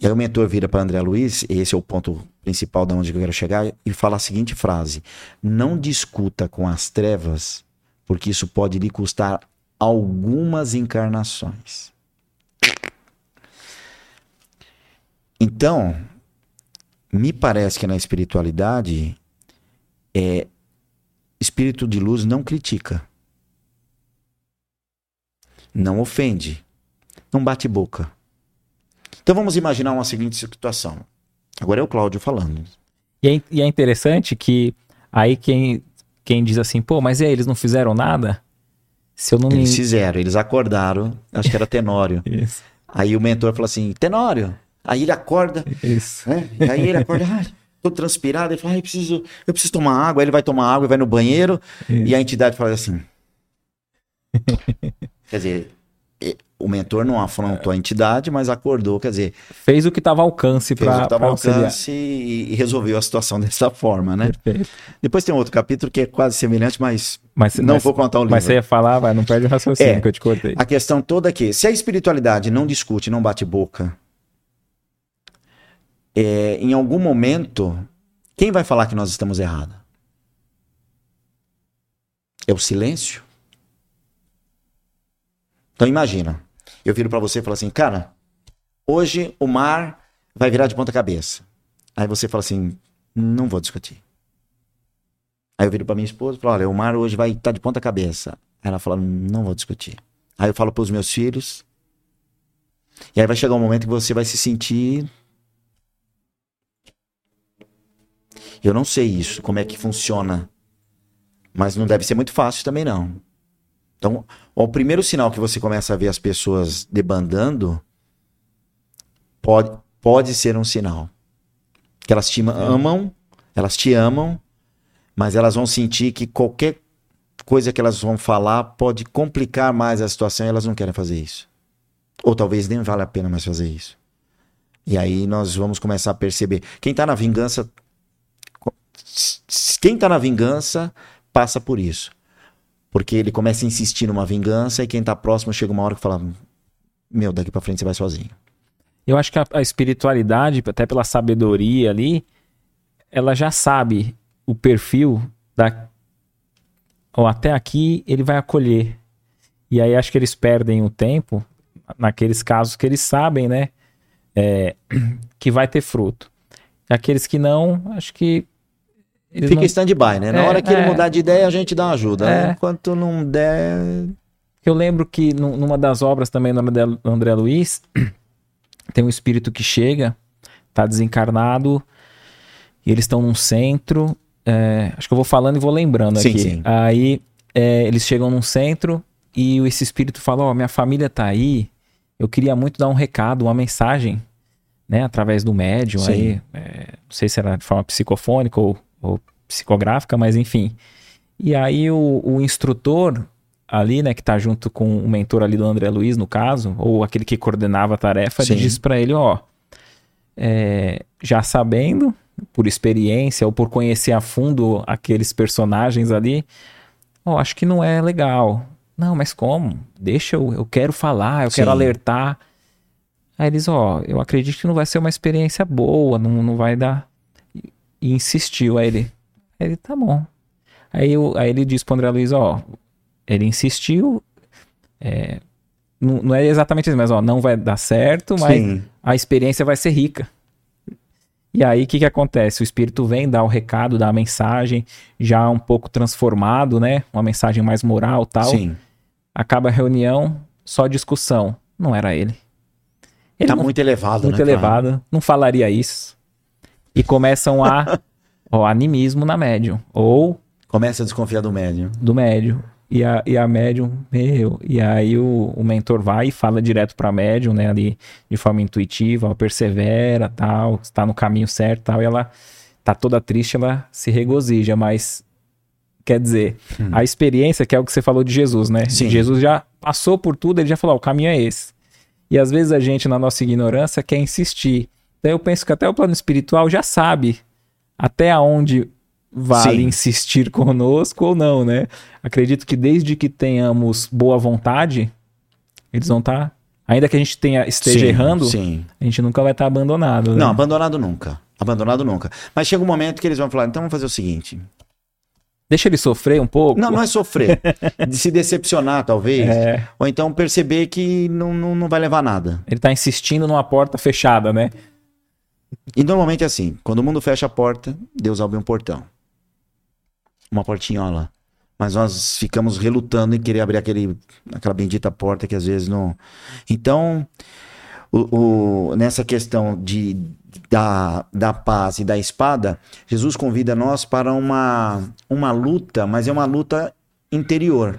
E aí o mentor vira para André Luiz, e esse é o ponto principal de onde eu quero chegar, e fala a seguinte frase: Não discuta com as trevas, porque isso pode lhe custar algumas encarnações. Então, me parece que na espiritualidade, é, espírito de luz não critica, não ofende, não bate boca. Então vamos imaginar uma seguinte situação. Agora é o Cláudio falando. E é, e é interessante que aí quem, quem diz assim, pô, mas e aí, eles não fizeram nada? Se eu não eles me... fizeram, eles acordaram, acho que era Tenório. Isso. Aí o mentor falou assim, Tenório. Aí ele acorda. Isso. Né? Aí ele acorda, ah, tô transpirado. Ele fala, ah, eu preciso, eu preciso tomar água. Aí ele vai tomar água, vai no banheiro. Isso. E a entidade fala assim. Quer dizer, o mentor não afrontou a entidade, mas acordou, quer dizer. Fez o que estava ao alcance para. Fez o que estava ao alcance e, e, resolveu a situação dessa forma, né? Perfeito. Depois tem outro capítulo que é quase semelhante, mas, mas não mas, vou contar o livro. Mas você ia falar, vai, não perde o raciocínio é, que eu te cortei. A questão toda é que, se a espiritualidade não discute, não bate boca, é, em algum momento, quem vai falar que nós estamos errados? É o silêncio? Então imagina, eu viro para você e falo assim, cara, hoje o mar vai virar de ponta cabeça. Aí você fala assim, não vou discutir. Aí eu viro para minha esposa e falo, olha, o mar hoje vai estar tá de ponta cabeça. Ela fala, não vou discutir. Aí eu falo para os meus filhos. E aí vai chegar um momento que você vai se sentir Eu não sei isso, como é que funciona. Mas não deve ser muito fácil também, não. Então, o primeiro sinal que você começa a ver as pessoas debandando pode, pode ser um sinal. Que elas te amam, elas te amam, mas elas vão sentir que qualquer coisa que elas vão falar pode complicar mais a situação e elas não querem fazer isso. Ou talvez nem vale a pena mais fazer isso. E aí nós vamos começar a perceber. Quem está na vingança. Quem está na vingança passa por isso. Porque ele começa a insistir numa vingança e quem tá próximo chega uma hora que fala: Meu, daqui para frente você vai sozinho. Eu acho que a, a, espiritualidade, até pela sabedoria ali, ela já sabe o perfil da. Ou até aqui ele vai acolher. E aí acho que eles perdem o tempo naqueles casos que eles sabem, né? É, que vai ter fruto. Aqueles que não, acho que ele Fica não... stand-by, né? Na é, hora que é... ele mudar de ideia, a gente dá uma ajuda. Né? É. Enquanto não der. Eu lembro que numa das obras também do André Luiz, tem um espírito que chega, tá desencarnado, e eles estão num centro. É, acho que eu vou falando e vou lembrando sim, aqui. Sim. Aí é, eles chegam num centro e esse espírito fala: Ó, oh, minha família tá aí, eu queria muito dar um recado, uma mensagem, né, através do médium. Sim. Aí, é, não sei se era de forma psicofônica ou ou psicográfica, mas enfim. E aí o, o instrutor ali, né, que tá junto com o mentor ali do André Luiz, no caso, ou aquele que coordenava a tarefa, Sim. diz para ele, ó, é, já sabendo, por experiência ou por conhecer a fundo aqueles personagens ali, ó, acho que não é legal. Não, mas como? Deixa eu, eu quero falar, eu Sim. quero alertar. Aí eles, ó, eu acredito que não vai ser uma experiência boa, não, não vai dar e insistiu. Aí ele, aí ele tá bom. Aí, eu, aí ele disse pro André Luiz, ó, ele insistiu, é, não, não, é exatamente isso, mas ó, não vai dar certo, mas Sim. a experiência vai ser rica. E aí, o que que acontece? O espírito vem, dá o recado, dá a mensagem, já um pouco transformado, né? Uma mensagem mais moral tal. Sim. Acaba a reunião, só discussão. Não era ele. Ele tá não, muito elevado, muito né? Muito elevado. Cara? Não falaria isso e começam a o animismo na médium. Ou. Começa a desconfiar do médium. Do médium. E a, e a médium, meu, e aí o, o mentor vai e fala direto pra médium, né, ali de forma intuitiva, ó, persevera, tal, está no caminho certo, tal, e ela tá toda triste, ela se regozija, mas Quer dizer, hum. a experiência, que é o que você falou de Jesus, né? Sim. Jesus já passou por tudo, ele já falou: o caminho é esse. E às vezes a gente, na nossa ignorância, quer insistir. Então eu penso que até o plano espiritual já sabe até onde vale Sim. insistir conosco ou não, né? Acredito que desde que tenhamos boa vontade, eles vão estar. Tá, ainda que a gente tenha, esteja sim, errando, sim. a gente nunca vai estar tá abandonado. Né? Não, abandonado nunca. Abandonado nunca. Mas chega um momento que eles vão falar: então vamos fazer o seguinte. Deixa ele sofrer um pouco. Não, não é sofrer. de se decepcionar, talvez. É. Ou então perceber que não, não, não vai levar nada. Ele está insistindo numa porta fechada, né? E normalmente é assim: quando o mundo fecha a porta, Deus abre um portão. Uma portinhola. Mas nós ficamos relutando em querer abrir aquele, aquela bendita porta que às vezes não. Então, o, o, nessa questão de, da, da paz e da espada, Jesus convida nós para uma, uma luta, mas é uma luta interior.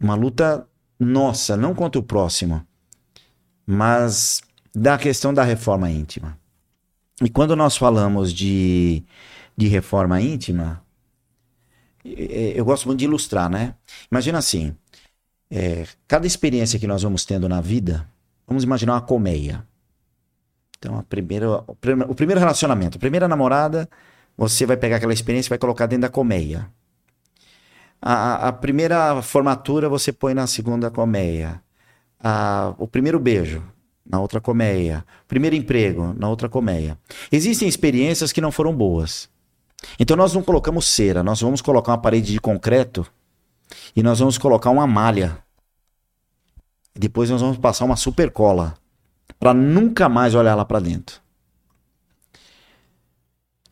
Uma luta nossa, não contra o próximo, mas da questão da reforma íntima. E quando nós falamos de, de reforma íntima, eu gosto muito de ilustrar, né? Imagina assim: é, cada experiência que nós vamos tendo na vida, vamos imaginar uma colmeia. Então, a primeira, o, primeiro, o primeiro relacionamento, a primeira namorada, você vai pegar aquela experiência e vai colocar dentro da colmeia. A, a primeira formatura você põe na segunda colmeia. A, o primeiro beijo, na outra colmeia. Primeiro emprego, na outra colmeia. Existem experiências que não foram boas. Então nós não colocamos cera, nós vamos colocar uma parede de concreto e nós vamos colocar uma malha. Depois nós vamos passar uma super cola para nunca mais olhar lá para dentro.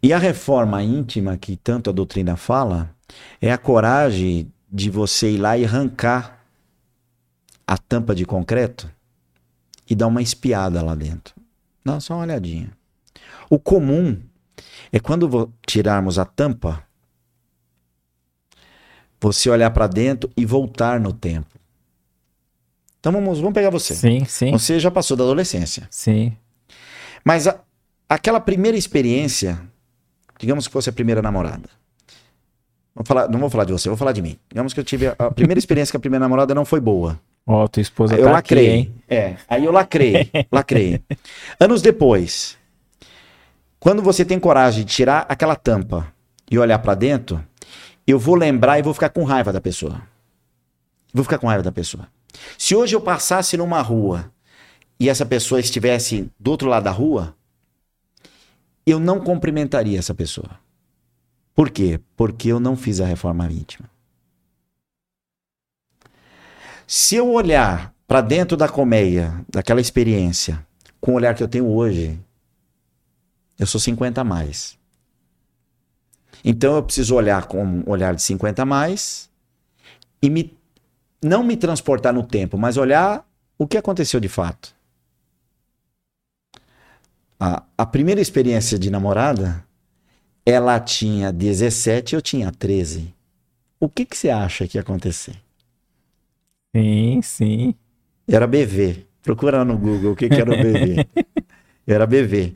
E a reforma íntima que tanto a doutrina fala é a coragem de você ir lá e arrancar a tampa de concreto e dar uma espiada lá dentro. Dá só uma olhadinha. O comum é quando tirarmos a tampa, você olhar para dentro e voltar no tempo. Então vamos, vamos pegar você. Sim, sim. Você já passou da adolescência. Sim. Mas a, aquela primeira experiência, digamos que fosse a primeira namorada. Vou falar, não vou falar de você, vou falar de mim. Digamos que eu tive a, a primeira experiência com a primeira namorada não foi boa. Ó, oh, tua esposa aí tá eu lacrei, aqui, hein? É, aí eu lacrei, lacrei. Anos depois, quando você tem coragem de tirar aquela tampa e olhar para dentro, eu vou lembrar e vou ficar com raiva da pessoa. Vou ficar com raiva da pessoa. Se hoje eu passasse numa rua e essa pessoa estivesse do outro lado da rua, eu não cumprimentaria essa pessoa. Por quê? Porque eu não fiz a reforma íntima. Se eu olhar para dentro da colmeia, daquela experiência, com o olhar que eu tenho hoje, eu sou 50 a mais. Então eu preciso olhar com um olhar de 50 a mais e me, não me transportar no tempo, mas olhar o que aconteceu de fato. A, a primeira experiência de namorada, ela tinha 17 eu tinha 13. O que, que você acha que ia acontecer? Sim, sim. Era BV. Procura no Google o que, que era o BV. era BV.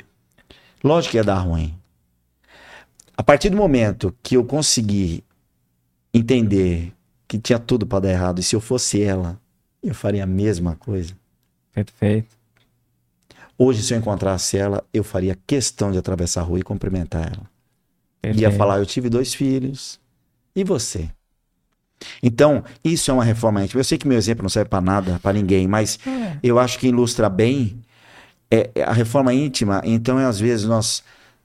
Lógico que ia dar ruim. A partir do momento que eu consegui entender que tinha tudo para dar errado, e se eu fosse ela, eu faria a mesma coisa. Perfeito. Hoje, se eu encontrasse ela, eu faria questão de atravessar a rua e cumprimentar ela. Perfeito. Ia falar: Eu tive dois filhos. E você? Então, isso é uma reforma íntima. Eu sei que meu exemplo não serve para nada, para ninguém, mas é. eu acho que ilustra bem é, é, a reforma íntima, então, é, às vezes, nós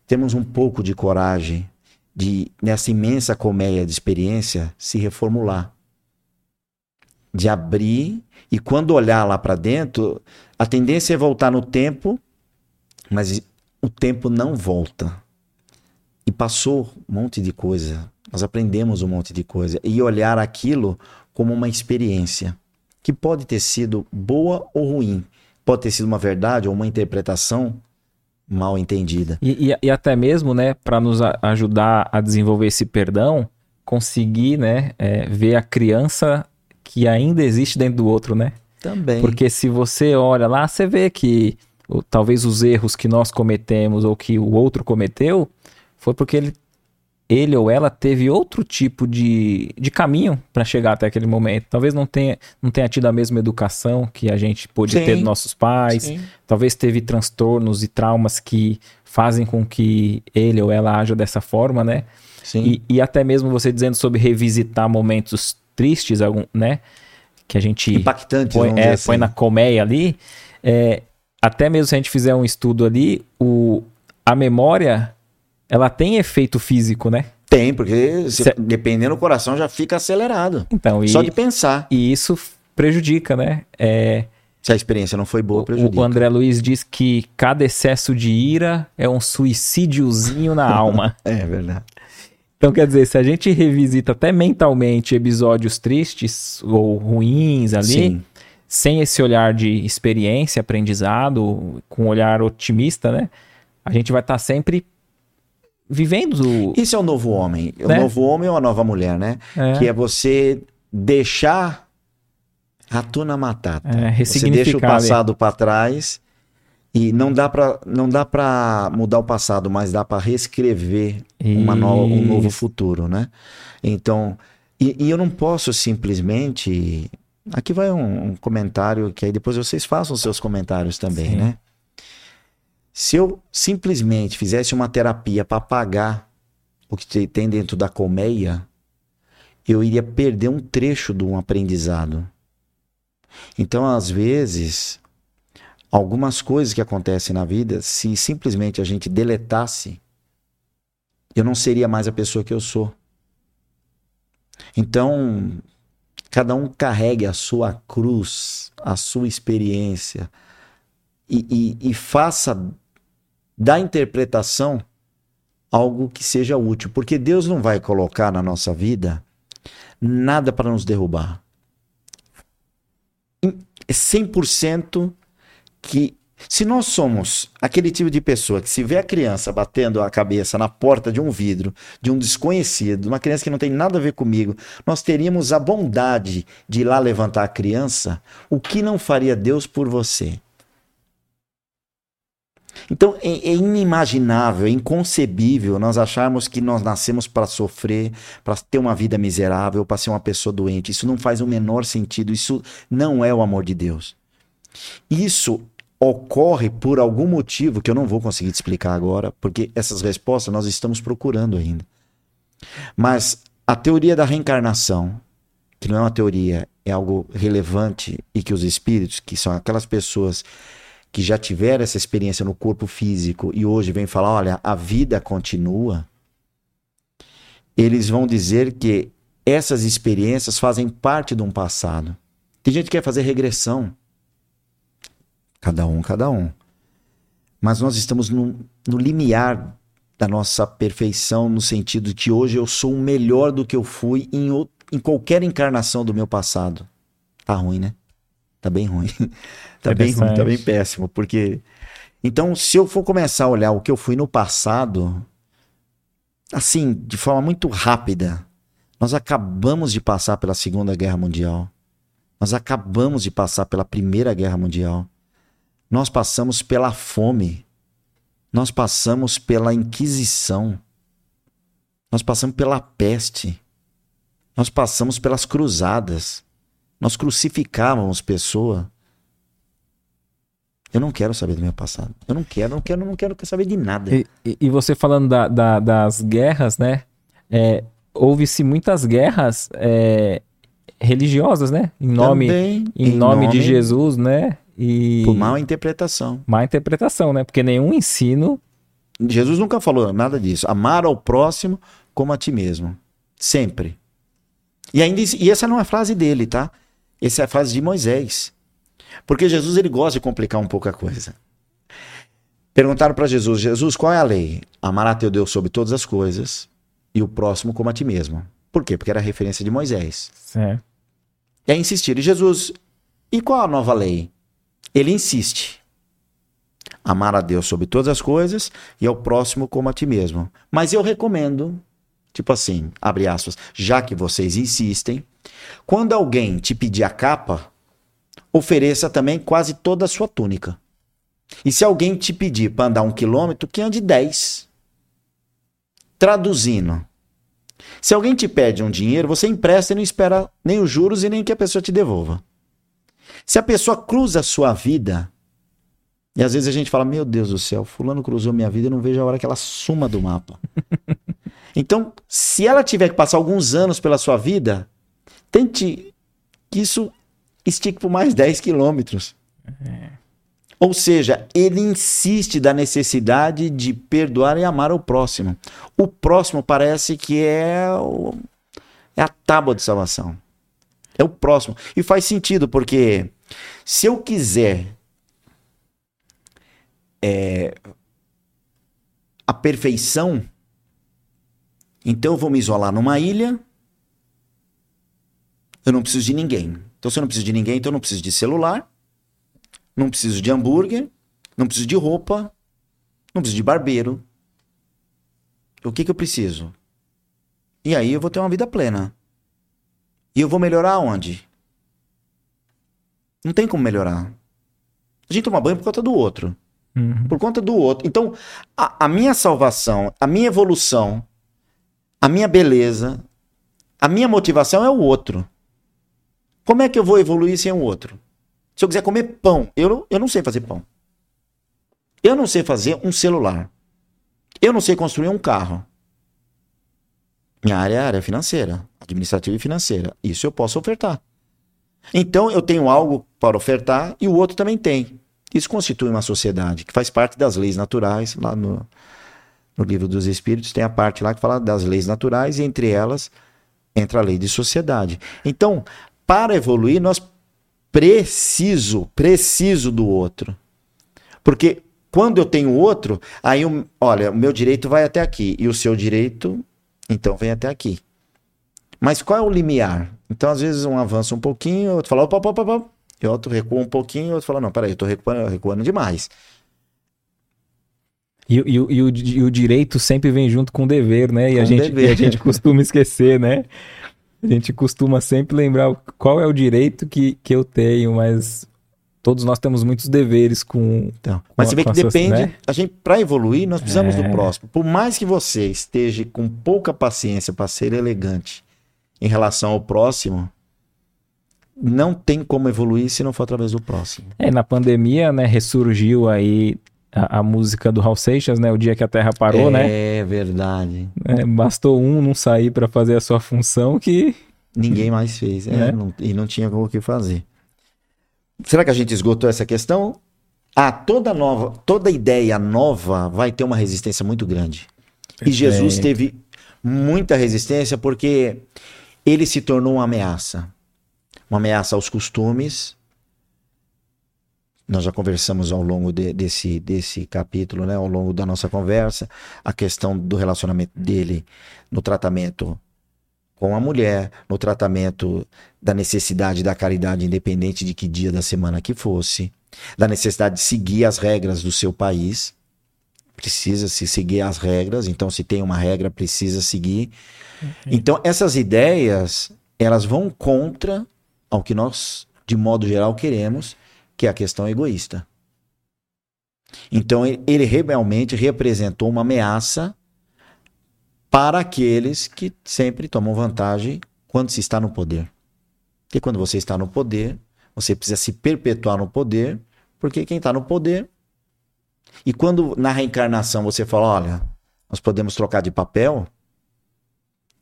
temos um pouco de coragem de, nessa imensa colmeia de experiência, se reformular. De abrir e quando olhar lá para dentro, a tendência é voltar no tempo, mas o tempo não volta. E passou um monte de coisa. Nós aprendemos um monte de coisa. E olhar aquilo como uma experiência que pode ter sido boa ou ruim, pode ter sido uma verdade ou uma interpretação mal entendida. E, e, e até mesmo, né, para nos ajudar a desenvolver esse perdão, conseguir, né, é, ver a criança que ainda existe dentro do outro, né? Também. Porque se você olha lá, você vê que talvez os erros que nós cometemos ou que o outro cometeu foi porque ele ele ou ela teve outro tipo de, de caminho para chegar até aquele momento. Talvez não tenha, não tenha tido a mesma educação que a gente pôde ter dos nossos pais. Sim. Talvez teve transtornos e traumas que fazem com que ele ou ela haja dessa forma, né? Sim. E, e até mesmo você dizendo sobre revisitar momentos tristes, algum, né? Que a gente Impactantes, põe, é, assim. põe na colmeia ali. é, até mesmo se a gente fizer um estudo ali, o, a memória ela tem efeito físico, né? Tem, porque se- Cê- dependendo do coração já fica acelerado. Então, e, Só de pensar. e isso prejudica, né? É, Se a experiência não foi boa, prejudica. o André Luiz diz que cada excesso de ira é um suicídiozinho na alma. É verdade. Então, quer dizer, se a gente revisita até mentalmente episódios tristes ou ruins ali, Sim. sem esse olhar de experiência, aprendizado, com um olhar otimista, né? A gente vai estar sempre vivendo. Isso é o novo homem. O Né? novo homem ou a nova mulher, né? É, Que é você deixar ratuna matata. é, Você deixa o passado para trás e não dá para não dá para mudar o passado, mas dá para reescrever uma no- um novo futuro, né? Então, e, e eu não posso simplesmente aqui vai um, um comentário que aí depois vocês façam seus comentários também, Sim. né? Se eu simplesmente fizesse uma terapia para apagar o que te- tem dentro da colmeia, eu iria perder um trecho de um aprendizado. Então, às vezes, algumas coisas que acontecem na vida, se simplesmente a gente deletasse, eu não seria mais a pessoa que eu sou. Então, cada um carregue a sua cruz, a sua experiência e, e- e faça da interpretação algo que seja útil, porque Deus não vai colocar na nossa vida nada para nos derrubar. É 100% que se nós somos aquele tipo de pessoa que se vê a criança batendo a cabeça na porta de um vidro, de um desconhecido, uma criança que não tem nada a ver comigo, nós teríamos a bondade de ir lá levantar a criança, o que não faria Deus por você? Então é, é inimaginável, é inconcebível nós acharmos que nós nascemos para sofrer, para ter uma vida miserável, para ser uma pessoa doente. Isso não faz o menor sentido. Isso não é o amor de Deus. Isso ocorre por algum motivo que eu não vou conseguir te explicar agora, porque essas respostas nós estamos procurando ainda. Mas a teoria da reencarnação, que não é uma teoria, é algo relevante e que os espíritos, que são aquelas pessoas que já tiveram essa experiência no corpo físico e hoje vem falar, olha, a vida continua, eles vão dizer que essas experiências fazem parte de um passado. Tem gente que quer fazer regressão. Cada um, cada um. Mas nós estamos no, no limiar da nossa perfeição, no sentido de que hoje eu sou melhor do que eu fui em, em qualquer encarnação do meu passado. Tá ruim, né? Tá bem ruim. tá bem ruim, tá bem péssimo. Porque. Então, se eu for começar a olhar o que eu fui no passado, assim, de forma muito rápida, nós acabamos de passar pela Segunda Guerra Mundial. Nós acabamos de passar pela Primeira Guerra Mundial. Nós passamos pela fome. Nós passamos pela Inquisição. Nós passamos pela peste. Nós passamos pelas cruzadas. Nós crucificávamos pessoa. Eu não quero saber do meu passado. Eu não quero, não quero, não quero saber de nada. E, e- você falando da- da- das guerras, né? É, Houve-se muitas guerras é, religiosas, né? Em nome, Também, em nome de Jesus, né? E Por má interpretação. má interpretação, né? Porque nenhum ensino Jesus nunca falou nada disso. Amar ao próximo como a ti mesmo. Sempre. E ainda e essa não é a frase dele, tá? Essa é a frase de Moisés. Porque Jesus ele gosta de complicar um pouco a coisa. Perguntaram para Jesus: Jesus, qual é a lei? Amará teu Deus sobre todas as coisas e o próximo como a ti mesmo. Por quê? Porque era a referência de Moisés. é, E aí insistiram, e Jesus, e qual a nova lei? Ele insiste. Amar a Deus sobre todas as coisas e ao próximo como a ti mesmo. Mas eu recomendo, tipo assim, abre aspas, já que vocês insistem, quando alguém te pedir a capa, ofereça também quase toda a sua túnica. E se alguém te pedir para andar um quilômetro, que ande dez. Traduzindo, Se alguém te pede um dinheiro, você empresta e não espera nem os juros e nem que a pessoa te devolva. Se a pessoa cruza a sua vida, e às vezes a gente fala: Meu Deus do céu, Fulano cruzou minha vida, eu não vejo a hora que ela suma do mapa. então, se ela tiver que passar alguns anos pela sua vida, tente que isso estique por mais 10 quilômetros. É. Ou seja, ele insiste da necessidade de perdoar e amar o próximo. O próximo parece que é, o, é a tábua de salvação. É o próximo. E faz sentido, porque se eu quiser é, a perfeição, então eu vou me isolar numa ilha. Eu não preciso de ninguém. Então, se eu não preciso de ninguém, então eu não preciso de celular não preciso de hambúrguer, não preciso de roupa, não preciso de barbeiro. O que, que eu preciso? E aí eu vou ter uma vida plena. E eu vou melhorar onde? Não tem como melhorar. A gente toma banho por conta do outro. Uhum. Por conta do outro. Então, a, a minha salvação, a minha evolução, a minha beleza, a minha motivação é o outro. Como é que eu vou evoluir sem o outro? Se eu quiser comer pão, eu, eu não sei fazer pão. Eu não sei fazer um celular. Eu não sei construir um carro. Minha área é a área financeira, administrativa e financeira. Isso eu posso ofertar. Então eu tenho algo para ofertar e o outro também tem. Isso constitui uma sociedade que faz parte das leis naturais. Lá no, no livro dos Espíritos tem a parte lá que fala das leis naturais e entre elas entra a lei de sociedade. Então, para evoluir, nós preciso, preciso do outro. Porque quando eu tenho outro, aí, eu, olha, o meu direito vai até aqui e o seu direito, então, vem até aqui. Mas qual é o limiar? Então, às vezes, um avança um pouquinho, outro fala, opa, opa, opa, e outro recua um pouquinho, outro fala, não, peraí, eu tô recuando, recuando demais. E, e, e, o, e, o, direito sempre vem junto com o dever, né? E, a gente, e a gente costuma esquecer, né? A gente costuma sempre lembrar qual é o direito que, que eu tenho, mas todos nós temos muitos deveres com. Então, mas você vê que depende. Né? A gente, para evoluir, nós precisamos é... do próximo. Por mais que você esteja com pouca paciência para ser elegante em relação ao próximo, não tem como evoluir se não for através do próximo. É, na pandemia, né, ressurgiu aí a, a, música do Hal Seixas, né? O dia que a Terra parou, é, né? É verdade. É, bastou um não sair para fazer a sua função que ninguém mais fez, é, né? não, e não tinha o que fazer. Será que a gente esgotou essa questão? Ah, toda nova, toda ideia nova vai ter uma resistência muito grande. E Jesus teve muita resistência porque ele se tornou uma ameaça. Uma ameaça aos costumes, nós já conversamos ao longo de, desse, desse capítulo, né, ao longo da nossa conversa, a questão do relacionamento dele no tratamento com a mulher, no tratamento da necessidade da caridade, independente de que dia da semana que fosse, da necessidade de seguir as regras do seu país. Precisa se seguir as regras, então se tem uma regra, precisa seguir. Uhum. Então essas ideias, elas vão contra ao que nós, de modo geral, queremos que é a questão egoísta. Então ele realmente representou uma ameaça para aqueles que sempre tomam vantagem quando se está no poder. Porque quando você está no poder, você precisa se perpetuar no poder, porque quem está no poder. E quando na reencarnação você fala, olha, nós podemos trocar de papel,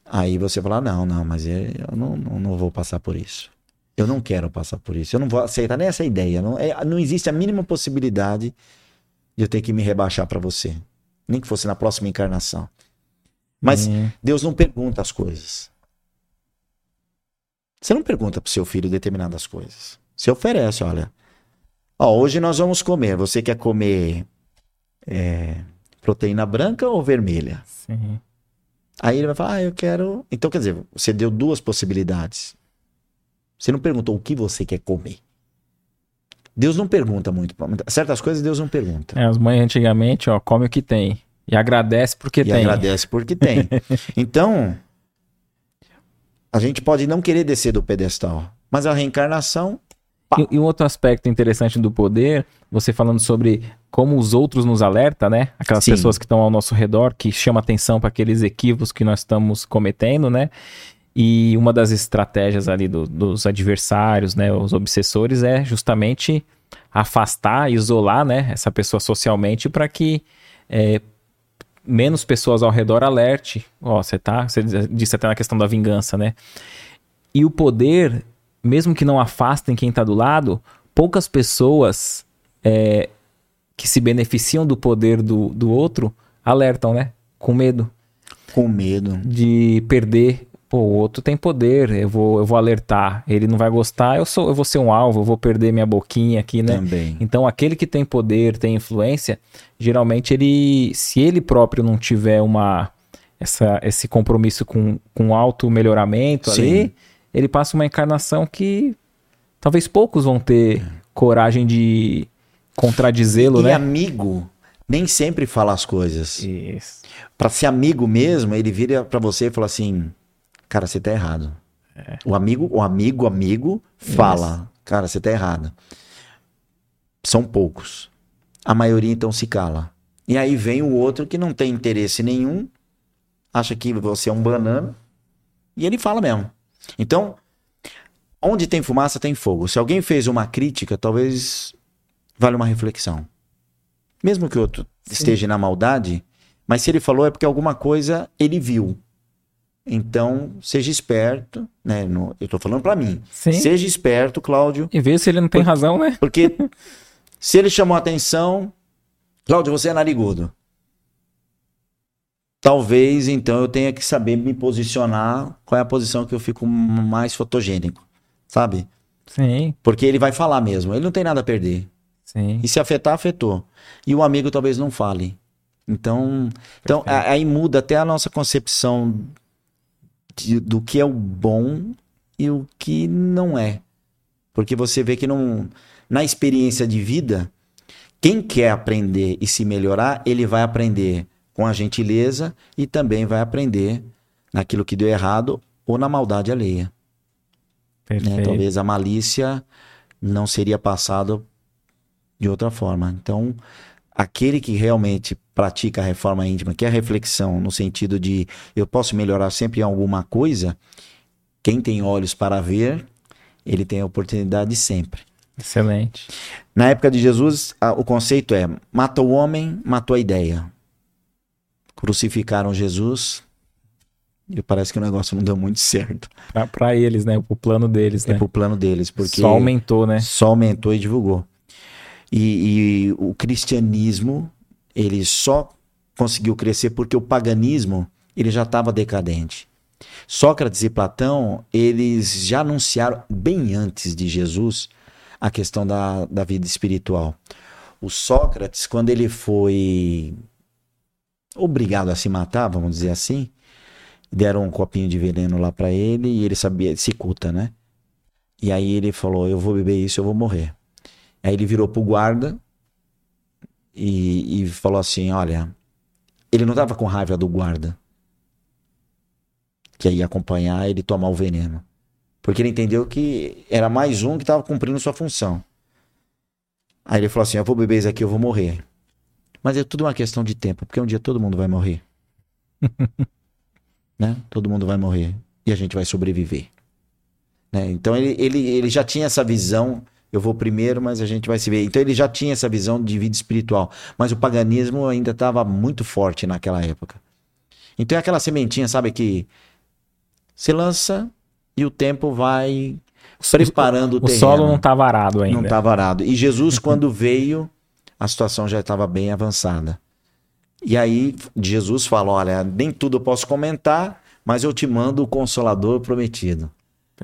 aí você fala, não, não, mas eu não, não, não vou passar por isso. Eu não quero passar por isso. Eu não vou aceitar nem essa ideia. Não, é, não existe a mínima possibilidade de eu ter que me rebaixar para você. Nem que fosse na próxima encarnação. Mas uhum. Deus não pergunta as coisas. Você não pergunta pro seu filho determinadas coisas. Você oferece, olha. Ó, hoje nós vamos comer. Você quer comer é, proteína branca ou vermelha? Sim. Aí ele vai falar, ah, eu quero. Então, quer dizer, você deu duas possibilidades. Você não perguntou o que você quer comer. Deus não pergunta muito. Certas coisas Deus não pergunta. É, as mães antigamente, ó, come o que tem. E agradece porque e tem. E agradece porque tem. então, a gente pode não querer descer do pedestal. Mas a reencarnação. E, um outro aspecto interessante do poder, você falando sobre como os outros nos alerta, né? Aquelas Sim. pessoas que estão ao nosso redor, que chama atenção para aqueles equívocos que nós estamos cometendo, né? E uma das estratégias ali do- dos adversários, né, os obsessores, é justamente afastar, isolar, né, essa pessoa socialmente para que é, menos pessoas ao redor alerte. Ó, você tá, você disse até na questão da vingança, né? E o poder, mesmo que não afastem quem tá do lado, poucas pessoas é, que se beneficiam do poder do, do outro alertam, né? Com medo Com medo. de perder. Pô, o outro tem poder, eu vou, eu vou alertar. Ele não vai gostar, eu, sou, eu vou ser um alvo, eu vou perder minha boquinha aqui, né? Também. Então, aquele que tem poder, tem influência, geralmente ele, se ele próprio não tiver uma essa, esse compromisso com, com alto melhoramento Sim. ali, ele passa uma encarnação que talvez poucos vão ter coragem de contradizê-lo, e né? amigo nem sempre fala as coisas. Isso. Pra ser amigo mesmo, ele vira pra você e fala assim: Cara, você tá errado. O amigo, o amigo, amigo fala: Cara, você tá errado. São poucos. A maioria então se cala. E aí vem o outro que não tem interesse nenhum, acha que você é um banana, e ele fala mesmo. Então, onde tem fumaça tem fogo. Se alguém fez uma crítica, talvez vale uma reflexão. Mesmo que o outro esteja na maldade, mas se ele falou é porque alguma coisa ele viu. Então, seja esperto, né? No- eu tô falando pra mim. Sim. Seja esperto, Cláudio, E ver se ele não tem razão, né? porque se ele chamou a atenção, Cláudio, você é narigudo. Talvez então eu tenha que saber me posicionar qual é a posição que eu fico mais fotogênico, sabe? Sim, Porque ele vai falar mesmo, ele não tem nada a perder. sim. E se afetar, afetou. E o amigo talvez não fale. Então, então aí muda até a nossa concepção de- do que é o bom e o que não é. Porque você vê que não, na experiência de vida, quem quer aprender e se melhorar, ele vai aprender com a gentileza e também vai aprender naquilo que deu errado ou na maldade alheia né? Perfeito. Talvez a malícia não seria passada de outra forma. Então, aquele que realmente pratica a reforma íntima, que é a reflexão no sentido de eu posso melhorar sempre em alguma coisa, quem tem olhos para ver, ele tem a oportunidade sempre. Excelente. Na época de Jesus, a- o conceito é: mata o homem, matou a ideia. Crucificaram Jesus e parece que o negócio não deu muito certo. Pra eles, né? O plano deles, É né? pro plano deles, porque Só aumentou, né? só aumentou e divulgou. E, e o cristianismo, ele só conseguiu crescer porque o paganismo, ele já estava decadente. Sócrates e Platão, eles já anunciaram bem antes de Jesus a questão da, da vida espiritual. O Sócrates, quando ele foi obrigado a se matar, vamos dizer assim, deram um copinho de veneno lá para ele e ele sabia, cicuta, né? E aí ele falou: Eu vou beber isso, eu vou morrer. Aí ele virou pro guarda e, e falou assim: Olha, ele não tava com raiva do guarda que ia acompanhar ele tomar o veneno. Porque ele entendeu que era mais um que estava cumprindo sua função. Aí ele falou assim: Eu vou beber isso aqui, eu vou morrer. Mas é tudo uma questão de tempo, porque um dia todo mundo vai morrer. né? Todo mundo vai morrer. E a gente vai sobreviver. Né? Então ele, ele, ele já tinha essa visão. Eu vou primeiro, mas a gente vai se ver. Então ele já tinha essa visão de vida espiritual. Mas o paganismo ainda estava muito forte naquela época. Então é aquela sementinha, sabe, que se lança e o tempo vai preparando o, O terreno. solo não tá varado ainda. Não estava arado. E Jesus, quando veio, a situação já estava bem avançada. E aí, Jesus fala: Olha, nem tudo eu posso comentar, mas eu te mando o consolador prometido.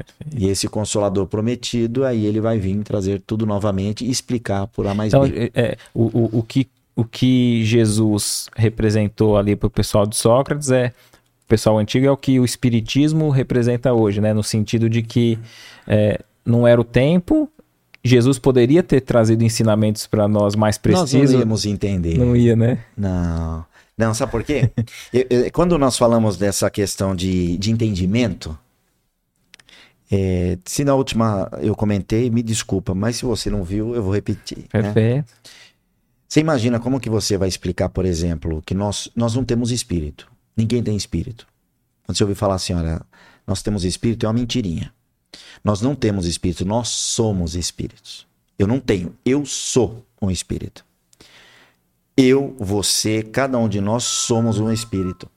Perfeito. E esse consolador prometido, aí ele vai vir trazer tudo novamente e explicar por A mais Então, B. é, é, o, o, o, que, o que Jesus representou ali pro pessoal de Sócrates é. O pessoal antigo é o que o Espiritismo representa hoje, né? No sentido de que é, não era o tempo. Jesus poderia ter trazido ensinamentos para nós mais Nós não precisos. íamos entender. Não ia, né? Não. Não, sabe por quê? Eu- eu- quando nós falamos dessa questão de, de entendimento, É, se na última eu comentei, me desculpa, mas se você não viu, eu vou repetir. né? Perfeito. Você imagina como que você vai explicar, por exemplo, que nós, nós não temos espírito. Ninguém tem espírito. Quando você ouvir falar assim, olha, nós temos espírito, é uma mentirinha. Nós não temos espírito, nós somos espíritos. Eu não tenho, eu sou um espírito. Eu, você, cada um de nós somos um espírito.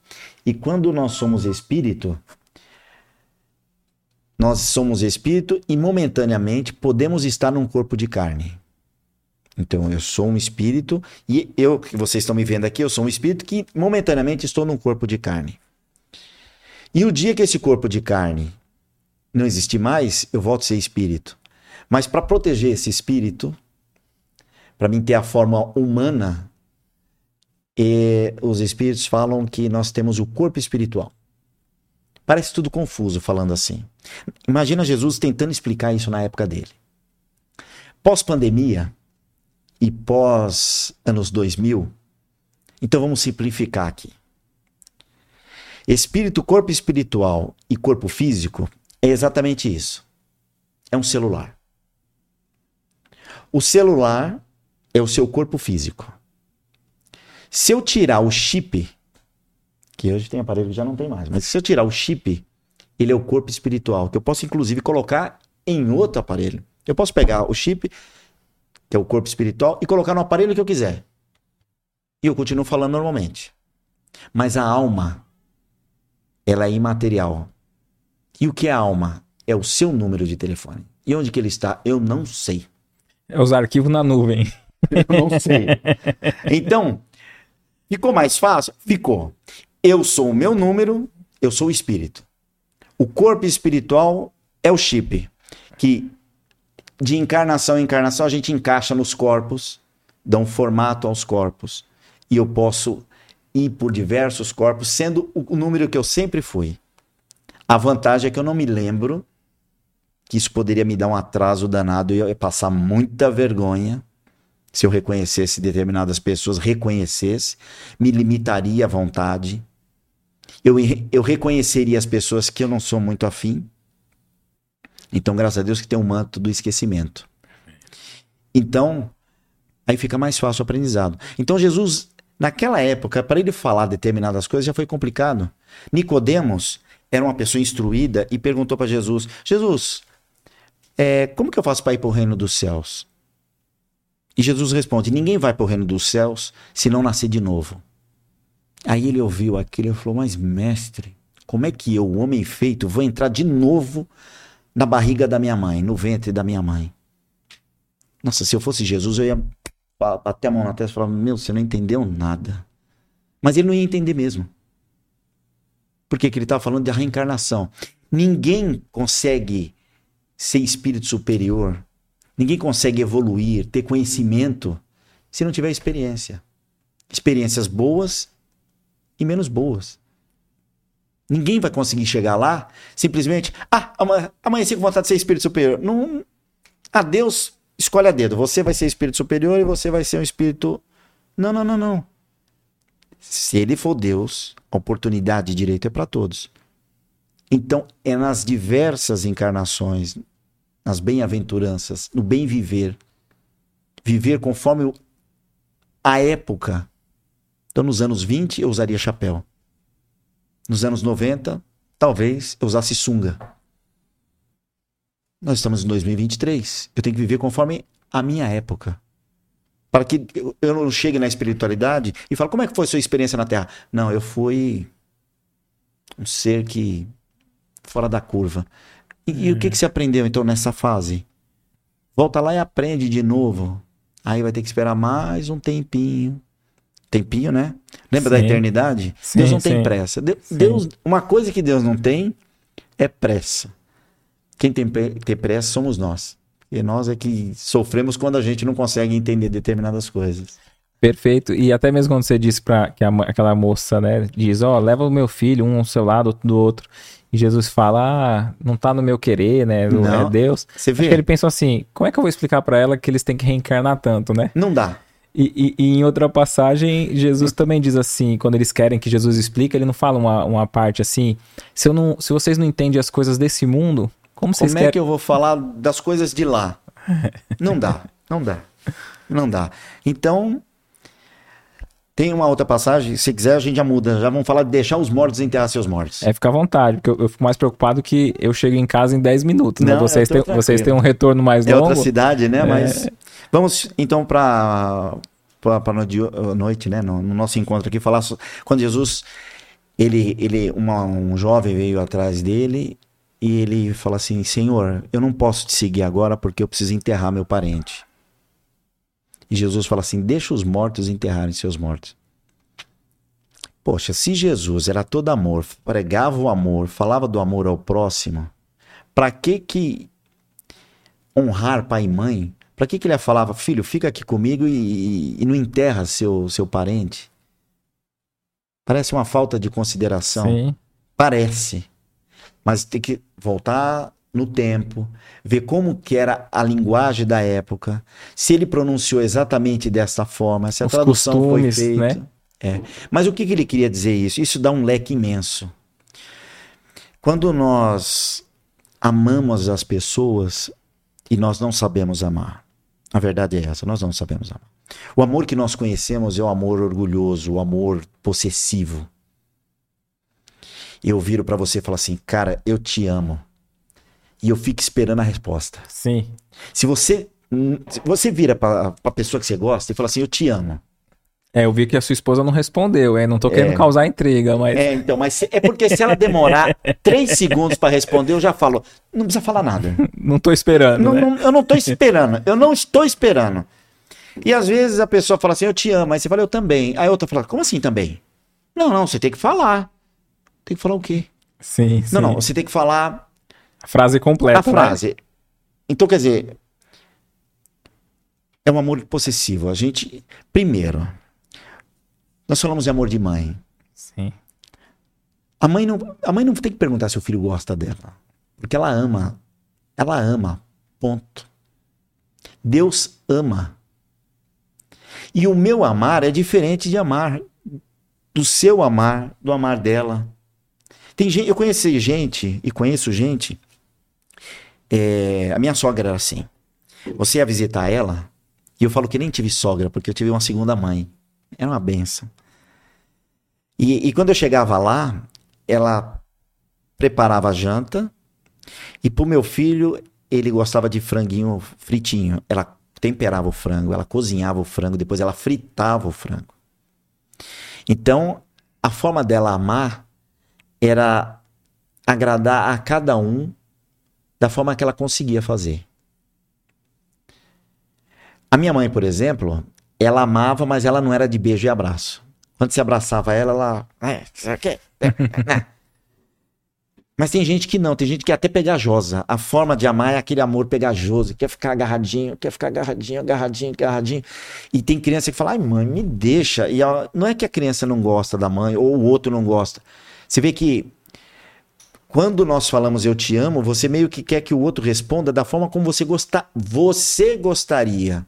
E quando nós somos espírito, nós somos espírito e momentaneamente podemos estar num corpo de carne. Então eu sou um espírito e eu que vocês estão me vendo aqui, eu sou um espírito que momentaneamente estou num corpo de carne. E o dia que esse corpo de carne não existir mais, eu volto a ser espírito. Mas para proteger esse espírito, para mim ter a forma humana, e os espíritos falam que nós temos o corpo espiritual. Parece tudo confuso falando assim. Imagina Jesus tentando explicar isso na época dele. Pós-pandemia e pós anos 2000, então vamos simplificar aqui. Espírito, corpo espiritual e corpo físico é exatamente isso. É um celular. O celular é o seu corpo físico. Se eu tirar o chip, que hoje tem aparelho que já não tem mais, mas se eu tirar o chip, ele é o corpo espiritual, que eu posso inclusive colocar em outro aparelho. Eu posso pegar o chip, que é o corpo espiritual, e colocar no aparelho que eu quiser. E eu continuo falando normalmente. Mas a alma, ela é imaterial. E o que é a alma? É o seu número de telefone. E onde que ele está? Eu não sei. É os arquivos na nuvem. Eu não sei. Então, ficou mais fácil? Ficou. Eu sou o meu número, eu sou o espírito. O corpo espiritual é o chip, que de encarnação em encarnação a gente encaixa nos corpos, dá um formato aos corpos. E eu posso ir por diversos corpos, sendo o número que eu sempre fui. A vantagem é que eu não me lembro, que isso poderia me dar um atraso danado e eu ia passar muita vergonha se eu reconhecesse determinadas pessoas, reconhecesse, me limitaria à vontade. Eu, eu reconheceria as pessoas que eu não sou muito afim. Então, graças a Deus que tem um manto do esquecimento. Então, aí fica mais fácil o aprendizado. Então, Jesus, naquela época, para ele falar determinadas coisas já foi complicado. Nicodemos era uma pessoa instruída e perguntou para Jesus: Jesus, é, como que eu faço para ir para o reino dos céus? E Jesus responde: Ninguém vai para o reino dos céus se não nascer de novo. Aí ele ouviu aquilo e falou: Mas mestre, como é que eu, o homem feito, vou entrar de novo na barriga da minha mãe, no ventre da minha mãe? Nossa, se eu fosse Jesus, eu ia bater a mão na testa e falar: Meu, você não entendeu nada. Mas ele não ia entender mesmo. Porque que ele estava falando de reencarnação. Ninguém consegue ser espírito superior, ninguém consegue evoluir, ter conhecimento, se não tiver experiência. Experiências boas e menos boas. Ninguém vai conseguir chegar lá simplesmente, ah, amanheci com vontade de ser espírito superior. Não, a Deus escolhe a dedo. Você vai ser espírito superior e você vai ser um espírito. Não, não, não, não. Se ele for Deus, a oportunidade de direito é para todos. Então, é nas diversas encarnações, nas bem-aventuranças, no bem viver, viver conforme a época. Então, nos anos 20, eu usaria chapéu. Nos anos 90, talvez eu usasse sunga. Nós estamos em 2023. Eu tenho que viver conforme a minha época. Para que eu não chegue na espiritualidade e fale, como é que foi a sua experiência na Terra? Não, eu fui um ser que fora da curva. E, e o que, que você aprendeu então nessa fase? Volta lá e aprende de novo. Aí vai ter que esperar mais um tempinho. Tempinho, né? Lembra sim. da eternidade? Sim, Deus não sim. tem pressa. Deus, uma coisa que Deus não tem é pressa. Quem tem, tem pressa somos nós. E nós é que sofremos quando a gente não consegue entender determinadas coisas. Perfeito. E até mesmo quando você disse para que a, aquela moça, né, diz, ó, oh, leva o meu filho, um ao seu lado, outro do outro. E Jesus fala, ah, não tá no meu querer, né? Não, não é Deus. Você vê? ele pensou assim, como é que eu vou explicar para ela que eles têm que reencarnar tanto, né? Não dá. E, e, e, em outra passagem, Jesus também diz assim, quando eles querem que Jesus explique, ele não fala uma, uma parte assim, se, eu não, se vocês não entendem as coisas desse mundo, Como, vocês Como é querem? que eu vou falar das coisas de lá? Não dá, não dá. Não dá. Então, tem uma outra passagem, se quiser a gente já muda. Já vamos falar de deixar os mortos enterrar seus mortos. É, fica à vontade, porque eu, eu fico mais preocupado que eu chego em casa em 10 minutos, né? Não, Vocês têm, vocês têm um retorno mais É longo. outra cidade, né? Mas vamos então para para noite, né? No, no nosso encontro aqui falar quando Jesus ele ele uma- um jovem veio atrás dele e ele fala assim: Senhor, eu não posso te seguir agora porque eu preciso enterrar meu parente. E Jesus fala assim: Deixa os mortos enterrarem seus mortos. Poxa, se Jesus era todo amor, pregava o amor, falava do amor ao próximo, para que que honrar pai e mãe? Para que que ele falava, filho, fica aqui comigo e, e não enterra seu seu parente? Parece uma falta de consideração. Sim. Parece. Mas tem que voltar no tempo, ver como que era a linguagem da época, se ele pronunciou exatamente dessa forma, se a Os tradução costumes, foi feita. né? É. Mas o que, que ele queria dizer isso? Isso dá um leque imenso. Quando nós amamos as pessoas e nós não sabemos amar. A verdade é essa, nós não sabemos amar. O amor que nós conhecemos é o amor orgulhoso, o amor possessivo. Eu viro pra você e falo assim, cara, eu te amo. E eu fico esperando a resposta. Sim. Se você, hum, se você vira pra, pra pessoa que você gosta e fala assim, eu te amo. É, eu vi que a sua esposa não respondeu, hein? Não tô querendo É. causar intriga, mas. É, então, mas se- é porque se ela demorar três segundos pra responder, eu já falo, não precisa falar nada. Não tô esperando, Não, né? não- eu não tô esperando, eu não estou esperando. E às vezes a pessoa fala assim, eu te amo, aí você fala, eu também. Aí a outra fala, como assim também? Não, não, você tem que falar. Tem que falar o quê? Sim, sim. Não, não, você tem que falar A frase completa. a frase. Então, quer dizer, é um amor possessivo. A gente, primeiro, nós falamos de amor de mãe. Né? Sim. A mãe não, a mãe não tem que perguntar se o filho gosta dela, porque ela ama. Ela ama. Ponto. Deus ama. E o meu amar é diferente de amar do seu amar, do amar dela. Tem gente, eu conheci gente e conheço gente. É, a minha sogra era assim. Você ia visitar ela e eu falo que nem tive sogra porque eu tive uma segunda mãe. Era uma benção. E, e quando eu chegava lá, ela preparava a janta e pro meu filho ele gostava de franguinho fritinho. Ela temperava o frango, ela cozinhava o frango, depois ela fritava o frango. Então, a forma dela amar era agradar a cada um da forma que ela conseguia fazer. A minha mãe, por exemplo, ela amava, mas ela não era de beijo e abraço. Quando você abraçava ela, ela. "É, isso aqui, é." Mas tem gente que não, tem gente que é até pegajosa. A forma de amar é aquele amor pegajoso, quer ficar agarradinho, quer ficar agarradinho, agarradinho, agarradinho. E tem criança que fala, ai mãe, me deixa. E ela- não é que a criança não gosta da mãe ou o outro não gosta. Você vê que quando nós falamos eu te amo, você meio que quer que o outro responda da forma como você gostar, você gostaria.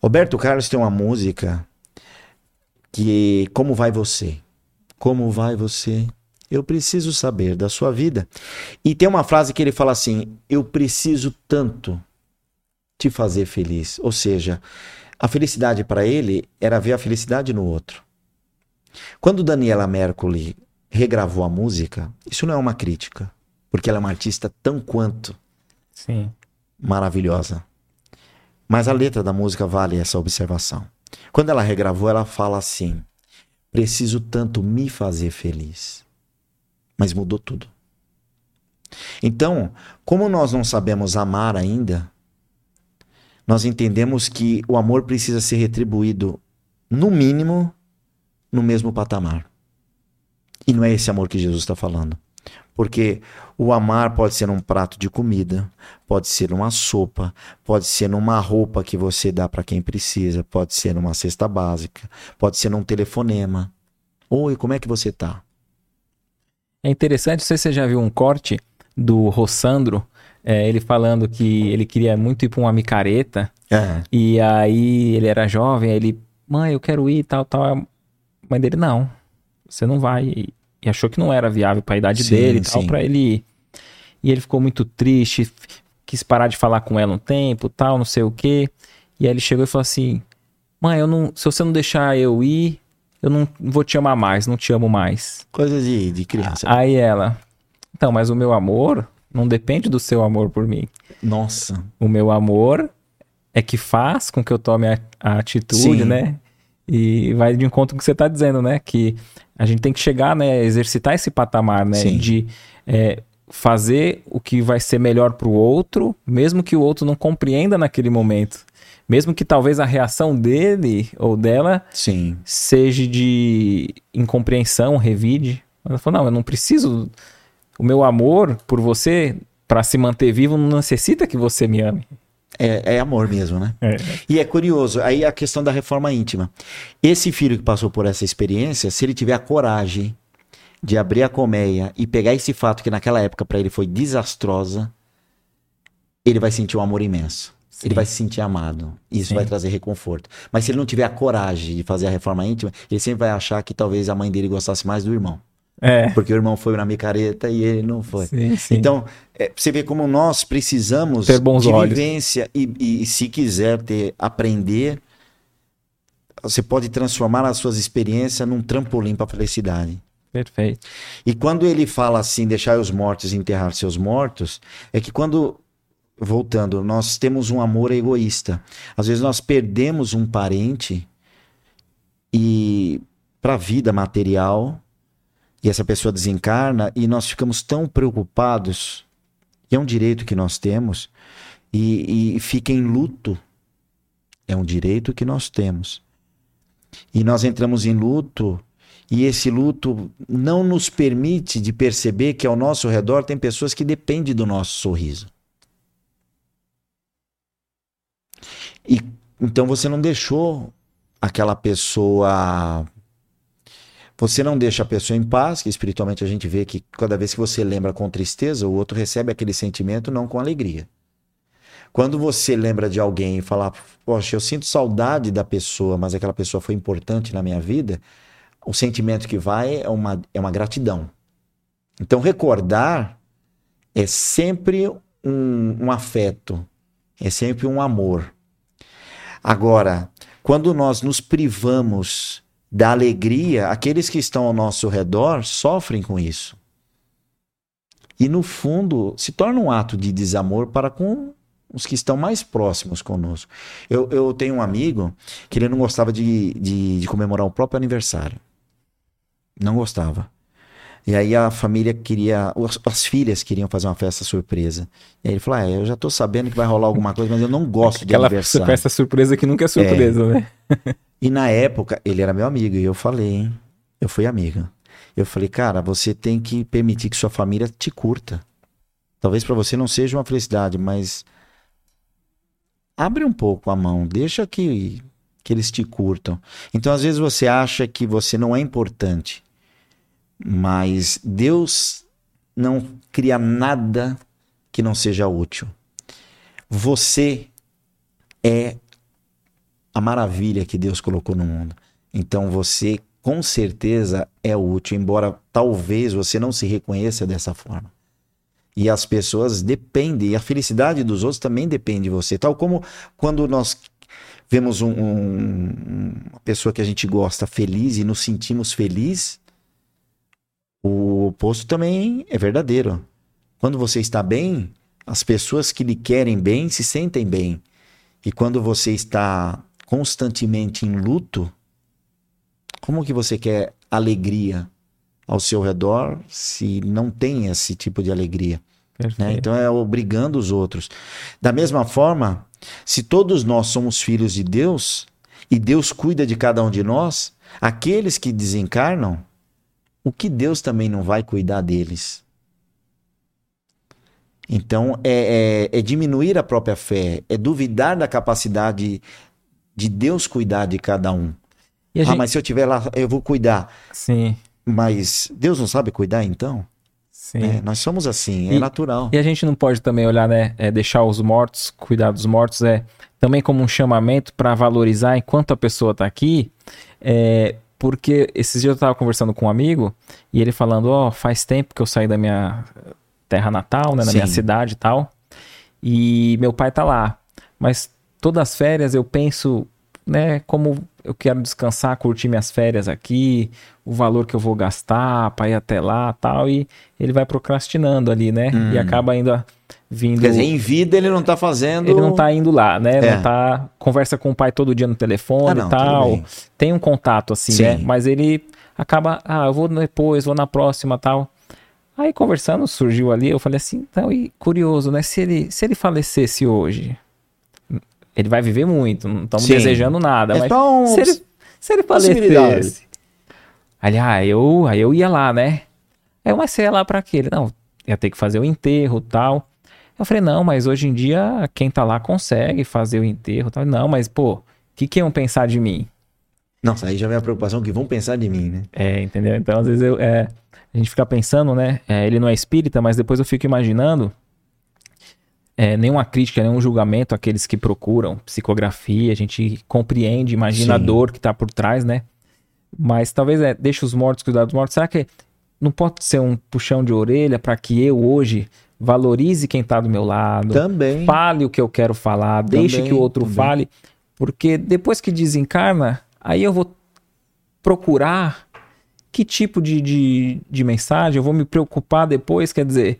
Roberto Carlos tem uma música que como vai você? Como vai você? Eu preciso saber da sua vida. E tem uma frase que ele fala assim: Eu preciso tanto te fazer feliz. Ou seja, a felicidade para ele era ver a felicidade no outro. Quando Daniela Mercury regravou a música, isso não é uma crítica, porque ela é uma artista tão quanto Sim. maravilhosa. Mas a letra da música vale essa observação. Quando ela regravou, ela fala assim: Preciso tanto me fazer feliz. Mas mudou tudo. Então, como nós não sabemos amar ainda, nós entendemos que o amor precisa ser retribuído, no mínimo, no mesmo patamar. E não é esse amor que Jesus está falando. Porque o amar pode ser um prato de comida, pode ser uma sopa, pode ser numa roupa que você dá para quem precisa, pode ser numa cesta básica, pode ser num telefonema. Oi, como é que você tá? É interessante, não sei se você já viu um corte do Rossandro, é, ele falando que ele queria muito ir pra uma micareta, É. e aí ele era jovem, aí ele, mãe, eu quero ir, tal, tal. A mãe dele, não, você não vai. E achou que não era viável pra idade Sim, dele e tal, pra ele ir. E ele ficou muito triste, quis parar de falar com ela um tempo, tal, não sei o quê. E aí ele chegou e falou assim: Mãe, eu não, se você não deixar eu ir, eu não vou te amar mais, não te amo mais. Coisa de, de criança. Aí ela, então, mas o meu amor não depende do seu amor por mim. Nossa. O meu amor é que faz com que eu tome a, a atitude, Sim. né? E vai de encontro com o que você está dizendo, né? Que a gente tem que chegar, né? Exercitar esse patamar, né? Sim. De é, fazer o que vai ser melhor para o outro, mesmo que o outro não compreenda naquele momento. Mesmo que talvez a reação dele ou dela Sim. seja de incompreensão, revide. Ela falou: não, eu não preciso. O meu amor por você, para se manter vivo, não necessita que você me ame. É, é amor mesmo, né? É. E é curioso, aí a questão da reforma íntima. Esse filho que passou por essa experiência, se ele tiver a coragem de abrir a colmeia e pegar esse fato que naquela época para ele foi desastrosa, ele vai sentir um amor imenso. Sim. Ele vai se sentir amado. Isso Sim. vai trazer reconforto. Mas se ele não tiver a coragem de fazer a reforma íntima, ele sempre vai achar que talvez a mãe dele gostasse mais do irmão. É. Porque o irmão foi na micareta e ele não foi. Sim, sim. Então, é, você vê como nós precisamos Ter bons de olhos. vivência e, e- e se quiser ter, aprender, você pode transformar as suas experiências num trampolim para a felicidade. Perfeito. E quando ele fala assim, deixar os mortos enterrar seus mortos, é que quando, voltando, nós temos um amor egoísta. Às vezes nós perdemos um parente e para a vida material, e essa pessoa desencarna, e nós ficamos tão preocupados, e é um direito que nós temos, e, e fica em luto. É um direito que nós temos. E nós entramos em luto e esse luto não nos permite de perceber que ao nosso redor tem pessoas que dependem do nosso sorriso. E então você não deixou aquela pessoa você não deixa a pessoa em paz, que espiritualmente a gente vê que cada vez que você lembra com tristeza, o outro recebe aquele sentimento não com alegria. Quando você lembra de alguém e fala, poxa, eu sinto saudade da pessoa, mas aquela pessoa foi importante na minha vida, o sentimento que vai é uma, é uma gratidão. Então, recordar é sempre um, um afeto, é sempre um amor. Agora, quando nós nos privamos da alegria, aqueles que estão ao nosso redor sofrem com isso. E, no fundo, se torna um ato de desamor para com os que estão mais próximos conosco. Eu, eu tenho um amigo que ele não gostava de, de, de comemorar o próprio aniversário. Não gostava. E aí a família queria, as, as filhas queriam fazer uma festa surpresa. E aí ele falou: ah, eu já tô sabendo que vai rolar alguma coisa, mas eu não gosto de Aquela aniversário. festa surpresa que nunca é surpresa, né? E na época, ele era meu amigo, e eu falei, hein? Eu fui amiga. Eu falei, cara, você tem que permitir que sua família te curta. Talvez para você não seja uma felicidade, mas abre um pouco a mão, deixa que, que eles te curtam. Então, às vezes você acha que você não é importante, mas Deus não cria nada que não seja útil. Você é a maravilha que Deus colocou no mundo. Então você com certeza é útil, embora talvez você não se reconheça dessa forma. E as pessoas dependem, e a felicidade dos outros também depende de você. Tal como quando nós vemos um- um- uma pessoa que a gente gosta feliz e nos sentimos felizes, o oposto também é verdadeiro. Quando você está bem, as pessoas que lhe querem bem se sentem bem. E quando você está constantemente em luto, como que você quer alegria ao seu redor se não tem esse tipo de alegria? né? Então é obrigando os outros. Da mesma forma, se todos nós somos filhos de Deus e Deus cuida de cada um de nós, aqueles que desencarnam, o que Deus também não vai cuidar deles? Então é, é- é diminuir a própria fé, é duvidar da capacidade de Deus cuidar de cada um. Ah, mas se eu estiver lá, eu vou cuidar. Sim, Mas Deus não sabe cuidar então? sim. É, nós somos assim, é E- natural. E a gente não pode também olhar, né? é, deixar os mortos, cuidar dos mortos, é também como um chamamento para valorizar enquanto a pessoa está aqui. é, porque esses dias eu estava conversando com um amigo e ele falando: Ó, faz tempo que eu saí da minha. terra natal, né? Na Sim. minha cidade e tal. E meu pai tá lá. Mas todas as férias eu penso, né? Como eu quero descansar, curtir minhas férias aqui, o valor que eu vou gastar para ir até lá tal. E ele vai procrastinando ali, né? E acaba indo a- vindo. Hum. Quer dizer, em vida ele não tá fazendo. Ele não tá indo lá, né? É. Não tá. Conversa com o pai todo dia no telefone Ah, não, e tal. Tem um contato, assim, Sim. né? Mas ele acaba. Ah, eu vou depois, vou na próxima tal. Aí conversando, surgiu ali, eu falei assim, então, e curioso, né? Se ele, se ele falecesse hoje, ele vai viver muito, não estamos desejando nada, É mas se ele, se ele falecesse. Ali, ah, eu, aí eu ia lá, né? Aí eu, mas você ia lá pra quê? Ele, não, ia ter que fazer o enterro tal. Eu falei, não, mas hoje em dia quem tá lá consegue fazer o enterro tal. Não, mas pô, o que, que iam pensar de mim? Nossa, aí já vem a preocupação que vão pensar de mim, né? É, entendeu? Então, às vezes, eu, é, a gente fica pensando, né? é, ele não é espírita, mas depois eu fico imaginando. É, nenhuma crítica, nenhum julgamento àqueles que procuram psicografia, a gente compreende, imagina a Sim. dor que tá por trás, né? Mas talvez é, deixa os mortos cuidar dos mortos. Será que não pode ser um puxão de orelha para que eu hoje valorize quem tá do meu lado? Também. fale o que eu quero falar, deixe Também, que o outro também. fale, porque depois que desencarna, aí eu vou procurar que tipo de, de, de mensagem, eu vou me preocupar depois, quer dizer,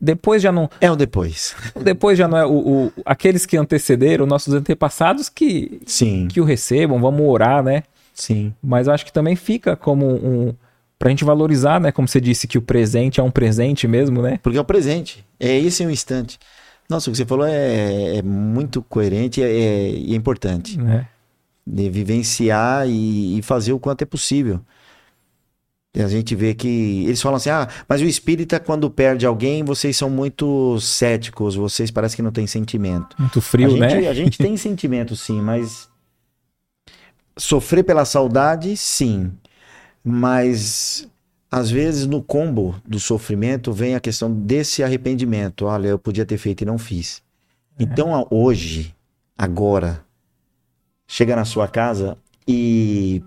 depois já não, É o depois. depois já não é o, o- aqueles que antecederam, nossos antepassados que, Sim, que o recebam, vamos orar, né? sim. Mas acho que também fica como um pra gente valorizar, né? Como você disse que o presente é um presente mesmo, né? Porque é o presente. É esse o instante. Nossa, o que você falou é, é muito coerente e é, e é importante. né? De vivenciar e, e fazer o quanto é possível. E a gente vê que eles falam assim: ah, mas o espírita, quando perde alguém, vocês são muito céticos, vocês parecem que não têm sentimento. Muito frio, a, gente, né? a gente tem sentimento, sim, mas sofrer pela saudade, sim. Mas às vezes no combo do sofrimento vem a questão desse arrependimento. Olha, eu podia ter feito e não fiz. Então a- hoje, agora, chega na sua casa e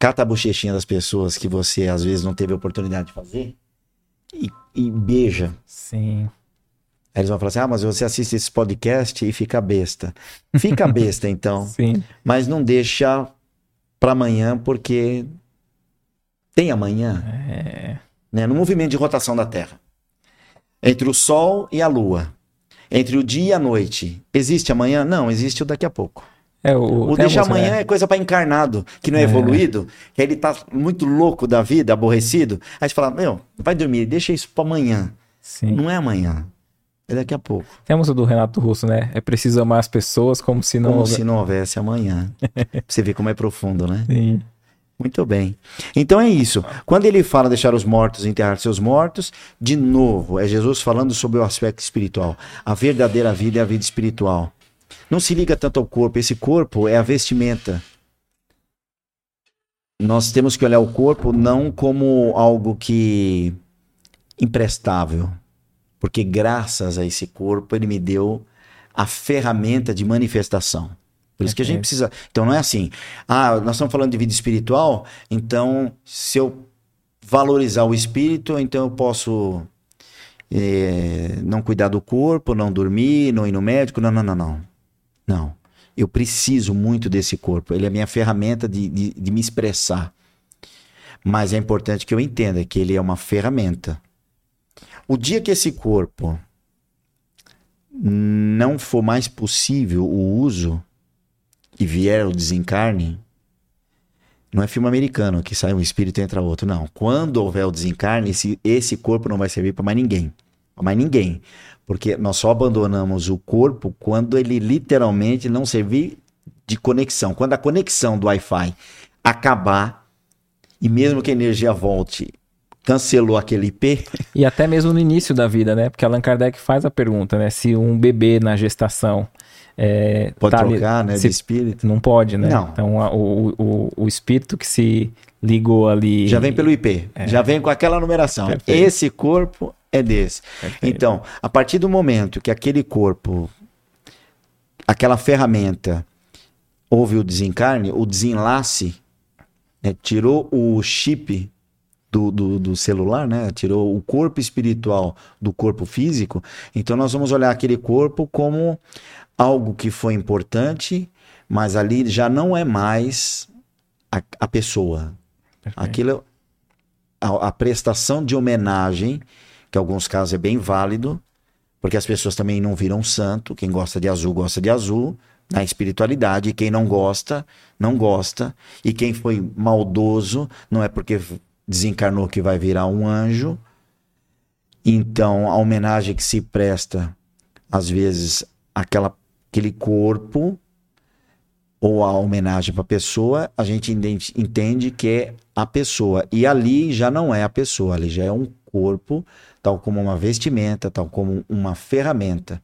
cata a bochechinha das pessoas que você às vezes não teve oportunidade de fazer e, e beija. Sim. Aí eles vão falar assim: ah, mas você assiste esse podcast e fica besta. Fica besta, então. Sim. Mas não deixa para amanhã, porque tem amanhã. É. Né? No movimento de rotação da Terra. Entre o Sol e a Lua. Entre o dia e a noite. Existe amanhã? Não, existe o daqui a pouco. É, o, O deixa amanhã né? é coisa para encarnado, que não é, É. evoluído, que ele tá muito louco da vida, aborrecido. Aí você fala, meu, vai dormir, deixa isso para amanhã. Sim. Não é amanhã, é daqui a pouco. Tem a música do Renato Russo, né? É preciso amar as pessoas como se não. Como se não houvesse amanhã. Você ver como é profundo, né? Sim. Muito bem. Então é isso. Quando ele fala deixar os mortos enterrar seus mortos, de novo, é Jesus falando sobre o aspecto espiritual. A verdadeira vida é a vida espiritual. Não se liga tanto ao corpo. Esse corpo é a vestimenta. Nós temos que olhar o corpo não como algo que imprestável, porque graças a esse corpo ele me deu a ferramenta de manifestação. Por isso que a gente precisa. Então não é assim. Ah, nós estamos falando de vida espiritual, então se eu valorizar o espírito, então eu posso eh, não cuidar do corpo, não dormir, não ir no médico. Não, não, não, não. Não. Eu preciso muito desse corpo. Ele é a minha ferramenta de, de, de me expressar. Mas é importante que eu entenda que ele é uma ferramenta. O dia que esse corpo não for mais possível o uso e vier o desencarne, não é filme americano que sai um espírito e entra outro. Não. Quando houver o desencarne, esse, esse corpo não vai servir para mais ninguém. Pra mais ninguém. Porque nós só abandonamos o corpo quando ele literalmente não servir de conexão. Quando a conexão do Wi-Fi acabar, e mesmo que a energia volte, cancelou aquele IP, E até mesmo no início da vida, né? Porque Allan Kardec faz a pergunta, né? Se um bebê na gestação. É, pode tá ali- trocar, né, se- de espírito. Não pode, né? Não. Então a- o, o, o espírito que se ligou ali. Já vem pelo IP, já vem com aquela numeração. Perfeito. Esse corpo é desse. Perfeito. Então, a partir do momento que aquele corpo, aquela ferramenta, houve o desencarne, o desenlace, né, tirou o chip do, do, do, celular, né? Tirou o corpo espiritual do corpo físico. Então nós vamos olhar aquele corpo como algo que foi importante, mas ali já não é mais a, a pessoa. Perfeito. Aquilo, a, a prestação de homenagem, que em alguns casos é bem válido, porque as pessoas também não viram santo. Quem gosta de azul, gosta de azul na espiritualidade. Quem não gosta, não gosta. E quem foi maldoso, não é porque desencarnou que vai virar um anjo. Então, a homenagem que se presta, às vezes, àquela, aquele corpo, ou a homenagem para a pessoa, a gente entende que é a pessoa. E ali já não é a pessoa, ali já é um corpo, tal como uma vestimenta, tal como uma ferramenta.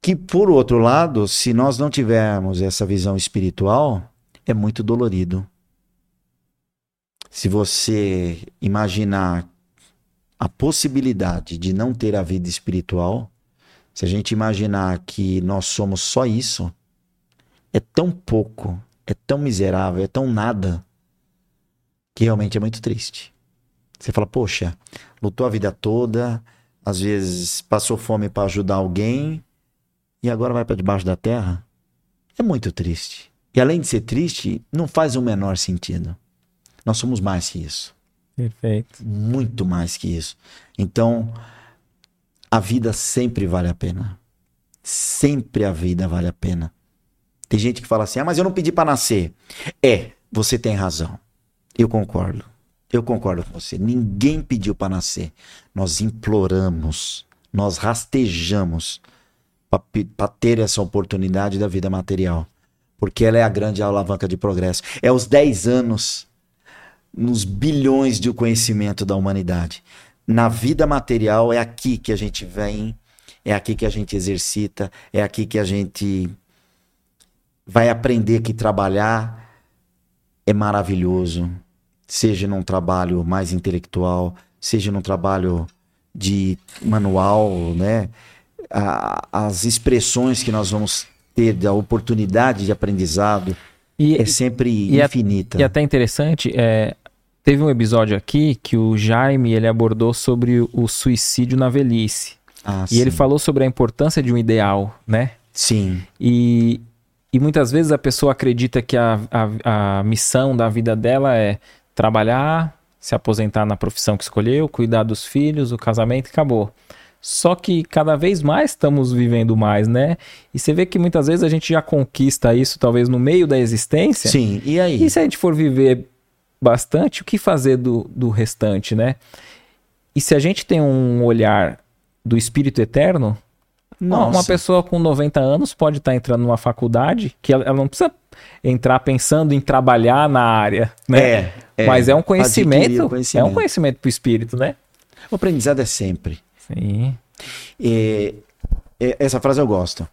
Que, por outro lado, se nós não tivermos essa visão espiritual, é muito dolorido. Se você imaginar a possibilidade de não ter a vida espiritual, se a gente imaginar que nós somos só isso, é tão pouco, é tão miserável, é tão nada, que realmente é muito triste. Você fala, poxa, lutou a vida toda, às vezes passou fome para ajudar alguém e agora vai para debaixo da terra. É muito triste. E além de ser triste, não faz o menor sentido. Nós somos mais que isso. Perfeito. Muito mais que isso. Então, a vida sempre vale a pena. Sempre a vida vale a pena. Tem gente que fala assim: ah, mas eu não pedi para nascer. É, você tem razão. Eu concordo. Eu concordo com você. Ninguém pediu para nascer. Nós imploramos, nós rastejamos para ter essa oportunidade da vida material. Porque ela é a grande alavanca de progresso. É os 10 anos nos bilhões de conhecimento da humanidade. Na vida material é aqui que a gente vem, é aqui que a gente exercita, é aqui que a gente vai aprender que trabalhar é maravilhoso, seja num trabalho mais intelectual, seja num trabalho de manual, né? as expressões que nós vamos ter da oportunidade de aprendizado e, é sempre e infinita. É, e até interessante, é, Teve um episódio aqui que o Jaime ele abordou sobre o suicídio na velhice. Ah, e sim. ele falou sobre a importância de um ideal, né? Sim. E, e muitas vezes a pessoa acredita que a, a, a missão da vida dela é trabalhar, se aposentar na profissão que escolheu, cuidar dos filhos, o casamento e acabou. Só que cada vez mais estamos vivendo mais, né? E você vê que muitas vezes a gente já conquista isso, talvez no meio da existência. Sim, e aí? E se a gente for viver bastante, o que fazer do, do restante, né? E se a gente tem um olhar do espírito eterno, Nossa. uma pessoa com 90 anos pode estar tá entrando numa faculdade que ela, ela, não precisa entrar pensando em trabalhar na área, né? É, é Mas é um conhecimento, conhecimento. é um conhecimento para o espírito, né? O aprendizado é sempre. Sim. E, e, essa frase eu gosto.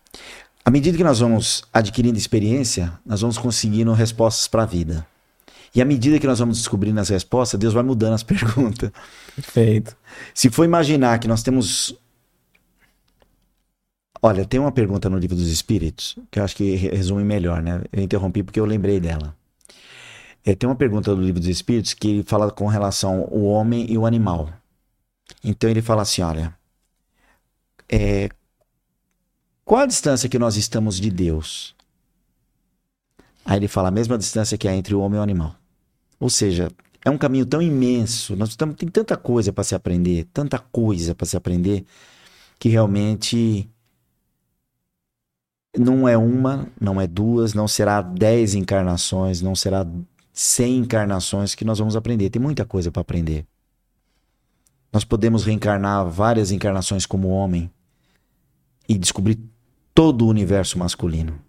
À medida que nós vamos adquirindo experiência, nós vamos conseguindo respostas para a vida. E à medida que nós vamos descobrindo as respostas, Deus vai mudando as perguntas. Perfeito. Se for imaginar que nós temos. Olha, tem uma pergunta no livro dos Espíritos que eu acho que resume melhor, né? Eu interrompi porque eu lembrei dela. É, tem uma pergunta do livro dos Espíritos que fala com relação ao homem e o animal. Então ele fala assim: olha, é, qual a distância que nós estamos de Deus? Aí ele fala a mesma distância que há entre o homem e o animal. Ou seja, é um caminho tão imenso, nós estamos, tem tanta coisa para se aprender, tanta coisa para se aprender, que realmente não é uma, não é duas, não será dez encarnações, não será cem encarnações que nós vamos aprender. Tem muita coisa para aprender. Nós podemos reencarnar várias encarnações como homem e descobrir todo o universo masculino.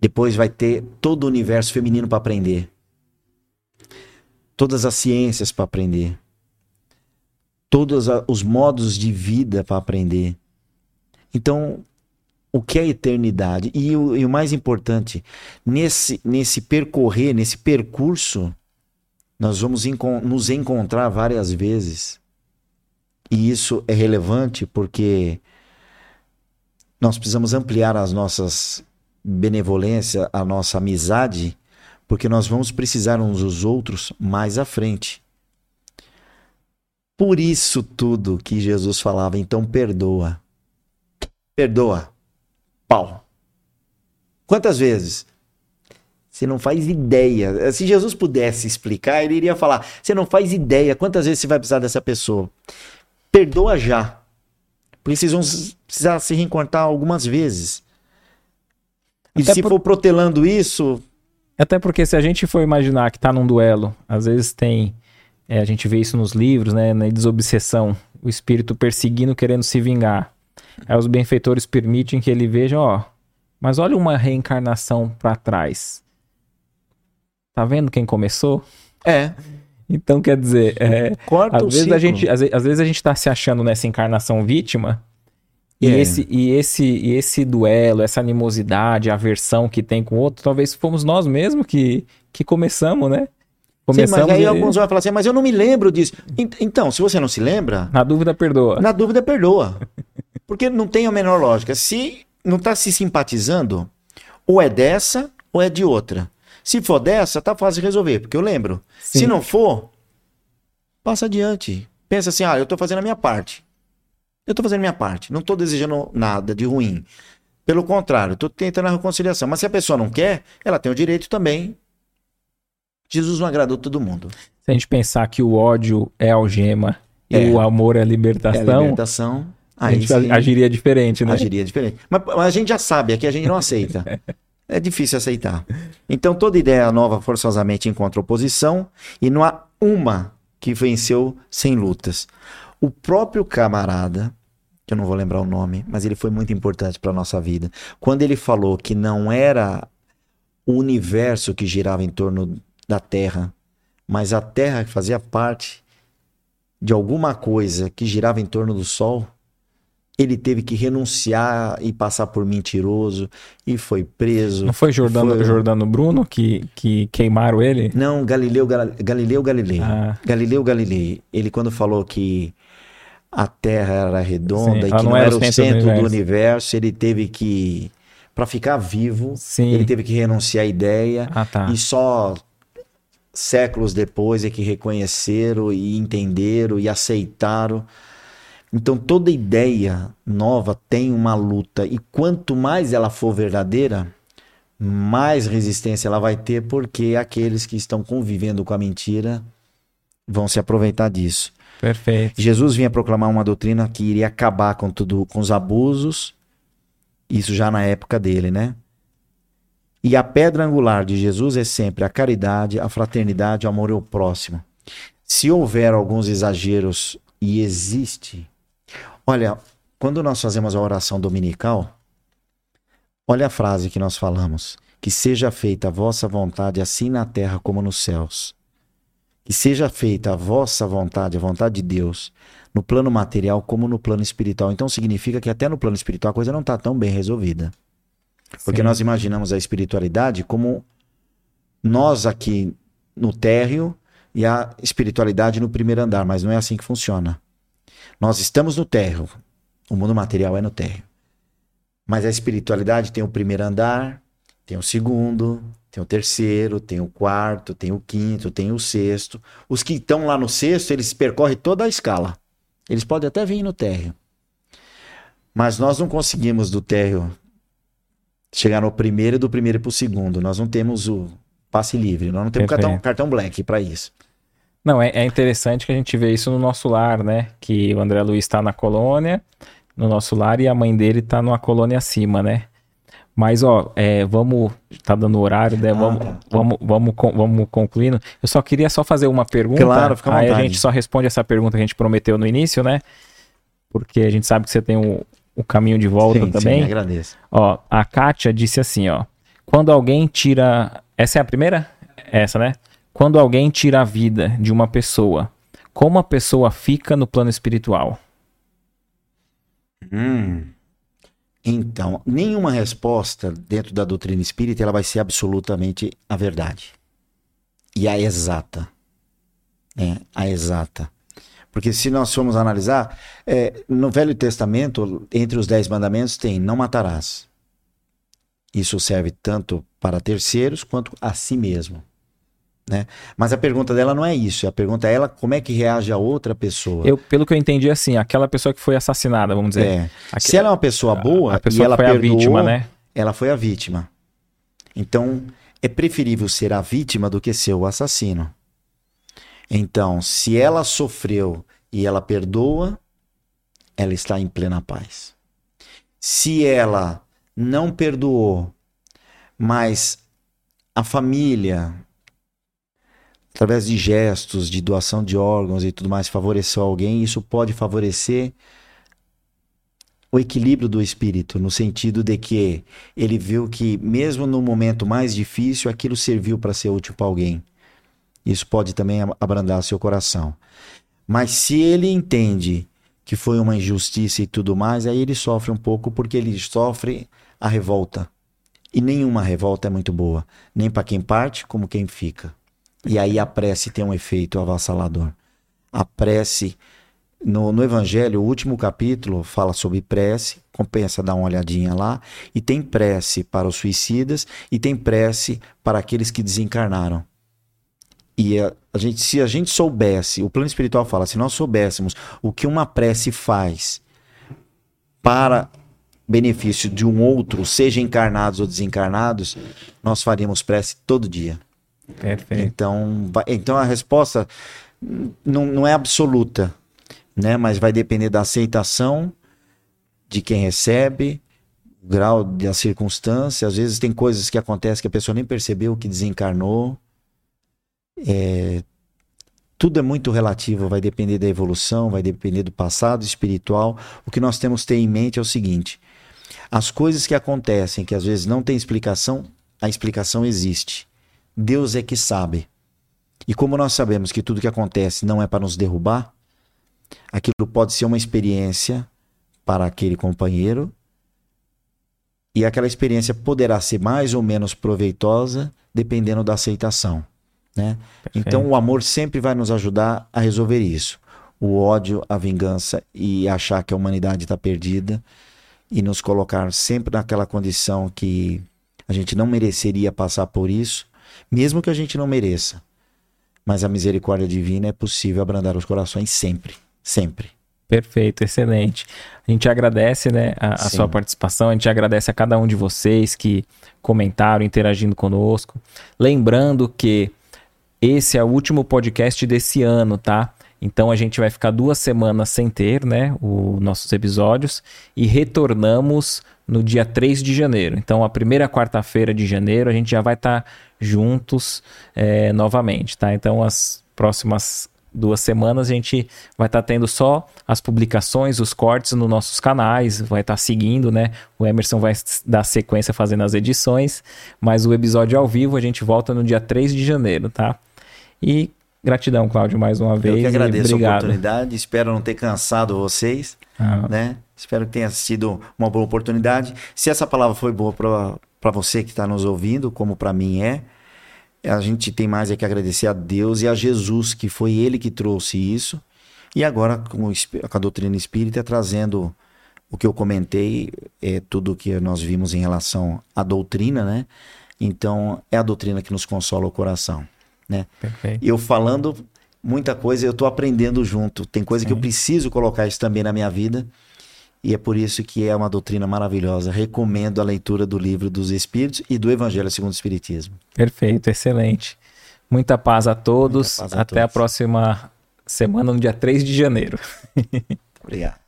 Depois vai ter todo o universo feminino para aprender todas as ciências para aprender, todos os modos de vida para aprender. Então, o que é eternidade? E o, e o mais importante, nesse, nesse percorrer, nesse percurso, nós vamos nos encontrar várias vezes. E isso é relevante porque nós precisamos ampliar as nossas benevolências, a nossa amizade porque nós vamos precisar uns dos outros mais à frente. Por isso tudo que Jesus falava, então perdoa. Perdoa. Pau. Quantas vezes? Você não faz ideia. Se Jesus pudesse explicar, ele iria falar: você não faz ideia quantas vezes você vai precisar dessa pessoa. Perdoa já. Porque vocês vão precisar se reencontrar algumas vezes. E Até se por- for protelando isso, Até porque se a gente for imaginar que tá num duelo, às vezes tem. é, a gente vê isso nos livros, né? Na desobsessão, o espírito perseguindo, querendo se vingar. Aí os benfeitores permitem que ele veja, ó. Mas olha uma reencarnação pra trás. Tá vendo quem começou? é. Então, quer dizer, é, às, o vezes ciclo. a gente, às, às vezes a gente tá se achando nessa encarnação vítima. E, É. esse, e, esse, e esse duelo, essa animosidade, a aversão que tem com o outro, talvez fomos nós mesmos que, que começamos, né? Sim, Começamos mas aí e- alguns vão falar assim, mas eu não me lembro disso. Ent- Então, se você não se lembra, Na dúvida, perdoa. na dúvida, perdoa. Porque não tem a menor lógica. Se não tá se simpatizando, ou é dessa ou é de outra. Se for dessa, tá fácil de resolver, porque eu lembro. Sim. Se não for, passa adiante. Pensa assim, ah, eu tô fazendo a minha parte. Eu tô fazendo a minha parte. Não tô desejando nada de ruim. Pelo contrário, tô tentando a reconciliação. Mas se a pessoa não quer, ela tem o direito também. Jesus não agradou todo mundo. Se a gente pensar que o ódio é algema É. e o amor é É a libertação, a gente sim, agiria diferente, né? agiria diferente. Mas, mas a gente já sabe, aqui a gente não aceita. É difícil aceitar. Então toda ideia nova forçosamente encontra oposição e não há uma que venceu sem lutas. O próprio camarada, que eu não vou lembrar o nome, mas ele foi muito importante para nossa vida. Quando ele falou que não era o universo que girava em torno da Terra, mas a Terra que fazia parte de alguma coisa que girava em torno do Sol, ele teve que renunciar e passar por mentiroso e foi preso. Não foi Jordano, Foi. Jordano Bruno que, que queimaram ele? Não, Galileu, Gal- Galileu Galilei. Ah. Galileu Galilei. Ele quando falou que a Terra era redonda Sim, e que não não, era era o centro do centro do universo. universo, ele teve que para ficar vivo, Sim. ele teve que renunciar à ideia Ah, tá. e só séculos depois é que reconheceram e entenderam e aceitaram. Então toda ideia nova tem uma luta e quanto mais ela for verdadeira, mais resistência ela vai ter porque aqueles que estão convivendo com a mentira vão se aproveitar disso. Perfeito. Jesus vinha proclamar uma doutrina que iria acabar com tudo, com os abusos, isso já na época dele, né? E a pedra angular de Jesus é sempre a caridade, a fraternidade, o amor ao próximo. Se houver alguns exageros, e existe. Olha, quando nós fazemos a oração dominical, olha a frase que nós falamos: que seja feita a vossa vontade, assim na terra como nos céus. Que seja feita a vossa vontade, a vontade de Deus, no plano material como no plano espiritual. Então significa que até no plano espiritual a coisa não está tão bem resolvida. Porque Sim. nós imaginamos a espiritualidade como nós aqui no térreo e a espiritualidade no primeiro andar, mas não é assim que funciona. Nós estamos no térreo, o mundo material é no térreo. Mas a espiritualidade tem o primeiro andar, tem o segundo, tem o terceiro, tem o quarto, tem o quinto, tem o sexto. Os que estão lá no sexto, eles percorrem toda a escala. Eles podem até vir no térreo. Mas nós não conseguimos do térreo chegar no primeiro e do primeiro para o segundo. Nós não temos o passe livre, nós não temos Perfeito. cartão, cartão black para isso. Não, é, é interessante que a gente vê isso no nosso lar, né? Que o André Luiz está na colônia, no nosso lar, e a mãe dele tá numa colônia acima, né? Mas, ó, é, vamos. Tá dando horário, né? Ah, vamos, tá. vamos, vamos, vamos concluindo. Eu só queria só fazer uma pergunta. Claro, fica Aí a vontade. gente só responde essa pergunta que a gente prometeu no início, né? Porque a gente sabe que você tem o, o caminho de volta Sim, também. sim, agradeço. Ó, a Kátia disse assim, ó. Quando alguém tira. Essa é a primeira? Essa, né? Quando alguém tira a vida de uma pessoa, como a pessoa fica no plano espiritual? Hum. Então, nenhuma resposta dentro da doutrina espírita ela vai ser absolutamente a verdade. E a exata. É, a exata. Porque se nós formos analisar, é, no Velho Testamento, entre os dez mandamentos, tem não matarás. Isso serve tanto para terceiros quanto a si mesmo. Né? Mas a pergunta dela não é isso. A pergunta é ela como é que reage a outra pessoa. Eu, pelo que eu entendi, assim, aquela pessoa que foi assassinada, vamos dizer. É. Se ela é uma pessoa boa, a, a pessoa e ela foi perdoou, a vítima, né? Ela foi a vítima. Então, é preferível ser a vítima do que ser o assassino. Então, se ela sofreu e ela perdoa, ela está em plena paz. Se ela não perdoou, mas a família, através de gestos, de doação de órgãos e tudo mais, favoreceu alguém, isso pode favorecer o equilíbrio do espírito, no sentido de que ele viu que, mesmo no momento mais difícil, aquilo serviu para ser útil para alguém. Isso pode também abrandar seu coração. Mas se ele entende que foi uma injustiça e tudo mais, aí ele sofre um pouco porque ele sofre a revolta. E nenhuma revolta é muito boa, nem para quem parte como quem fica. E aí a prece tem um efeito avassalador. A prece no, no Evangelho, o último capítulo fala sobre prece, compensa dar uma olhadinha lá, e tem prece para os suicidas e tem prece para aqueles que desencarnaram. E a, a gente, se a gente soubesse, o plano espiritual fala, se nós soubéssemos o que uma prece faz para benefício de um outro, seja encarnados ou desencarnados, nós faríamos prece todo dia. Perfeito. Então, então a resposta não, não é absoluta né? Mas vai depender da aceitação de quem recebe, o grau da circunstância. Às vezes tem coisas que acontecem que a pessoa nem percebeu que desencarnou. É, tudo é muito relativo, vai depender da evolução, vai depender do passado espiritual. O que nós temos que ter em mente é o seguinte: as coisas que acontecem, que às vezes não tem explicação, a explicação existe. Deus é que sabe. E como nós sabemos que tudo que acontece não é para nos derrubar, Aquilo pode ser uma experiência para aquele companheiro e aquela experiência poderá ser mais ou menos proveitosa dependendo da aceitação, né? Então o amor sempre vai nos ajudar a resolver isso. O ódio, a vingança e achar que a humanidade está perdida e nos colocar sempre naquela condição que a gente não mereceria passar por isso, mesmo que a gente não mereça. Mas a misericórdia divina é possível abrandar os corações sempre sempre. Perfeito, excelente. A gente agradece né, a, a, sua participação, a gente agradece a cada um de vocês que comentaram, interagindo conosco. Lembrando que esse é o último podcast desse ano, tá? Então a gente vai ficar duas semanas sem ter né, os nossos episódios e retornamos no dia 3 de janeiro. Então a primeira quarta-feira de janeiro a gente já vai estar tá juntos é, novamente, tá? Então as próximas duas semanas a gente vai estar tá tendo só as publicações, os cortes nos nossos canais, vai estar tá seguindo, né? O Emerson vai dar sequência fazendo as edições, mas o episódio ao vivo a gente volta no dia 3 de janeiro, tá? E gratidão, Cláudio, mais uma vez. Eu que agradeço a oportunidade, espero não ter cansado vocês, ah. né? Espero que tenha sido uma boa oportunidade. Se essa palavra foi boa para você que está nos ouvindo, como para mim é, a gente tem mais é que agradecer a Deus e a Jesus, que foi ele que trouxe isso. E agora, com, a doutrina espírita, trazendo o que eu comentei, é tudo que nós vimos em relação à doutrina, né? Então, é a doutrina que nos consola o coração, né? Perfeito. Eu falando muita coisa, eu estou aprendendo junto. Tem coisa Sim. que eu preciso colocar isso também na minha vida. E é por isso que é uma doutrina maravilhosa. Recomendo a leitura do livro dos Espíritos e do Evangelho segundo o Espiritismo. Perfeito, excelente. Muita paz a todos. Paz a Até todos. a próxima semana, no dia 3 de janeiro. Obrigado.